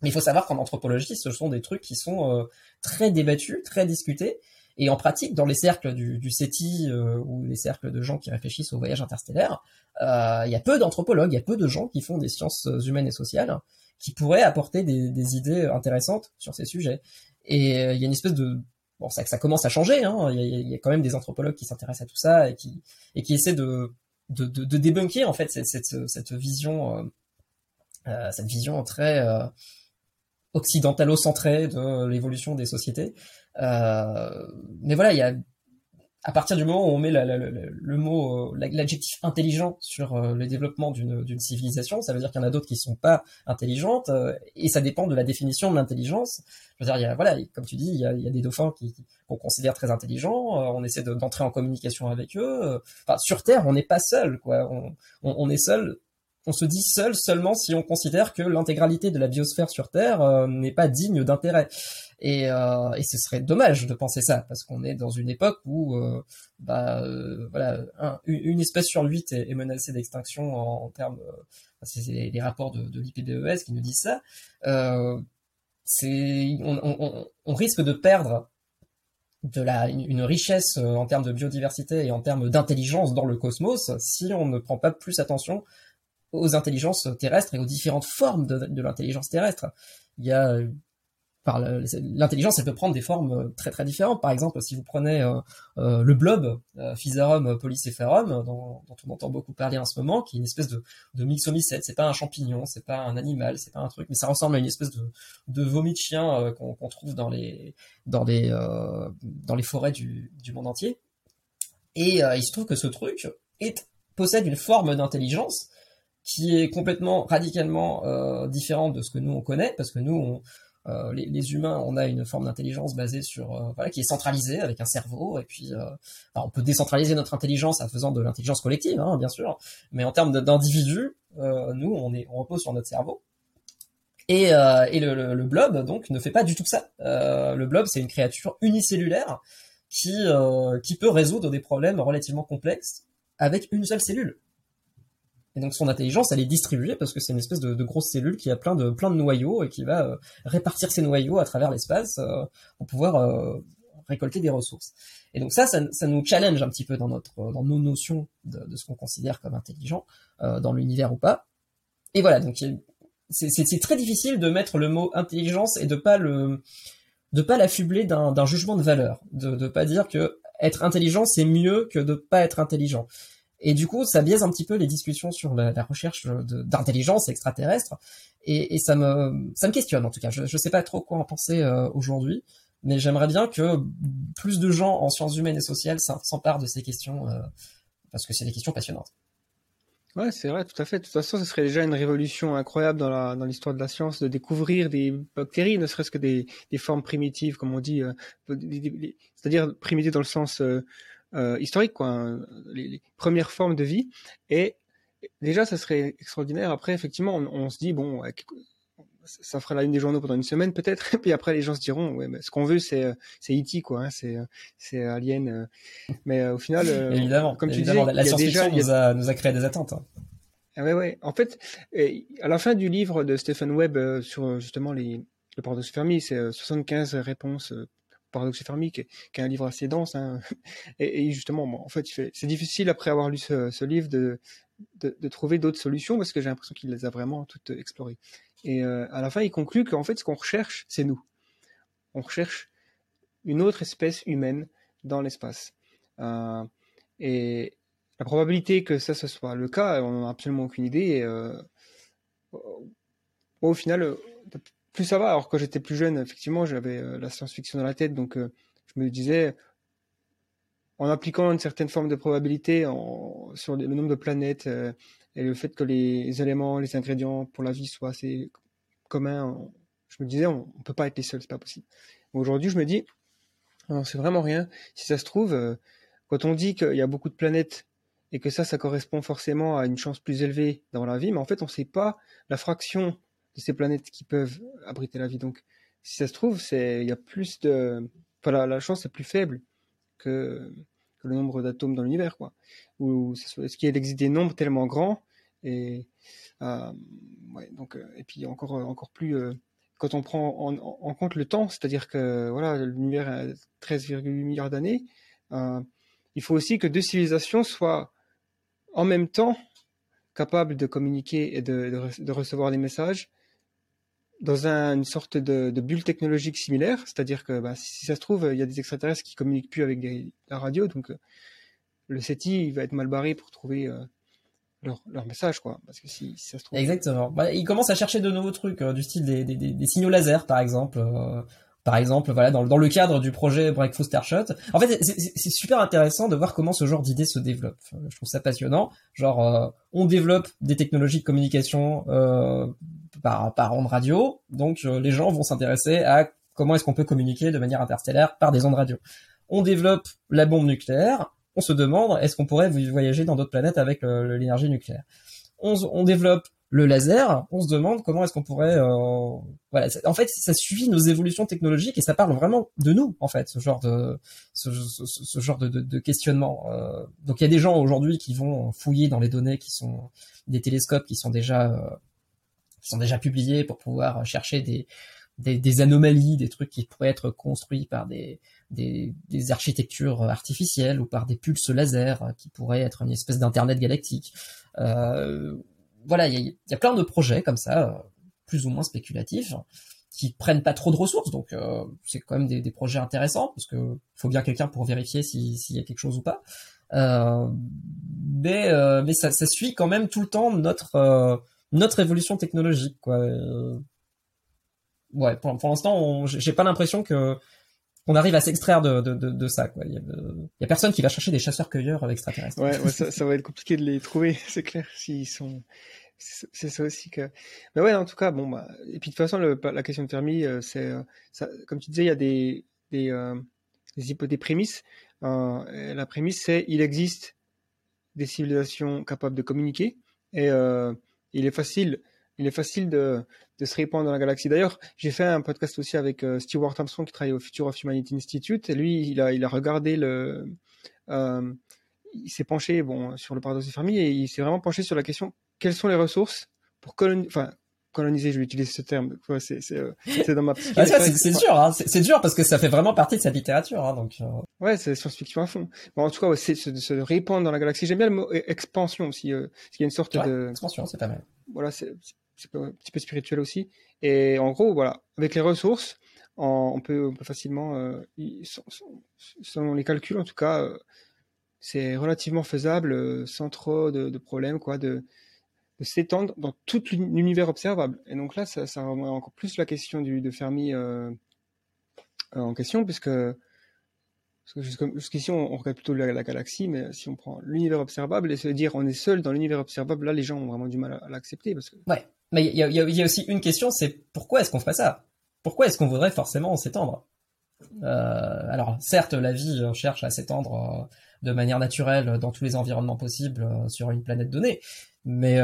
Mais il faut savoir qu'en anthropologie, ce sont des trucs qui sont très débattus, très discutés, et en pratique, dans les cercles du, du CETI euh, ou les cercles de gens qui réfléchissent au voyage interstellaire, euh, il y a peu d'anthropologues, il y a peu de gens qui font des sciences humaines et sociales qui pourraient apporter des, idées intéressantes sur ces sujets. Et euh, il y a une espèce de bon, ça, ça commence à changer. Hein, il, y a, y a, quand même des anthropologues qui s'intéressent à tout ça et qui et qui essaient de de, de, débunker en fait cette, cette, cette vision euh, cette vision très euh, occidentalo-centrée de l'évolution des sociétés. Euh, mais voilà, il y a à partir du moment où on met le mot, euh, l'adjectif intelligent sur euh, le développement d'une civilisation, ça veut dire qu'il y en a d'autres qui sont pas intelligentes, et ça dépend de la définition de l'intelligence. Je veux dire, il y a, voilà, comme tu dis, il y a, des dauphins qu'on considère très intelligents, on essaie d'entrer en communication avec eux. Enfin, sur Terre, on n'est pas seul, quoi. On, est seul. On se dit seul seulement si on considère que l'intégralité de la biosphère sur Terre n'est pas digne d'intérêt. Et, euh, et, ce serait dommage de penser ça parce qu'on est dans une époque où euh, bah, euh, voilà un, une espèce sur huit est, menacée d'extinction en, termes euh, c'est les rapports de, de l'IPBES qui nous disent ça euh, on, risque de perdre de une richesse en termes de biodiversité et en termes d'intelligence dans le cosmos si on ne prend pas plus attention aux intelligences terrestres et aux différentes formes de, l'intelligence terrestre il y a l'intelligence, elle peut prendre des formes euh, très très différentes. Par exemple, si vous prenez euh, euh, le blob, euh, Physarum dont, on entend beaucoup parler en ce moment, qui est une espèce de, de myxomycète. C'est pas un champignon, c'est pas un animal, c'est pas un truc, mais ça ressemble à une espèce de, de vomi de chien euh, qu'on qu trouve dans les dans les euh, dans les forêts du, monde entier. Et il se trouve que ce truc possède une forme d'intelligence qui est complètement radicalement différente de ce que nous on connaît, parce que nous on euh, les, humains, on a une forme d'intelligence basée sur euh, voilà qui est centralisée avec un cerveau et puis euh, on peut décentraliser notre intelligence en faisant de l'intelligence collective, hein, bien sûr, mais en termes d'individus, nous on est on repose sur notre cerveau. Et, et le, le, le, blob donc ne fait pas du tout ça. le blob c'est une créature unicellulaire qui qui peut résoudre des problèmes relativement complexes avec une seule cellule. Et donc son intelligence, elle est distribuée parce que c'est une espèce de, grosse cellule qui a plein de plein de noyaux et qui va euh, répartir ses noyaux à travers l'espace euh, pour pouvoir euh, récolter des ressources. Et donc ça, ça, nous challenge un petit peu dans notre dans nos notions de, ce qu'on considère comme intelligent dans l'univers ou pas. Et voilà, donc c'est très difficile de mettre le mot intelligence et de pas le de pas l'affubler d'un jugement de valeur, de de pas dire que être intelligent c'est mieux que de pas être intelligent. Et du coup, ça biaise un petit peu les discussions sur la, recherche d'intelligence extraterrestre. Et, ça me ça me questionne en tout cas. Je ne sais pas trop quoi en penser euh, aujourd'hui, mais j'aimerais bien que plus de gens en sciences humaines et sociales s'emparent de ces questions euh, parce que c'est des questions passionnantes. Ouais, c'est vrai, tout à fait. De toute façon, ce serait déjà une révolution incroyable dans la dans l'histoire de la science de découvrir des bactéries, ne serait-ce que des, des formes primitives, comme on dit, euh, c'est-à-dire primitives dans le sens euh, euh, historique, quoi, hein, les, les, premières formes de vie. Et déjà, ça serait extraordinaire. Après, effectivement, on, on se dit, bon, ça fera la une des journaux pendant une semaine peut-être, et [laughs] puis après les gens se diront, ouais, mais ce qu'on veut c'est c'est E.T. quoi, hein, c'est c'est Alien, mais au final, évidemment, comme tu disais, la science-fiction nous, a, nous a créé des attentes. Hein. Ah ouais, ouais. En fait, à la fin du livre de Stephen Webb sur justement les, le paradoxe Fermi, c'est 75 réponses paradoxe Fermi, qui est, un livre assez dense. Hein. [laughs] Et, justement, en fait, c'est difficile après avoir lu ce, livre de, trouver d'autres solutions parce que j'ai l'impression qu'il les a vraiment toutes explorées. Et euh, à la fin, il conclut qu'en fait, ce qu'on recherche, c'est nous. On recherche une autre espèce humaine dans l'espace. Euh, et la probabilité que ça, ce soit le cas, on n'a absolument aucune idée. Euh, au final, plus ça va. Alors quand j'étais plus jeune, effectivement, j'avais euh, la science-fiction dans la tête, donc euh, je me disais, en appliquant une certaine forme de probabilité en, sur le nombre de planètes et le fait que les éléments, les ingrédients pour la vie soient assez communs, je me disais, on, ne peut pas être les seuls, c'est pas possible. Aujourd'hui, je me dis, non, c'est vraiment rien. Si ça se trouve, quand on dit qu'il y a beaucoup de planètes et que ça, ça correspond forcément à une chance plus élevée dans la vie, mais en fait, on ne sait pas la fraction de ces planètes qui peuvent abriter la vie. Donc, si ça se trouve, c'est il y a plus de, la, chance est plus faible que, le nombre d'atomes dans l'univers, quoi. Ou est-ce qu'il existe des nombres tellement grands et euh, donc euh, et puis encore encore plus euh, quand on prend en, en, compte le temps, c'est-à-dire que voilà l'univers a 13,8 milliards d'années, euh, il faut aussi que deux civilisations soient en même temps capables de communiquer et de, de, de recevoir des messages dans une sorte de, bulle technologique similaire, c'est-à-dire que bah, si, ça se trouve, il y a des extraterrestres qui communiquent plus avec la radio, donc euh, le SETI va être mal barré pour trouver euh, leur, message, quoi. Parce que si, ça se trouve. Exactement. Bah, ils commencent à chercher de nouveaux trucs, euh, du style des, des, des, signaux laser, par exemple. Par exemple, voilà, dans, le cadre du projet Breakfast Starshot. En fait, c'est super intéressant de voir comment ce genre d'idées se développe. Je trouve ça passionnant. Genre, on développe des technologies de communication par, par ondes radio. Donc euh, les gens vont s'intéresser à comment est-ce qu'on peut communiquer de manière interstellaire par des ondes radio. On développe la bombe nucléaire. On se demande est-ce qu'on pourrait voyager dans d'autres planètes avec l'énergie nucléaire? On, développe le laser. On se demande comment est-ce qu'on pourrait. Euh, voilà. En fait, ça suit nos évolutions technologiques et ça parle vraiment de nous en fait, ce genre de ce, genre de, de, de questionnement. Euh, donc il y a des gens aujourd'hui qui vont fouiller dans les données qui sont des télescopes qui sont déjà euh, qui sont déjà publiés pour pouvoir chercher des, des, des, anomalies, des trucs qui pourraient être construits par des, des, des, architectures artificielles ou par des pulses laser qui pourraient être une espèce d'internet galactique. Euh, voilà, il y a, plein de projets comme ça, plus ou moins spéculatifs, qui prennent pas trop de ressources, donc euh, c'est quand même des, projets intéressants parce que faut bien quelqu'un pour vérifier s'il y a quelque chose ou pas. Euh, mais euh, ça, suit quand même tout le temps notre euh, évolution technologique quoi. Euh, ouais, pour l'instant, j'ai pas l'impression que on arrive à s'extraire de, ça. Il y, a, personne qui va chercher des chasseurs-cueilleurs extraterrestres. Ouais, ça, va être compliqué de les trouver, [laughs] c'est clair. C'est ça aussi que. Mais ouais, en tout cas, bon bah. Et puis de toute façon, la question de Fermi, euh, c'est, euh, comme tu disais, il y a des des, euh, prémices. Euh, la prémisse, c'est il existe des civilisations capables de communiquer et il est facile, il est facile de, de se répandre dans la galaxie. D'ailleurs, j'ai fait un podcast aussi avec euh, Stewart Armstrong qui travaille au Future of Humanity Institute. Et lui, il a, il a regardé le, euh, il s'est penché bon sur le paradoxe de Fermi et il s'est vraiment penché sur la question quelles sont les ressources pour coloniser, enfin coloniser, je vais utiliser ce terme. Ouais, c'est c'est euh, [laughs] dans ma ah, c'est dur, hein. c'est dur parce que ça fait vraiment partie de sa littérature, hein, donc. Euh... Ouais, c'est science-fiction à fond. Bon, en tout cas, ouais, c'est se, se, répandre dans la galaxie. J'aime bien le mot expansion aussi. Euh, parce qu'il y a une sorte ouais, de expansion, c'est pas mal. Voilà, c'est un petit peu spirituel aussi. Et en gros, voilà, avec les ressources, on, peut, facilement, euh, selon les calculs en tout cas, euh, c'est relativement faisable, euh, sans trop de, problèmes, quoi, de s'étendre dans tout l'univers observable. Et donc là, ça, remet encore plus la question du, de Fermi en question, puisque, jusqu'ici, on, regarde plutôt la, la, galaxie, mais si on prend l'univers observable et se dire on est seul dans l'univers observable, là, les gens ont vraiment du mal à, à l'accepter. Parce que... Ouais, mais il y a, aussi une question, c'est pourquoi est-ce qu'on ferait ça? Pourquoi est-ce qu'on voudrait forcément s'étendre? Euh, alors certes, la vie cherche à s'étendre de manière naturelle dans tous les environnements possibles sur une planète donnée. Mais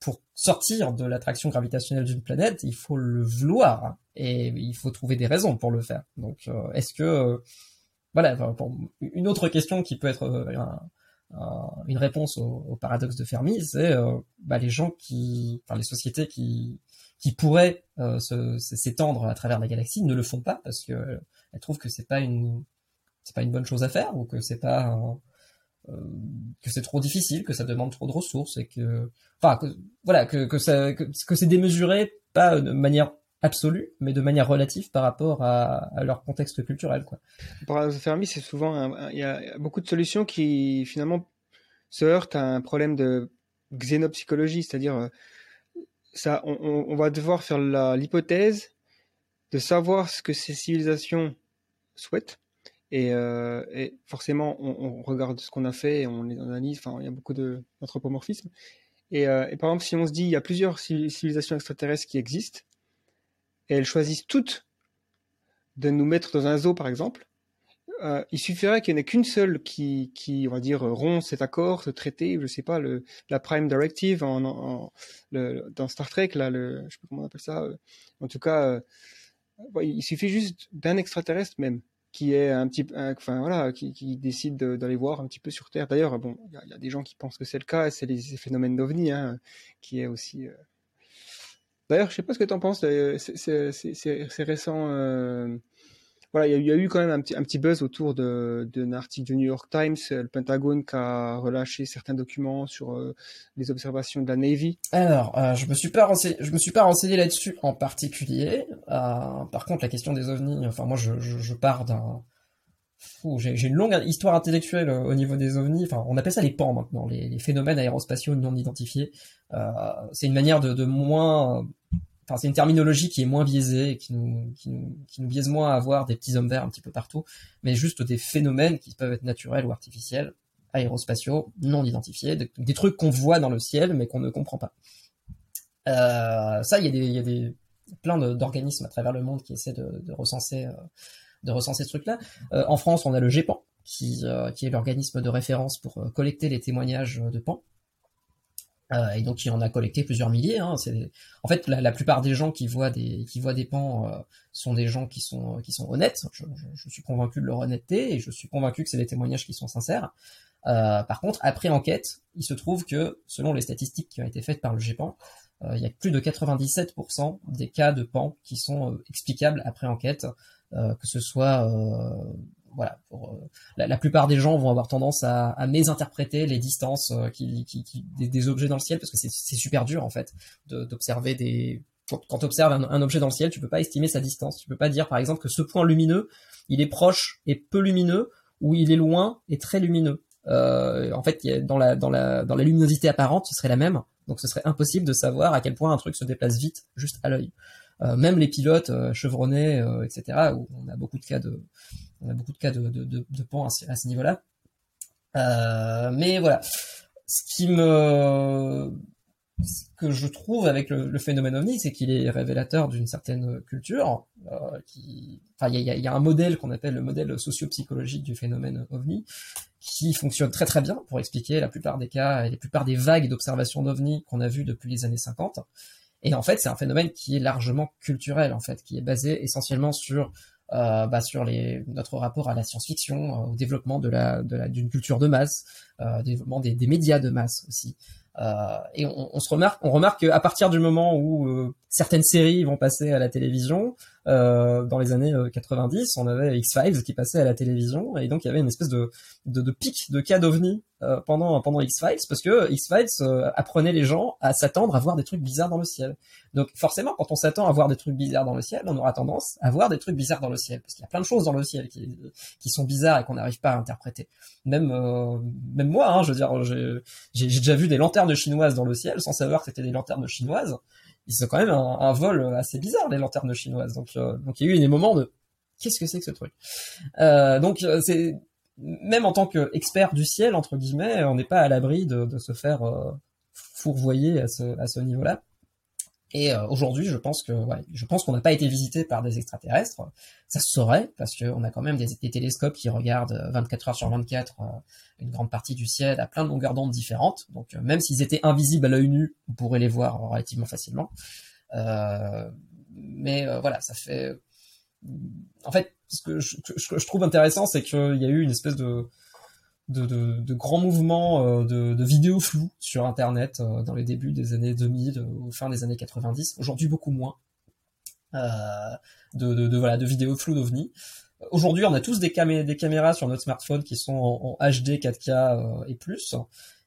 pour sortir de l'attraction gravitationnelle d'une planète, il faut le vouloir et il faut trouver des raisons pour le faire. Donc, est-ce que voilà, une autre question qui peut être une réponse au, paradoxe de Fermi, c'est bah, les gens qui, enfin les sociétés qui qui pourraient euh, s'étendre à travers la galaxie ne le font pas parce que euh, elles trouvent que c'est pas une c'est pas une bonne chose à faire ou que c'est pas euh, que c'est trop difficile, que ça demande trop de ressources et que enfin que, voilà que que ça que, c'est démesuré pas de manière absolue mais de manière relative par rapport à, leur contexte culturel quoi. Pour Fermi, c'est souvent il y a beaucoup de solutions qui finalement se heurtent à un problème de xénopsychologie, c'est-à-dire ça, on, va devoir faire l'hypothèse de savoir ce que ces civilisations souhaitent. Et, euh, forcément, on, regarde ce qu'on a fait et on les analyse. Enfin, il y a beaucoup d'anthropomorphisme. Et, euh, et, par exemple, si on se dit il y a plusieurs civilisations extraterrestres qui existent, et elles choisissent toutes de nous mettre dans un zoo, par exemple, euh, il suffirait qu'il n'y en ait qu'une seule qui, on va dire, rompt cet accord, ce traité, je sais pas, la Prime Directive dans Star Trek, là, le, je sais pas comment on appelle ça. Euh, en tout cas, euh, il suffit juste d'un extraterrestre même qui est un petit, enfin voilà, qui décide d'aller voir un petit peu sur Terre. D'ailleurs, bon, il y, a des gens qui pensent que c'est le cas, c'est les, phénomènes d'ovni, hein, qui est aussi. D'ailleurs, je sais pas ce que tu en penses, c'est récent voilà, il y, a eu quand même un petit, buzz autour d'un article du New York Times, euh, le Pentagone qui a relâché certains documents sur euh, les observations de la Navy. Alors, euh, je me me suis pas renseigné là-dessus en particulier. par contre, la question des ovnis, enfin moi, je, pars d'un j'ai une longue histoire intellectuelle au niveau des ovnis. Enfin, on appelle ça les PAN maintenant, les, phénomènes aérospatiaux non identifiés. Euh, c'est une manière de moins enfin c'est une terminologie qui est moins biaisée, qui nous, qui nous, qui biaise moins à avoir des petits hommes verts un petit peu partout, mais juste des phénomènes qui peuvent être naturels ou artificiels, aérospatiaux, non identifiés, des, trucs qu'on voit dans le ciel mais qu'on ne comprend pas. Euh, ça, il y a des, il plein d'organismes à travers le monde qui essaient de, recenser, euh, de recenser ce truc-là. Euh, en France, on a le GEPAN, qui, qui est l'organisme de référence pour collecter les témoignages de PAN. Euh, et donc il en a collecté plusieurs milliers. Hein. En fait, la, plupart des gens qui voient des qui voient des pans euh, sont des gens qui sont qui sont honnêtes. Je, je, suis convaincu de leur honnêteté et je suis convaincu que c'est des témoignages qui sont sincères. Euh, par contre, après enquête, il se trouve que selon les statistiques qui ont été faites par le GEPAN, euh, il y a plus de 97% des cas de pan qui sont euh, explicables après enquête, que ce soit voilà, euh, la, plupart des gens vont avoir tendance à, mésinterpréter les distances euh, des, objets dans le ciel parce que c'est super dur en fait d'observer des quand tu observes un, objet dans le ciel, tu peux pas estimer sa distance. Tu peux pas dire par exemple que ce point lumineux, il est proche et peu lumineux ou il est loin et très lumineux. Euh, en fait, dans la dans la dans la luminosité apparente, ce serait la même. Donc ce serait impossible de savoir à quel point un truc se déplace vite juste à l'œil. Euh, même les pilotes euh, chevronnés, etc. où on a beaucoup de cas de on a beaucoup de cas de, de, de, de à ce, niveau-là. Euh, mais voilà, ce qui me, ce que je trouve avec le, le phénomène ovni, c'est qu'il est révélateur d'une certaine culture. Euh, qui, enfin, il y a, y a, un modèle qu'on appelle le modèle socio-psychologique du phénomène ovni, qui fonctionne très très bien pour expliquer la plupart des cas et la plupart des vagues d'observation d'ovni qu'on a vues depuis les années 50. Et en fait, c'est un phénomène qui est largement culturel, en fait, qui est basé essentiellement sur euh, bah, sur les, notre rapport à la science-fiction, euh, au développement de la, de la, d'une culture de masse, euh, développement des, des, médias de masse aussi. Euh, et on, on, se remarque, on remarque qu'à partir du moment où certaines séries vont passer à la télévision, euh, dans les années 90, on avait X-Files qui passait à la télévision, et donc il y avait une espèce de, de, de pic de cas d'ovni euh, pendant pendant X-Files parce que X-Files euh, apprenait les gens à s'attendre à voir des trucs bizarres dans le ciel. Donc forcément, quand on s'attend à voir des trucs bizarres dans le ciel, on aura tendance à voir des trucs bizarres dans le ciel parce qu'il y a plein de choses dans le ciel qui, qui sont bizarres et qu'on n'arrive pas à interpréter. Même euh, même moi, hein, je veux dire, j'ai déjà vu des lanternes chinoises dans le ciel sans savoir que c'était des lanternes chinoises. Ils sont quand même un, vol assez bizarre les lanternes chinoises. Donc donc il y a eu des moments de qu'est-ce que c'est que ce truc? Donc c'est même en tant qu'expert du ciel, entre guillemets, on n'est pas à l'abri de, se faire euh, fourvoyer à ce, à ce niveau-là. Et euh, aujourd'hui, je pense que, ouais, je pense qu'on n'a pas été visité par des extraterrestres. Ça se saurait parce qu'on a quand même des, télescopes qui regardent 24 heures sur 24 euh, une grande partie du ciel à plein de longueurs d'onde différentes. Donc, euh, même s'ils étaient invisibles à l'œil nu, on pourrait les voir relativement facilement. mais voilà, ça fait. En fait, ce que je trouve intéressant, c'est qu'il y a eu une espèce de de, de, de, grands mouvements euh, de, de vidéos floues sur Internet euh, dans les débuts des années 2000, au fin des années 90. Aujourd'hui, beaucoup moins euh, de, de, voilà, de vidéos floues d'OVNI. Aujourd'hui, on a tous des, camé des caméras sur notre smartphone qui sont en, en HD 4K et plus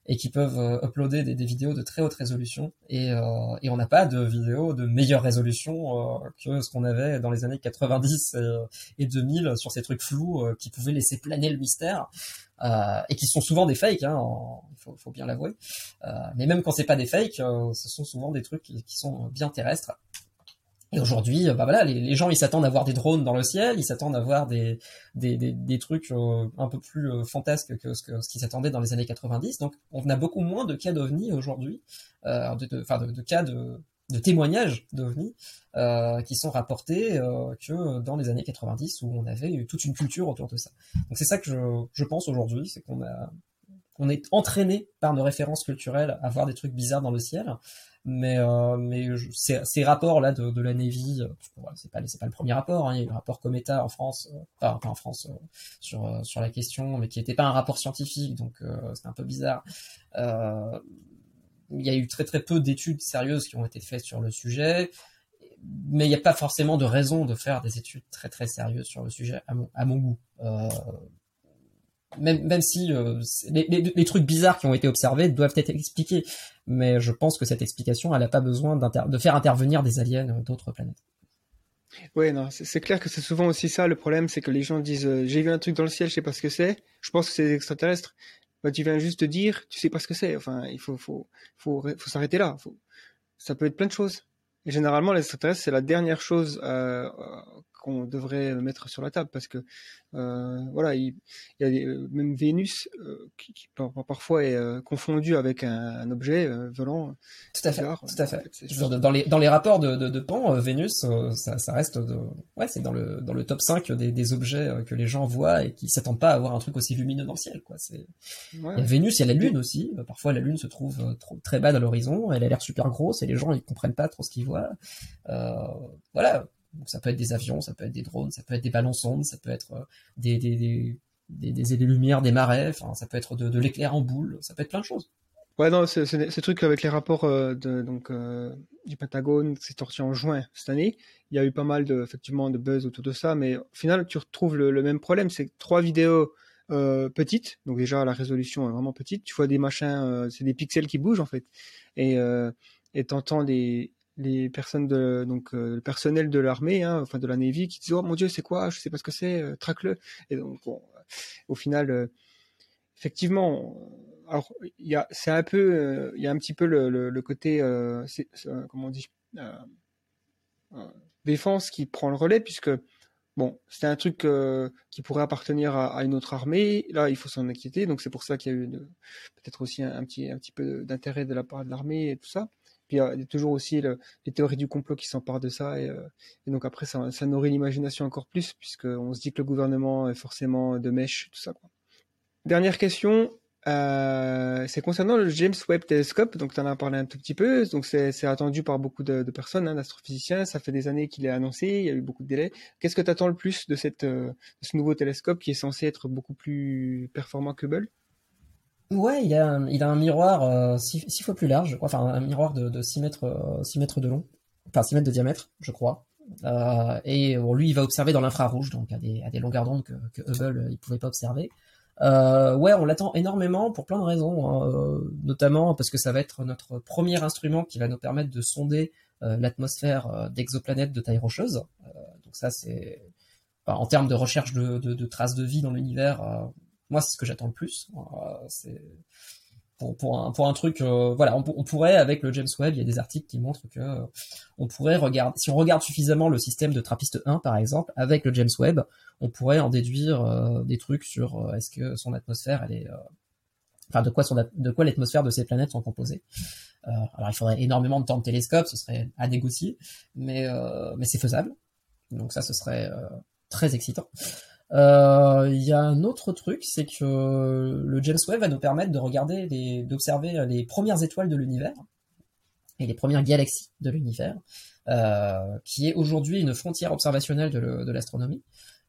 et qui peuvent uploader des, vidéos de très haute résolution et, euh, et on n'a pas de vidéos de meilleure résolution euh, que ce qu'on avait dans les années 90 et, et 2000 sur ces trucs flous qui pouvaient laisser planer le mystère. Euh, et qui sont souvent des fakes, hein, il faut, faut, bien l'avouer. Euh, mais même quand c'est pas des fakes, euh, ce sont souvent des trucs qui, sont bien terrestres. Et aujourd'hui, bah voilà, les, gens ils s'attendent à voir des drones dans le ciel, ils s'attendent à voir des des, des, trucs un peu plus fantasques que ce, que ce qu'ils s'attendaient dans les années 90. Donc on a beaucoup moins de cas d'ovnis aujourd'hui, enfin de, de, de, de, cas de de témoignages d'OVNI euh, qui sont rapportés euh, que dans les années 90 où on avait eu toute une culture autour de ça. Donc c'est ça que je, je pense aujourd'hui, c'est qu'on a on est entraîné par nos références culturelles à voir des trucs bizarres dans le ciel. Mais euh, mais ces, ces rapports là de, de la Navy, euh, c'est pas c'est pas le premier rapport. Hein, il y a eu le rapport Cometa en France, euh, pas en France euh, sur sur la question, mais qui n'était pas un rapport scientifique, donc c'est un peu bizarre. Euh, il y a eu très très peu d'études sérieuses qui ont été faites sur le sujet, mais il n'y a pas forcément de raison de faire des études très très sérieuses sur le sujet à mon, à mon goût. Même, même si euh, les, les, les, trucs bizarres qui ont été observés doivent être expliqués, mais je pense que cette explication, elle n'a pas besoin de faire intervenir des aliens d'autres planètes. Oui, non, c'est clair que c'est souvent aussi ça le problème, c'est que les gens disent euh, j'ai vu un truc dans le ciel, je sais pas ce que c'est. Je pense que c'est extraterrestre bah, tu viens juste de dire, tu sais pas ce que c'est. Enfin, il faut, faut, faut, faut s'arrêter là. Ça peut être plein de choses. Et généralement, l'extraterrestre, c'est la dernière chose euh, qu'on devrait mettre sur la table parce que euh, voilà, il, il, y a des, euh, même Vénus euh, qui, parfois est euh, confondu avec un, un objet volant. Tout à fait. Bizarre, tout à fait. dans les dans les rapports de, de, de Pan, Vénus, ça, ça, reste de, ouais, c'est dans le dans le top 5 des, des objets que les gens voient et qui s'attendent pas à avoir un truc aussi lumineux dans le ciel. Quoi. C'est ouais. il y a Vénus, il y a la Lune aussi. Parfois, la Lune se trouve trop, très bas à l'horizon. Elle a l'air super grosse et les gens ils comprennent pas trop ce qu'ils voient. voilà donc ça peut être des avions, ça peut être des drones, ça peut être des ballons sondes, ça peut être euh, des, des, des, des, des lumières, des marais, enfin ça peut être de, l'éclair en boule, ça peut être plein de choses. Ouais, non, ce, ce, ce truc avec les rapports euh, de, donc, euh, du Pentagone, c'est sorti en juin cette année. Il y a eu pas mal de, effectivement, de buzz autour de ça, mais au final, tu retrouves le, même problème, c'est trois vidéos petites, donc déjà la résolution est vraiment petite. Tu vois des machins, c'est des pixels qui bougent en fait, et et t'entends des les personnes de donc euh, le personnel de l'armée, hein, enfin de la Navy, qui disent oh mon Dieu c'est quoi, je sais pas ce que c'est, euh, traque-le. Et donc bon, au final, euh, effectivement, alors il y a c'est un peu, euh, il y a un petit peu le, côté euh, comment on dit défense qui prend le relais puisque bon c'est un truc qui pourrait appartenir à, une autre armée. Là il faut s'en inquiéter, donc c'est pour ça qu'il y a eu peut-être aussi un, petit un petit peu d'intérêt de la part de l'armée et tout ça. Puis il y a toujours aussi le, les théories du complot qui s'emparent de ça. Et, euh, donc après, ça, nourrit l'imagination encore plus, puisqu'on se dit que le gouvernement est forcément de mèche, tout ça. Dernière question, euh, c'est concernant le James Webb Telescope, donc tu en as parlé un tout petit peu, donc c'est attendu par beaucoup de, personnes, hein, d'astrophysiciens, ça fait des années qu'il est annoncé, il y a eu beaucoup de délais. Qu'est-ce que tu attends le plus de, euh, de ce nouveau télescope qui est censé être beaucoup plus performant que Hubble? Ouais, il a un, il a un miroir euh, six, six, fois plus large, enfin un miroir de, de 6 mètres, euh, 6 mètres de long, enfin 6 mètres de diamètre, je crois. Euh, et bon, lui, il va observer dans l'infrarouge, donc à des, à des longueurs d'onde que, que Hubble euh, il pouvait pas observer. Euh, ouais, on l'attend énormément pour plein de raisons, hein, euh, notamment parce que ça va être notre premier instrument qui va nous permettre de sonder l'atmosphère d'exoplanètes de taille rocheuse. donc ça, c'est en termes de recherche de, de, de traces de vie dans l'univers moi, c'est ce que j'attends le plus. Euh, c'est pour, un, truc, euh, voilà, on, pourrait avec le James Webb, il y a des articles qui montrent que euh, pourrait si on regarde suffisamment le système de Trappist 1 par exemple, avec le James Webb, on pourrait en déduire des trucs sur est-ce que son atmosphère, elle est, enfin de quoi l'atmosphère de ces planètes sont composées. alors il faudrait énormément de temps de télescope, ce serait à négocier, mais c'est faisable. Donc ça, ce serait très excitant. Il y a un autre truc, c'est que le James Webb va nous permettre de regarder, d'observer les premières étoiles de l'univers et les premières galaxies de l'univers, euh, qui est aujourd'hui une frontière observationnelle de l'astronomie.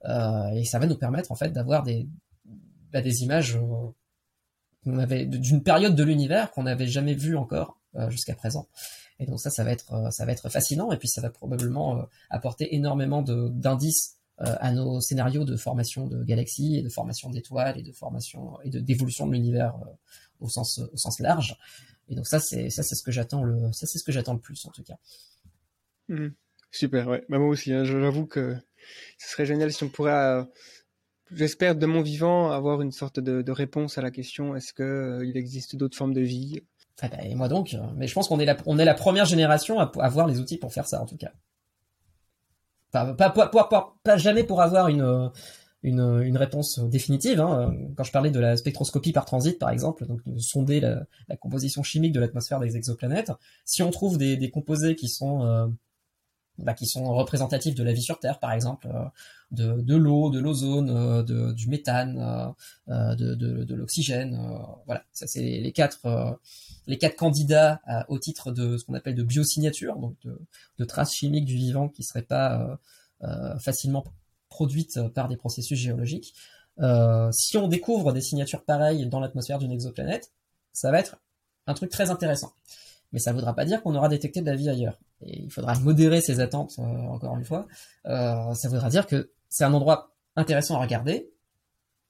Euh, et ça va nous permettre en fait d'avoir des, bah, images euh, d'une période de l'univers qu'on n'avait jamais vu encore jusqu'à présent. Et donc ça, ça va être fascinant et puis ça va probablement apporter énormément d'indices à nos scénarios de formation de galaxies et de formation d'étoiles et de formation et de d'évolution de l'univers au sens au sens large. Et donc ça, c'est ça, c'est ce que j'attends le, ça, c'est ce que j'attends le plus en tout cas. Mmh. Super, ouais. Bah, moi aussi, hein, j'avoue que ce serait génial si on pourrait, euh, j'espère de mon vivant, avoir une sorte de, réponse à la question est-ce que euh, il existe d'autres formes de vie? Ah bah, Et moi donc, mais je pense qu'on est la, on est la première génération à avoir les outils pour faire ça en tout cas. Pas, jamais pour avoir une une, une réponse définitive. Hein. Quand je parlais de la spectroscopie par transit, par exemple, donc de sonder la, composition chimique de l'atmosphère des exoplanètes, si on trouve des, composés qui sont euh, bah, qui sont représentatifs de la vie sur Terre, par exemple, euh, de, l'eau, de l'ozone, euh, du méthane, de, de, l'oxygène, voilà, ça c'est les quatre candidats au titre de ce qu'on appelle de biosignature, donc de, traces chimiques du vivant qui seraient pas facilement produites par des processus géologiques. Euh, si on découvre des signatures pareilles dans l'atmosphère d'une exoplanète, ça va être un truc très intéressant. Mais ça ne voudra pas dire qu'on aura détecté de la vie ailleurs. Il faudra modérer ses attentes, euh, encore une fois. Euh, ça voudra dire que c'est un endroit intéressant à regarder,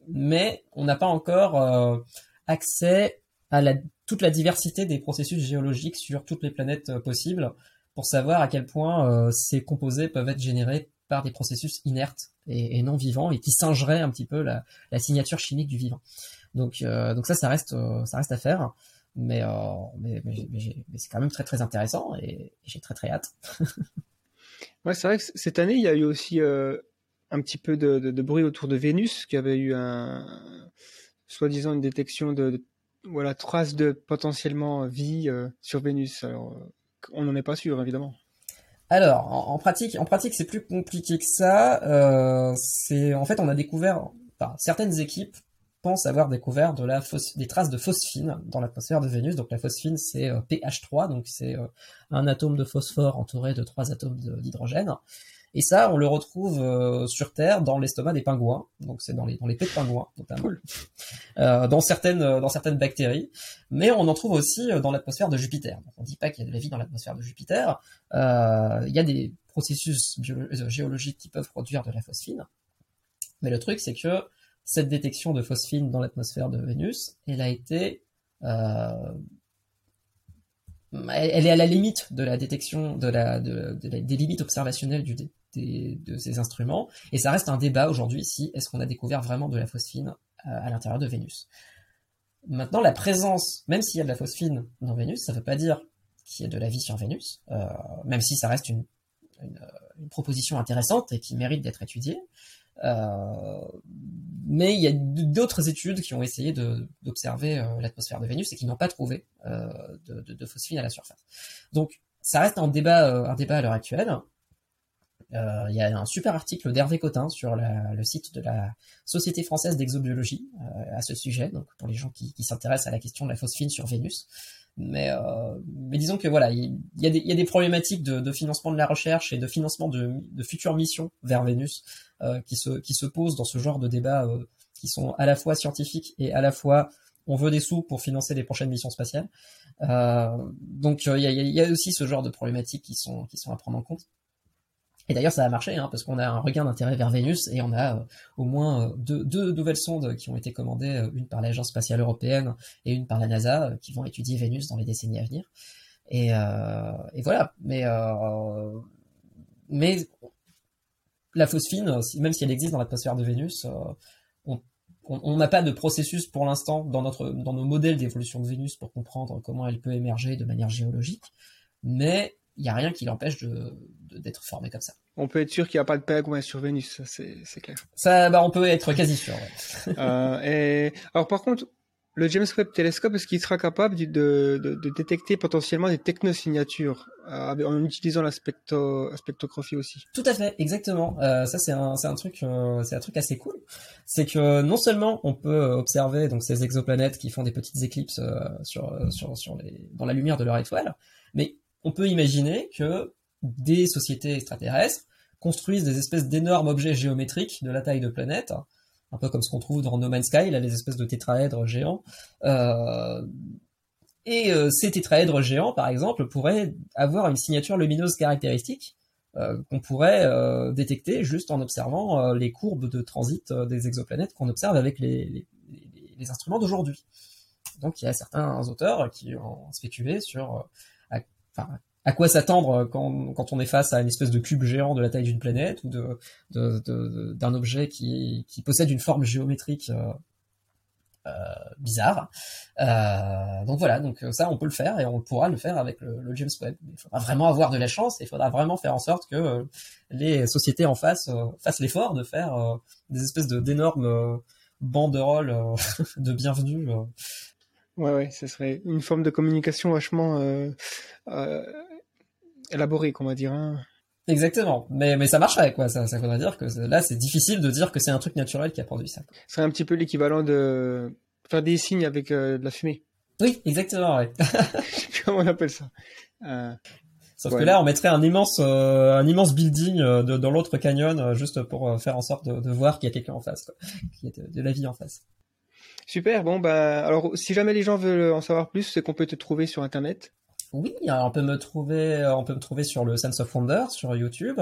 mais on n'a pas encore accès à la, toute la diversité des processus géologiques sur toutes les planètes possibles pour savoir à quel point ces composés peuvent être générés par des processus inertes et, non vivants et qui singeraient un petit peu la, signature chimique du vivant. Donc, euh, ça, euh, ça reste à faire, mais, euh, mais, c'est quand même très très intéressant et, j'ai très très hâte. [laughs] ouais, c'est vrai que cette année, il y a eu aussi un petit peu de, bruit autour de Vénus, qui avait eu un, soi-disant une détection de, voilà traces de potentiellement vie sur Vénus. Alors, on n'en est pas sûr, évidemment. Alors, en, pratique, en pratique, c'est plus compliqué que ça. Euh, c'est en fait, on a découvert, enfin, certaines équipes pensent avoir découvert de la des traces de phosphine dans l'atmosphère de Vénus. Donc la phosphine, c'est euh, pH3, donc c'est euh, un atome de phosphore entouré de trois atomes d'hydrogène. Et ça, on le retrouve euh, sur Terre dans l'estomac des pingouins, donc c'est dans les dans les pets de pingouins notamment, euh, dans certaines dans certaines bactéries, mais on en trouve aussi dans l'atmosphère de Jupiter. Donc on dit pas qu'il y a de la vie dans l'atmosphère de Jupiter. il y a des processus géologiques qui peuvent produire de la phosphine, mais le truc c'est que cette détection de phosphine dans l'atmosphère de Vénus, elle a été elle est à la limite de la détection des limites observationnelles de ces instruments. Et ça reste un débat aujourd'hui si est-ce qu'on a découvert vraiment de la phosphine euh, à, l'intérieur de Vénus. Maintenant, la présence, même s'il y a de la phosphine dans Vénus, ça ne veut pas dire qu'il y a de la vie sur Vénus, euh, même si ça reste une, proposition intéressante et qui mérite d'être étudiée. Euh, mais il y a d'autres études qui ont essayé d'observer euh, l'atmosphère de Vénus et qui n'ont pas trouvé euh, de, phosphine à la surface. Donc ça reste un débat, à l'heure actuelle. Il y a un super article d'Hervé Cotin sur le site de la Société française d'exobiologie à ce sujet, donc pour les gens qui, qui s'intéressent à la question de la phosphine sur Vénus. Mais, euh, mais disons que voilà, il y, a des, il y a des problématiques de, de, financement de la recherche et de financement de, de futures missions vers Vénus euh, qui, se, qui se posent dans ce genre de débats euh, qui sont à la fois scientifiques et à la fois on veut des sous pour financer les prochaines missions spatiales. Euh, donc il y a, y, a, aussi ce genre de problématiques qui sont, qui sont à prendre en compte. Et d'ailleurs, ça a marché, hein, parce qu'on a un regain d'intérêt vers Vénus et on a euh, au moins euh, deux, nouvelles sondes qui ont été commandées, euh, une par l'Agence spatiale européenne et une par la NASA, qui vont étudier Vénus dans les décennies à venir. Et, voilà. Mais, mais la phosphine, même si elle existe dans l'atmosphère de Vénus, on n'a pas de processus pour l'instant dans dans nos modèles d'évolution de Vénus pour comprendre comment elle peut émerger de manière géologique, mais il n'y a rien qui l'empêche de, d'être formé comme ça. On peut être sûr qu'il n'y a pas de pingouin sur Vénus, c'est, clair. Ça, bah, on peut être quasi sûr. [laughs] euh, et alors par contre, le James Webb Telescope, est-ce qu'il sera capable de, de, de détecter potentiellement des technosignatures euh, en utilisant la, spectrographie aussi? Tout à fait, exactement. Euh, ça, c'est un, un, truc, euh, c'est un truc assez cool. C'est que non seulement on peut observer donc ces exoplanètes qui font des petites éclipses sur, sur, sur les, dans la lumière de leur étoile, mais on peut imaginer que des sociétés extraterrestres construisent des espèces d'énormes objets géométriques de la taille de planètes un peu comme ce qu'on trouve dans No Man's Sky, là, les espèces de tétraèdres géants. Euh, et euh, ces tétraèdres géants, par exemple, pourraient avoir une signature lumineuse caractéristique euh, qu'on pourrait détecter juste en observant les courbes de transit des exoplanètes qu'on observe avec les, les, instruments d'aujourd'hui. Donc il y a certains auteurs qui ont spéculé sur enfin, à quoi s'attendre quand, quand, on est face à une espèce de cube géant de la taille d'une planète ou de, d'un objet qui, qui, possède une forme géométrique euh, euh, bizarre. Euh, donc voilà, donc ça on peut le faire et on pourra le faire avec le, James Webb. Il faudra vraiment avoir de la chance et il faudra vraiment faire en sorte que euh, les sociétés en face euh, fassent l'effort de faire des espèces d'énormes banderoles [laughs] de bienvenue. Ouais, ouais, ce serait une forme de communication vachement euh, euh, élaboré, qu'on va dire. Hein. Exactement, mais, mais ça marcherait, quoi. Ça, ça voudrait dire que là, c'est difficile de dire que c'est un truc naturel qui a produit ça. Ce serait un petit peu l'équivalent de faire des signes avec euh, de la fumée. Oui, exactement, ouais. [laughs] Comment on appelle ça Sauf que là, on mettrait un immense, euh, un immense building euh, de, dans l'autre canyon, juste pour faire en sorte de, de voir qu'il y a quelqu'un en face, quoi. qu'il y a de, de, la vie en face. Super, bon, bah, alors, si jamais les gens veulent en savoir plus, c'est qu'on peut te trouver sur Internet oui, on peut me trouver, euh, on peut me trouver sur le Sense of Wonder sur YouTube.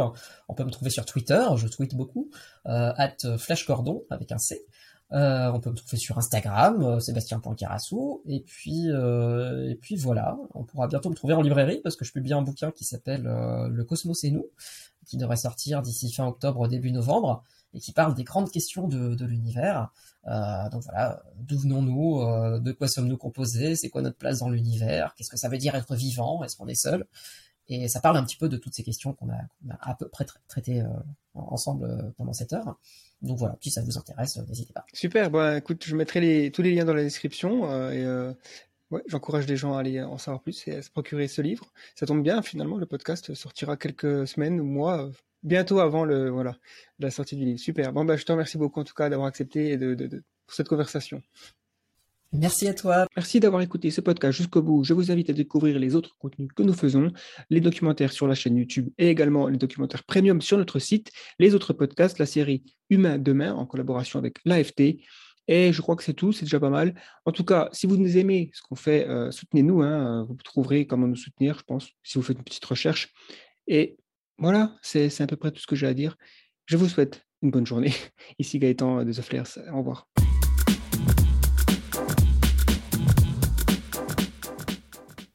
On peut me trouver sur Twitter, je tweete beaucoup, euh, at flashcordon avec un C. Euh, on peut me trouver sur Instagram, euh, Sébastien Poncarassou. Et puis, et puis voilà, on pourra bientôt me trouver en librairie parce que je publie un bouquin qui s'appelle Le Cosmos et nous, qui devrait sortir d'ici fin octobre, début novembre, et qui parle des grandes questions de l'univers. Euh, donc voilà, d'où venons-nous, euh, de quoi sommes-nous composés, c'est quoi notre place dans l'univers, qu'est-ce que ça veut dire être vivant, est-ce qu'on est seul? Et ça parle un petit peu de toutes ces questions qu'on a, à peu près traitées euh, ensemble pendant cette heure. Donc voilà, si ça vous intéresse, n'hésitez pas. Super, bah écoute, je mettrai tous les liens dans la description et j'encourage les gens à aller en savoir plus et à se procurer ce livre. Ça tombe bien, finalement, le podcast sortira quelques semaines mois bientôt avant le voilà la sortie du livre. Super. Bon bah je te remercie beaucoup en tout cas d'avoir accepté et de, de, de, pour cette conversation. Merci à toi. Merci d'avoir écouté ce podcast jusqu'au bout. Je vous invite à découvrir les autres contenus que nous faisons, les documentaires sur la chaîne YouTube et également les documentaires premium sur notre site, les autres podcasts, la série Humain demain en collaboration avec l'AFT. Et je crois que c'est tout, c'est déjà pas mal. En tout cas, si vous nous aimez ce qu'on fait, euh, soutenez-nous. Hein, vous trouverez comment nous soutenir, je pense, si vous faites une petite recherche. Et voilà, c'est à peu près tout ce que j'ai à dire. Je vous souhaite une bonne journée. [laughs] Ici Gaëtan de The Flares. Au revoir.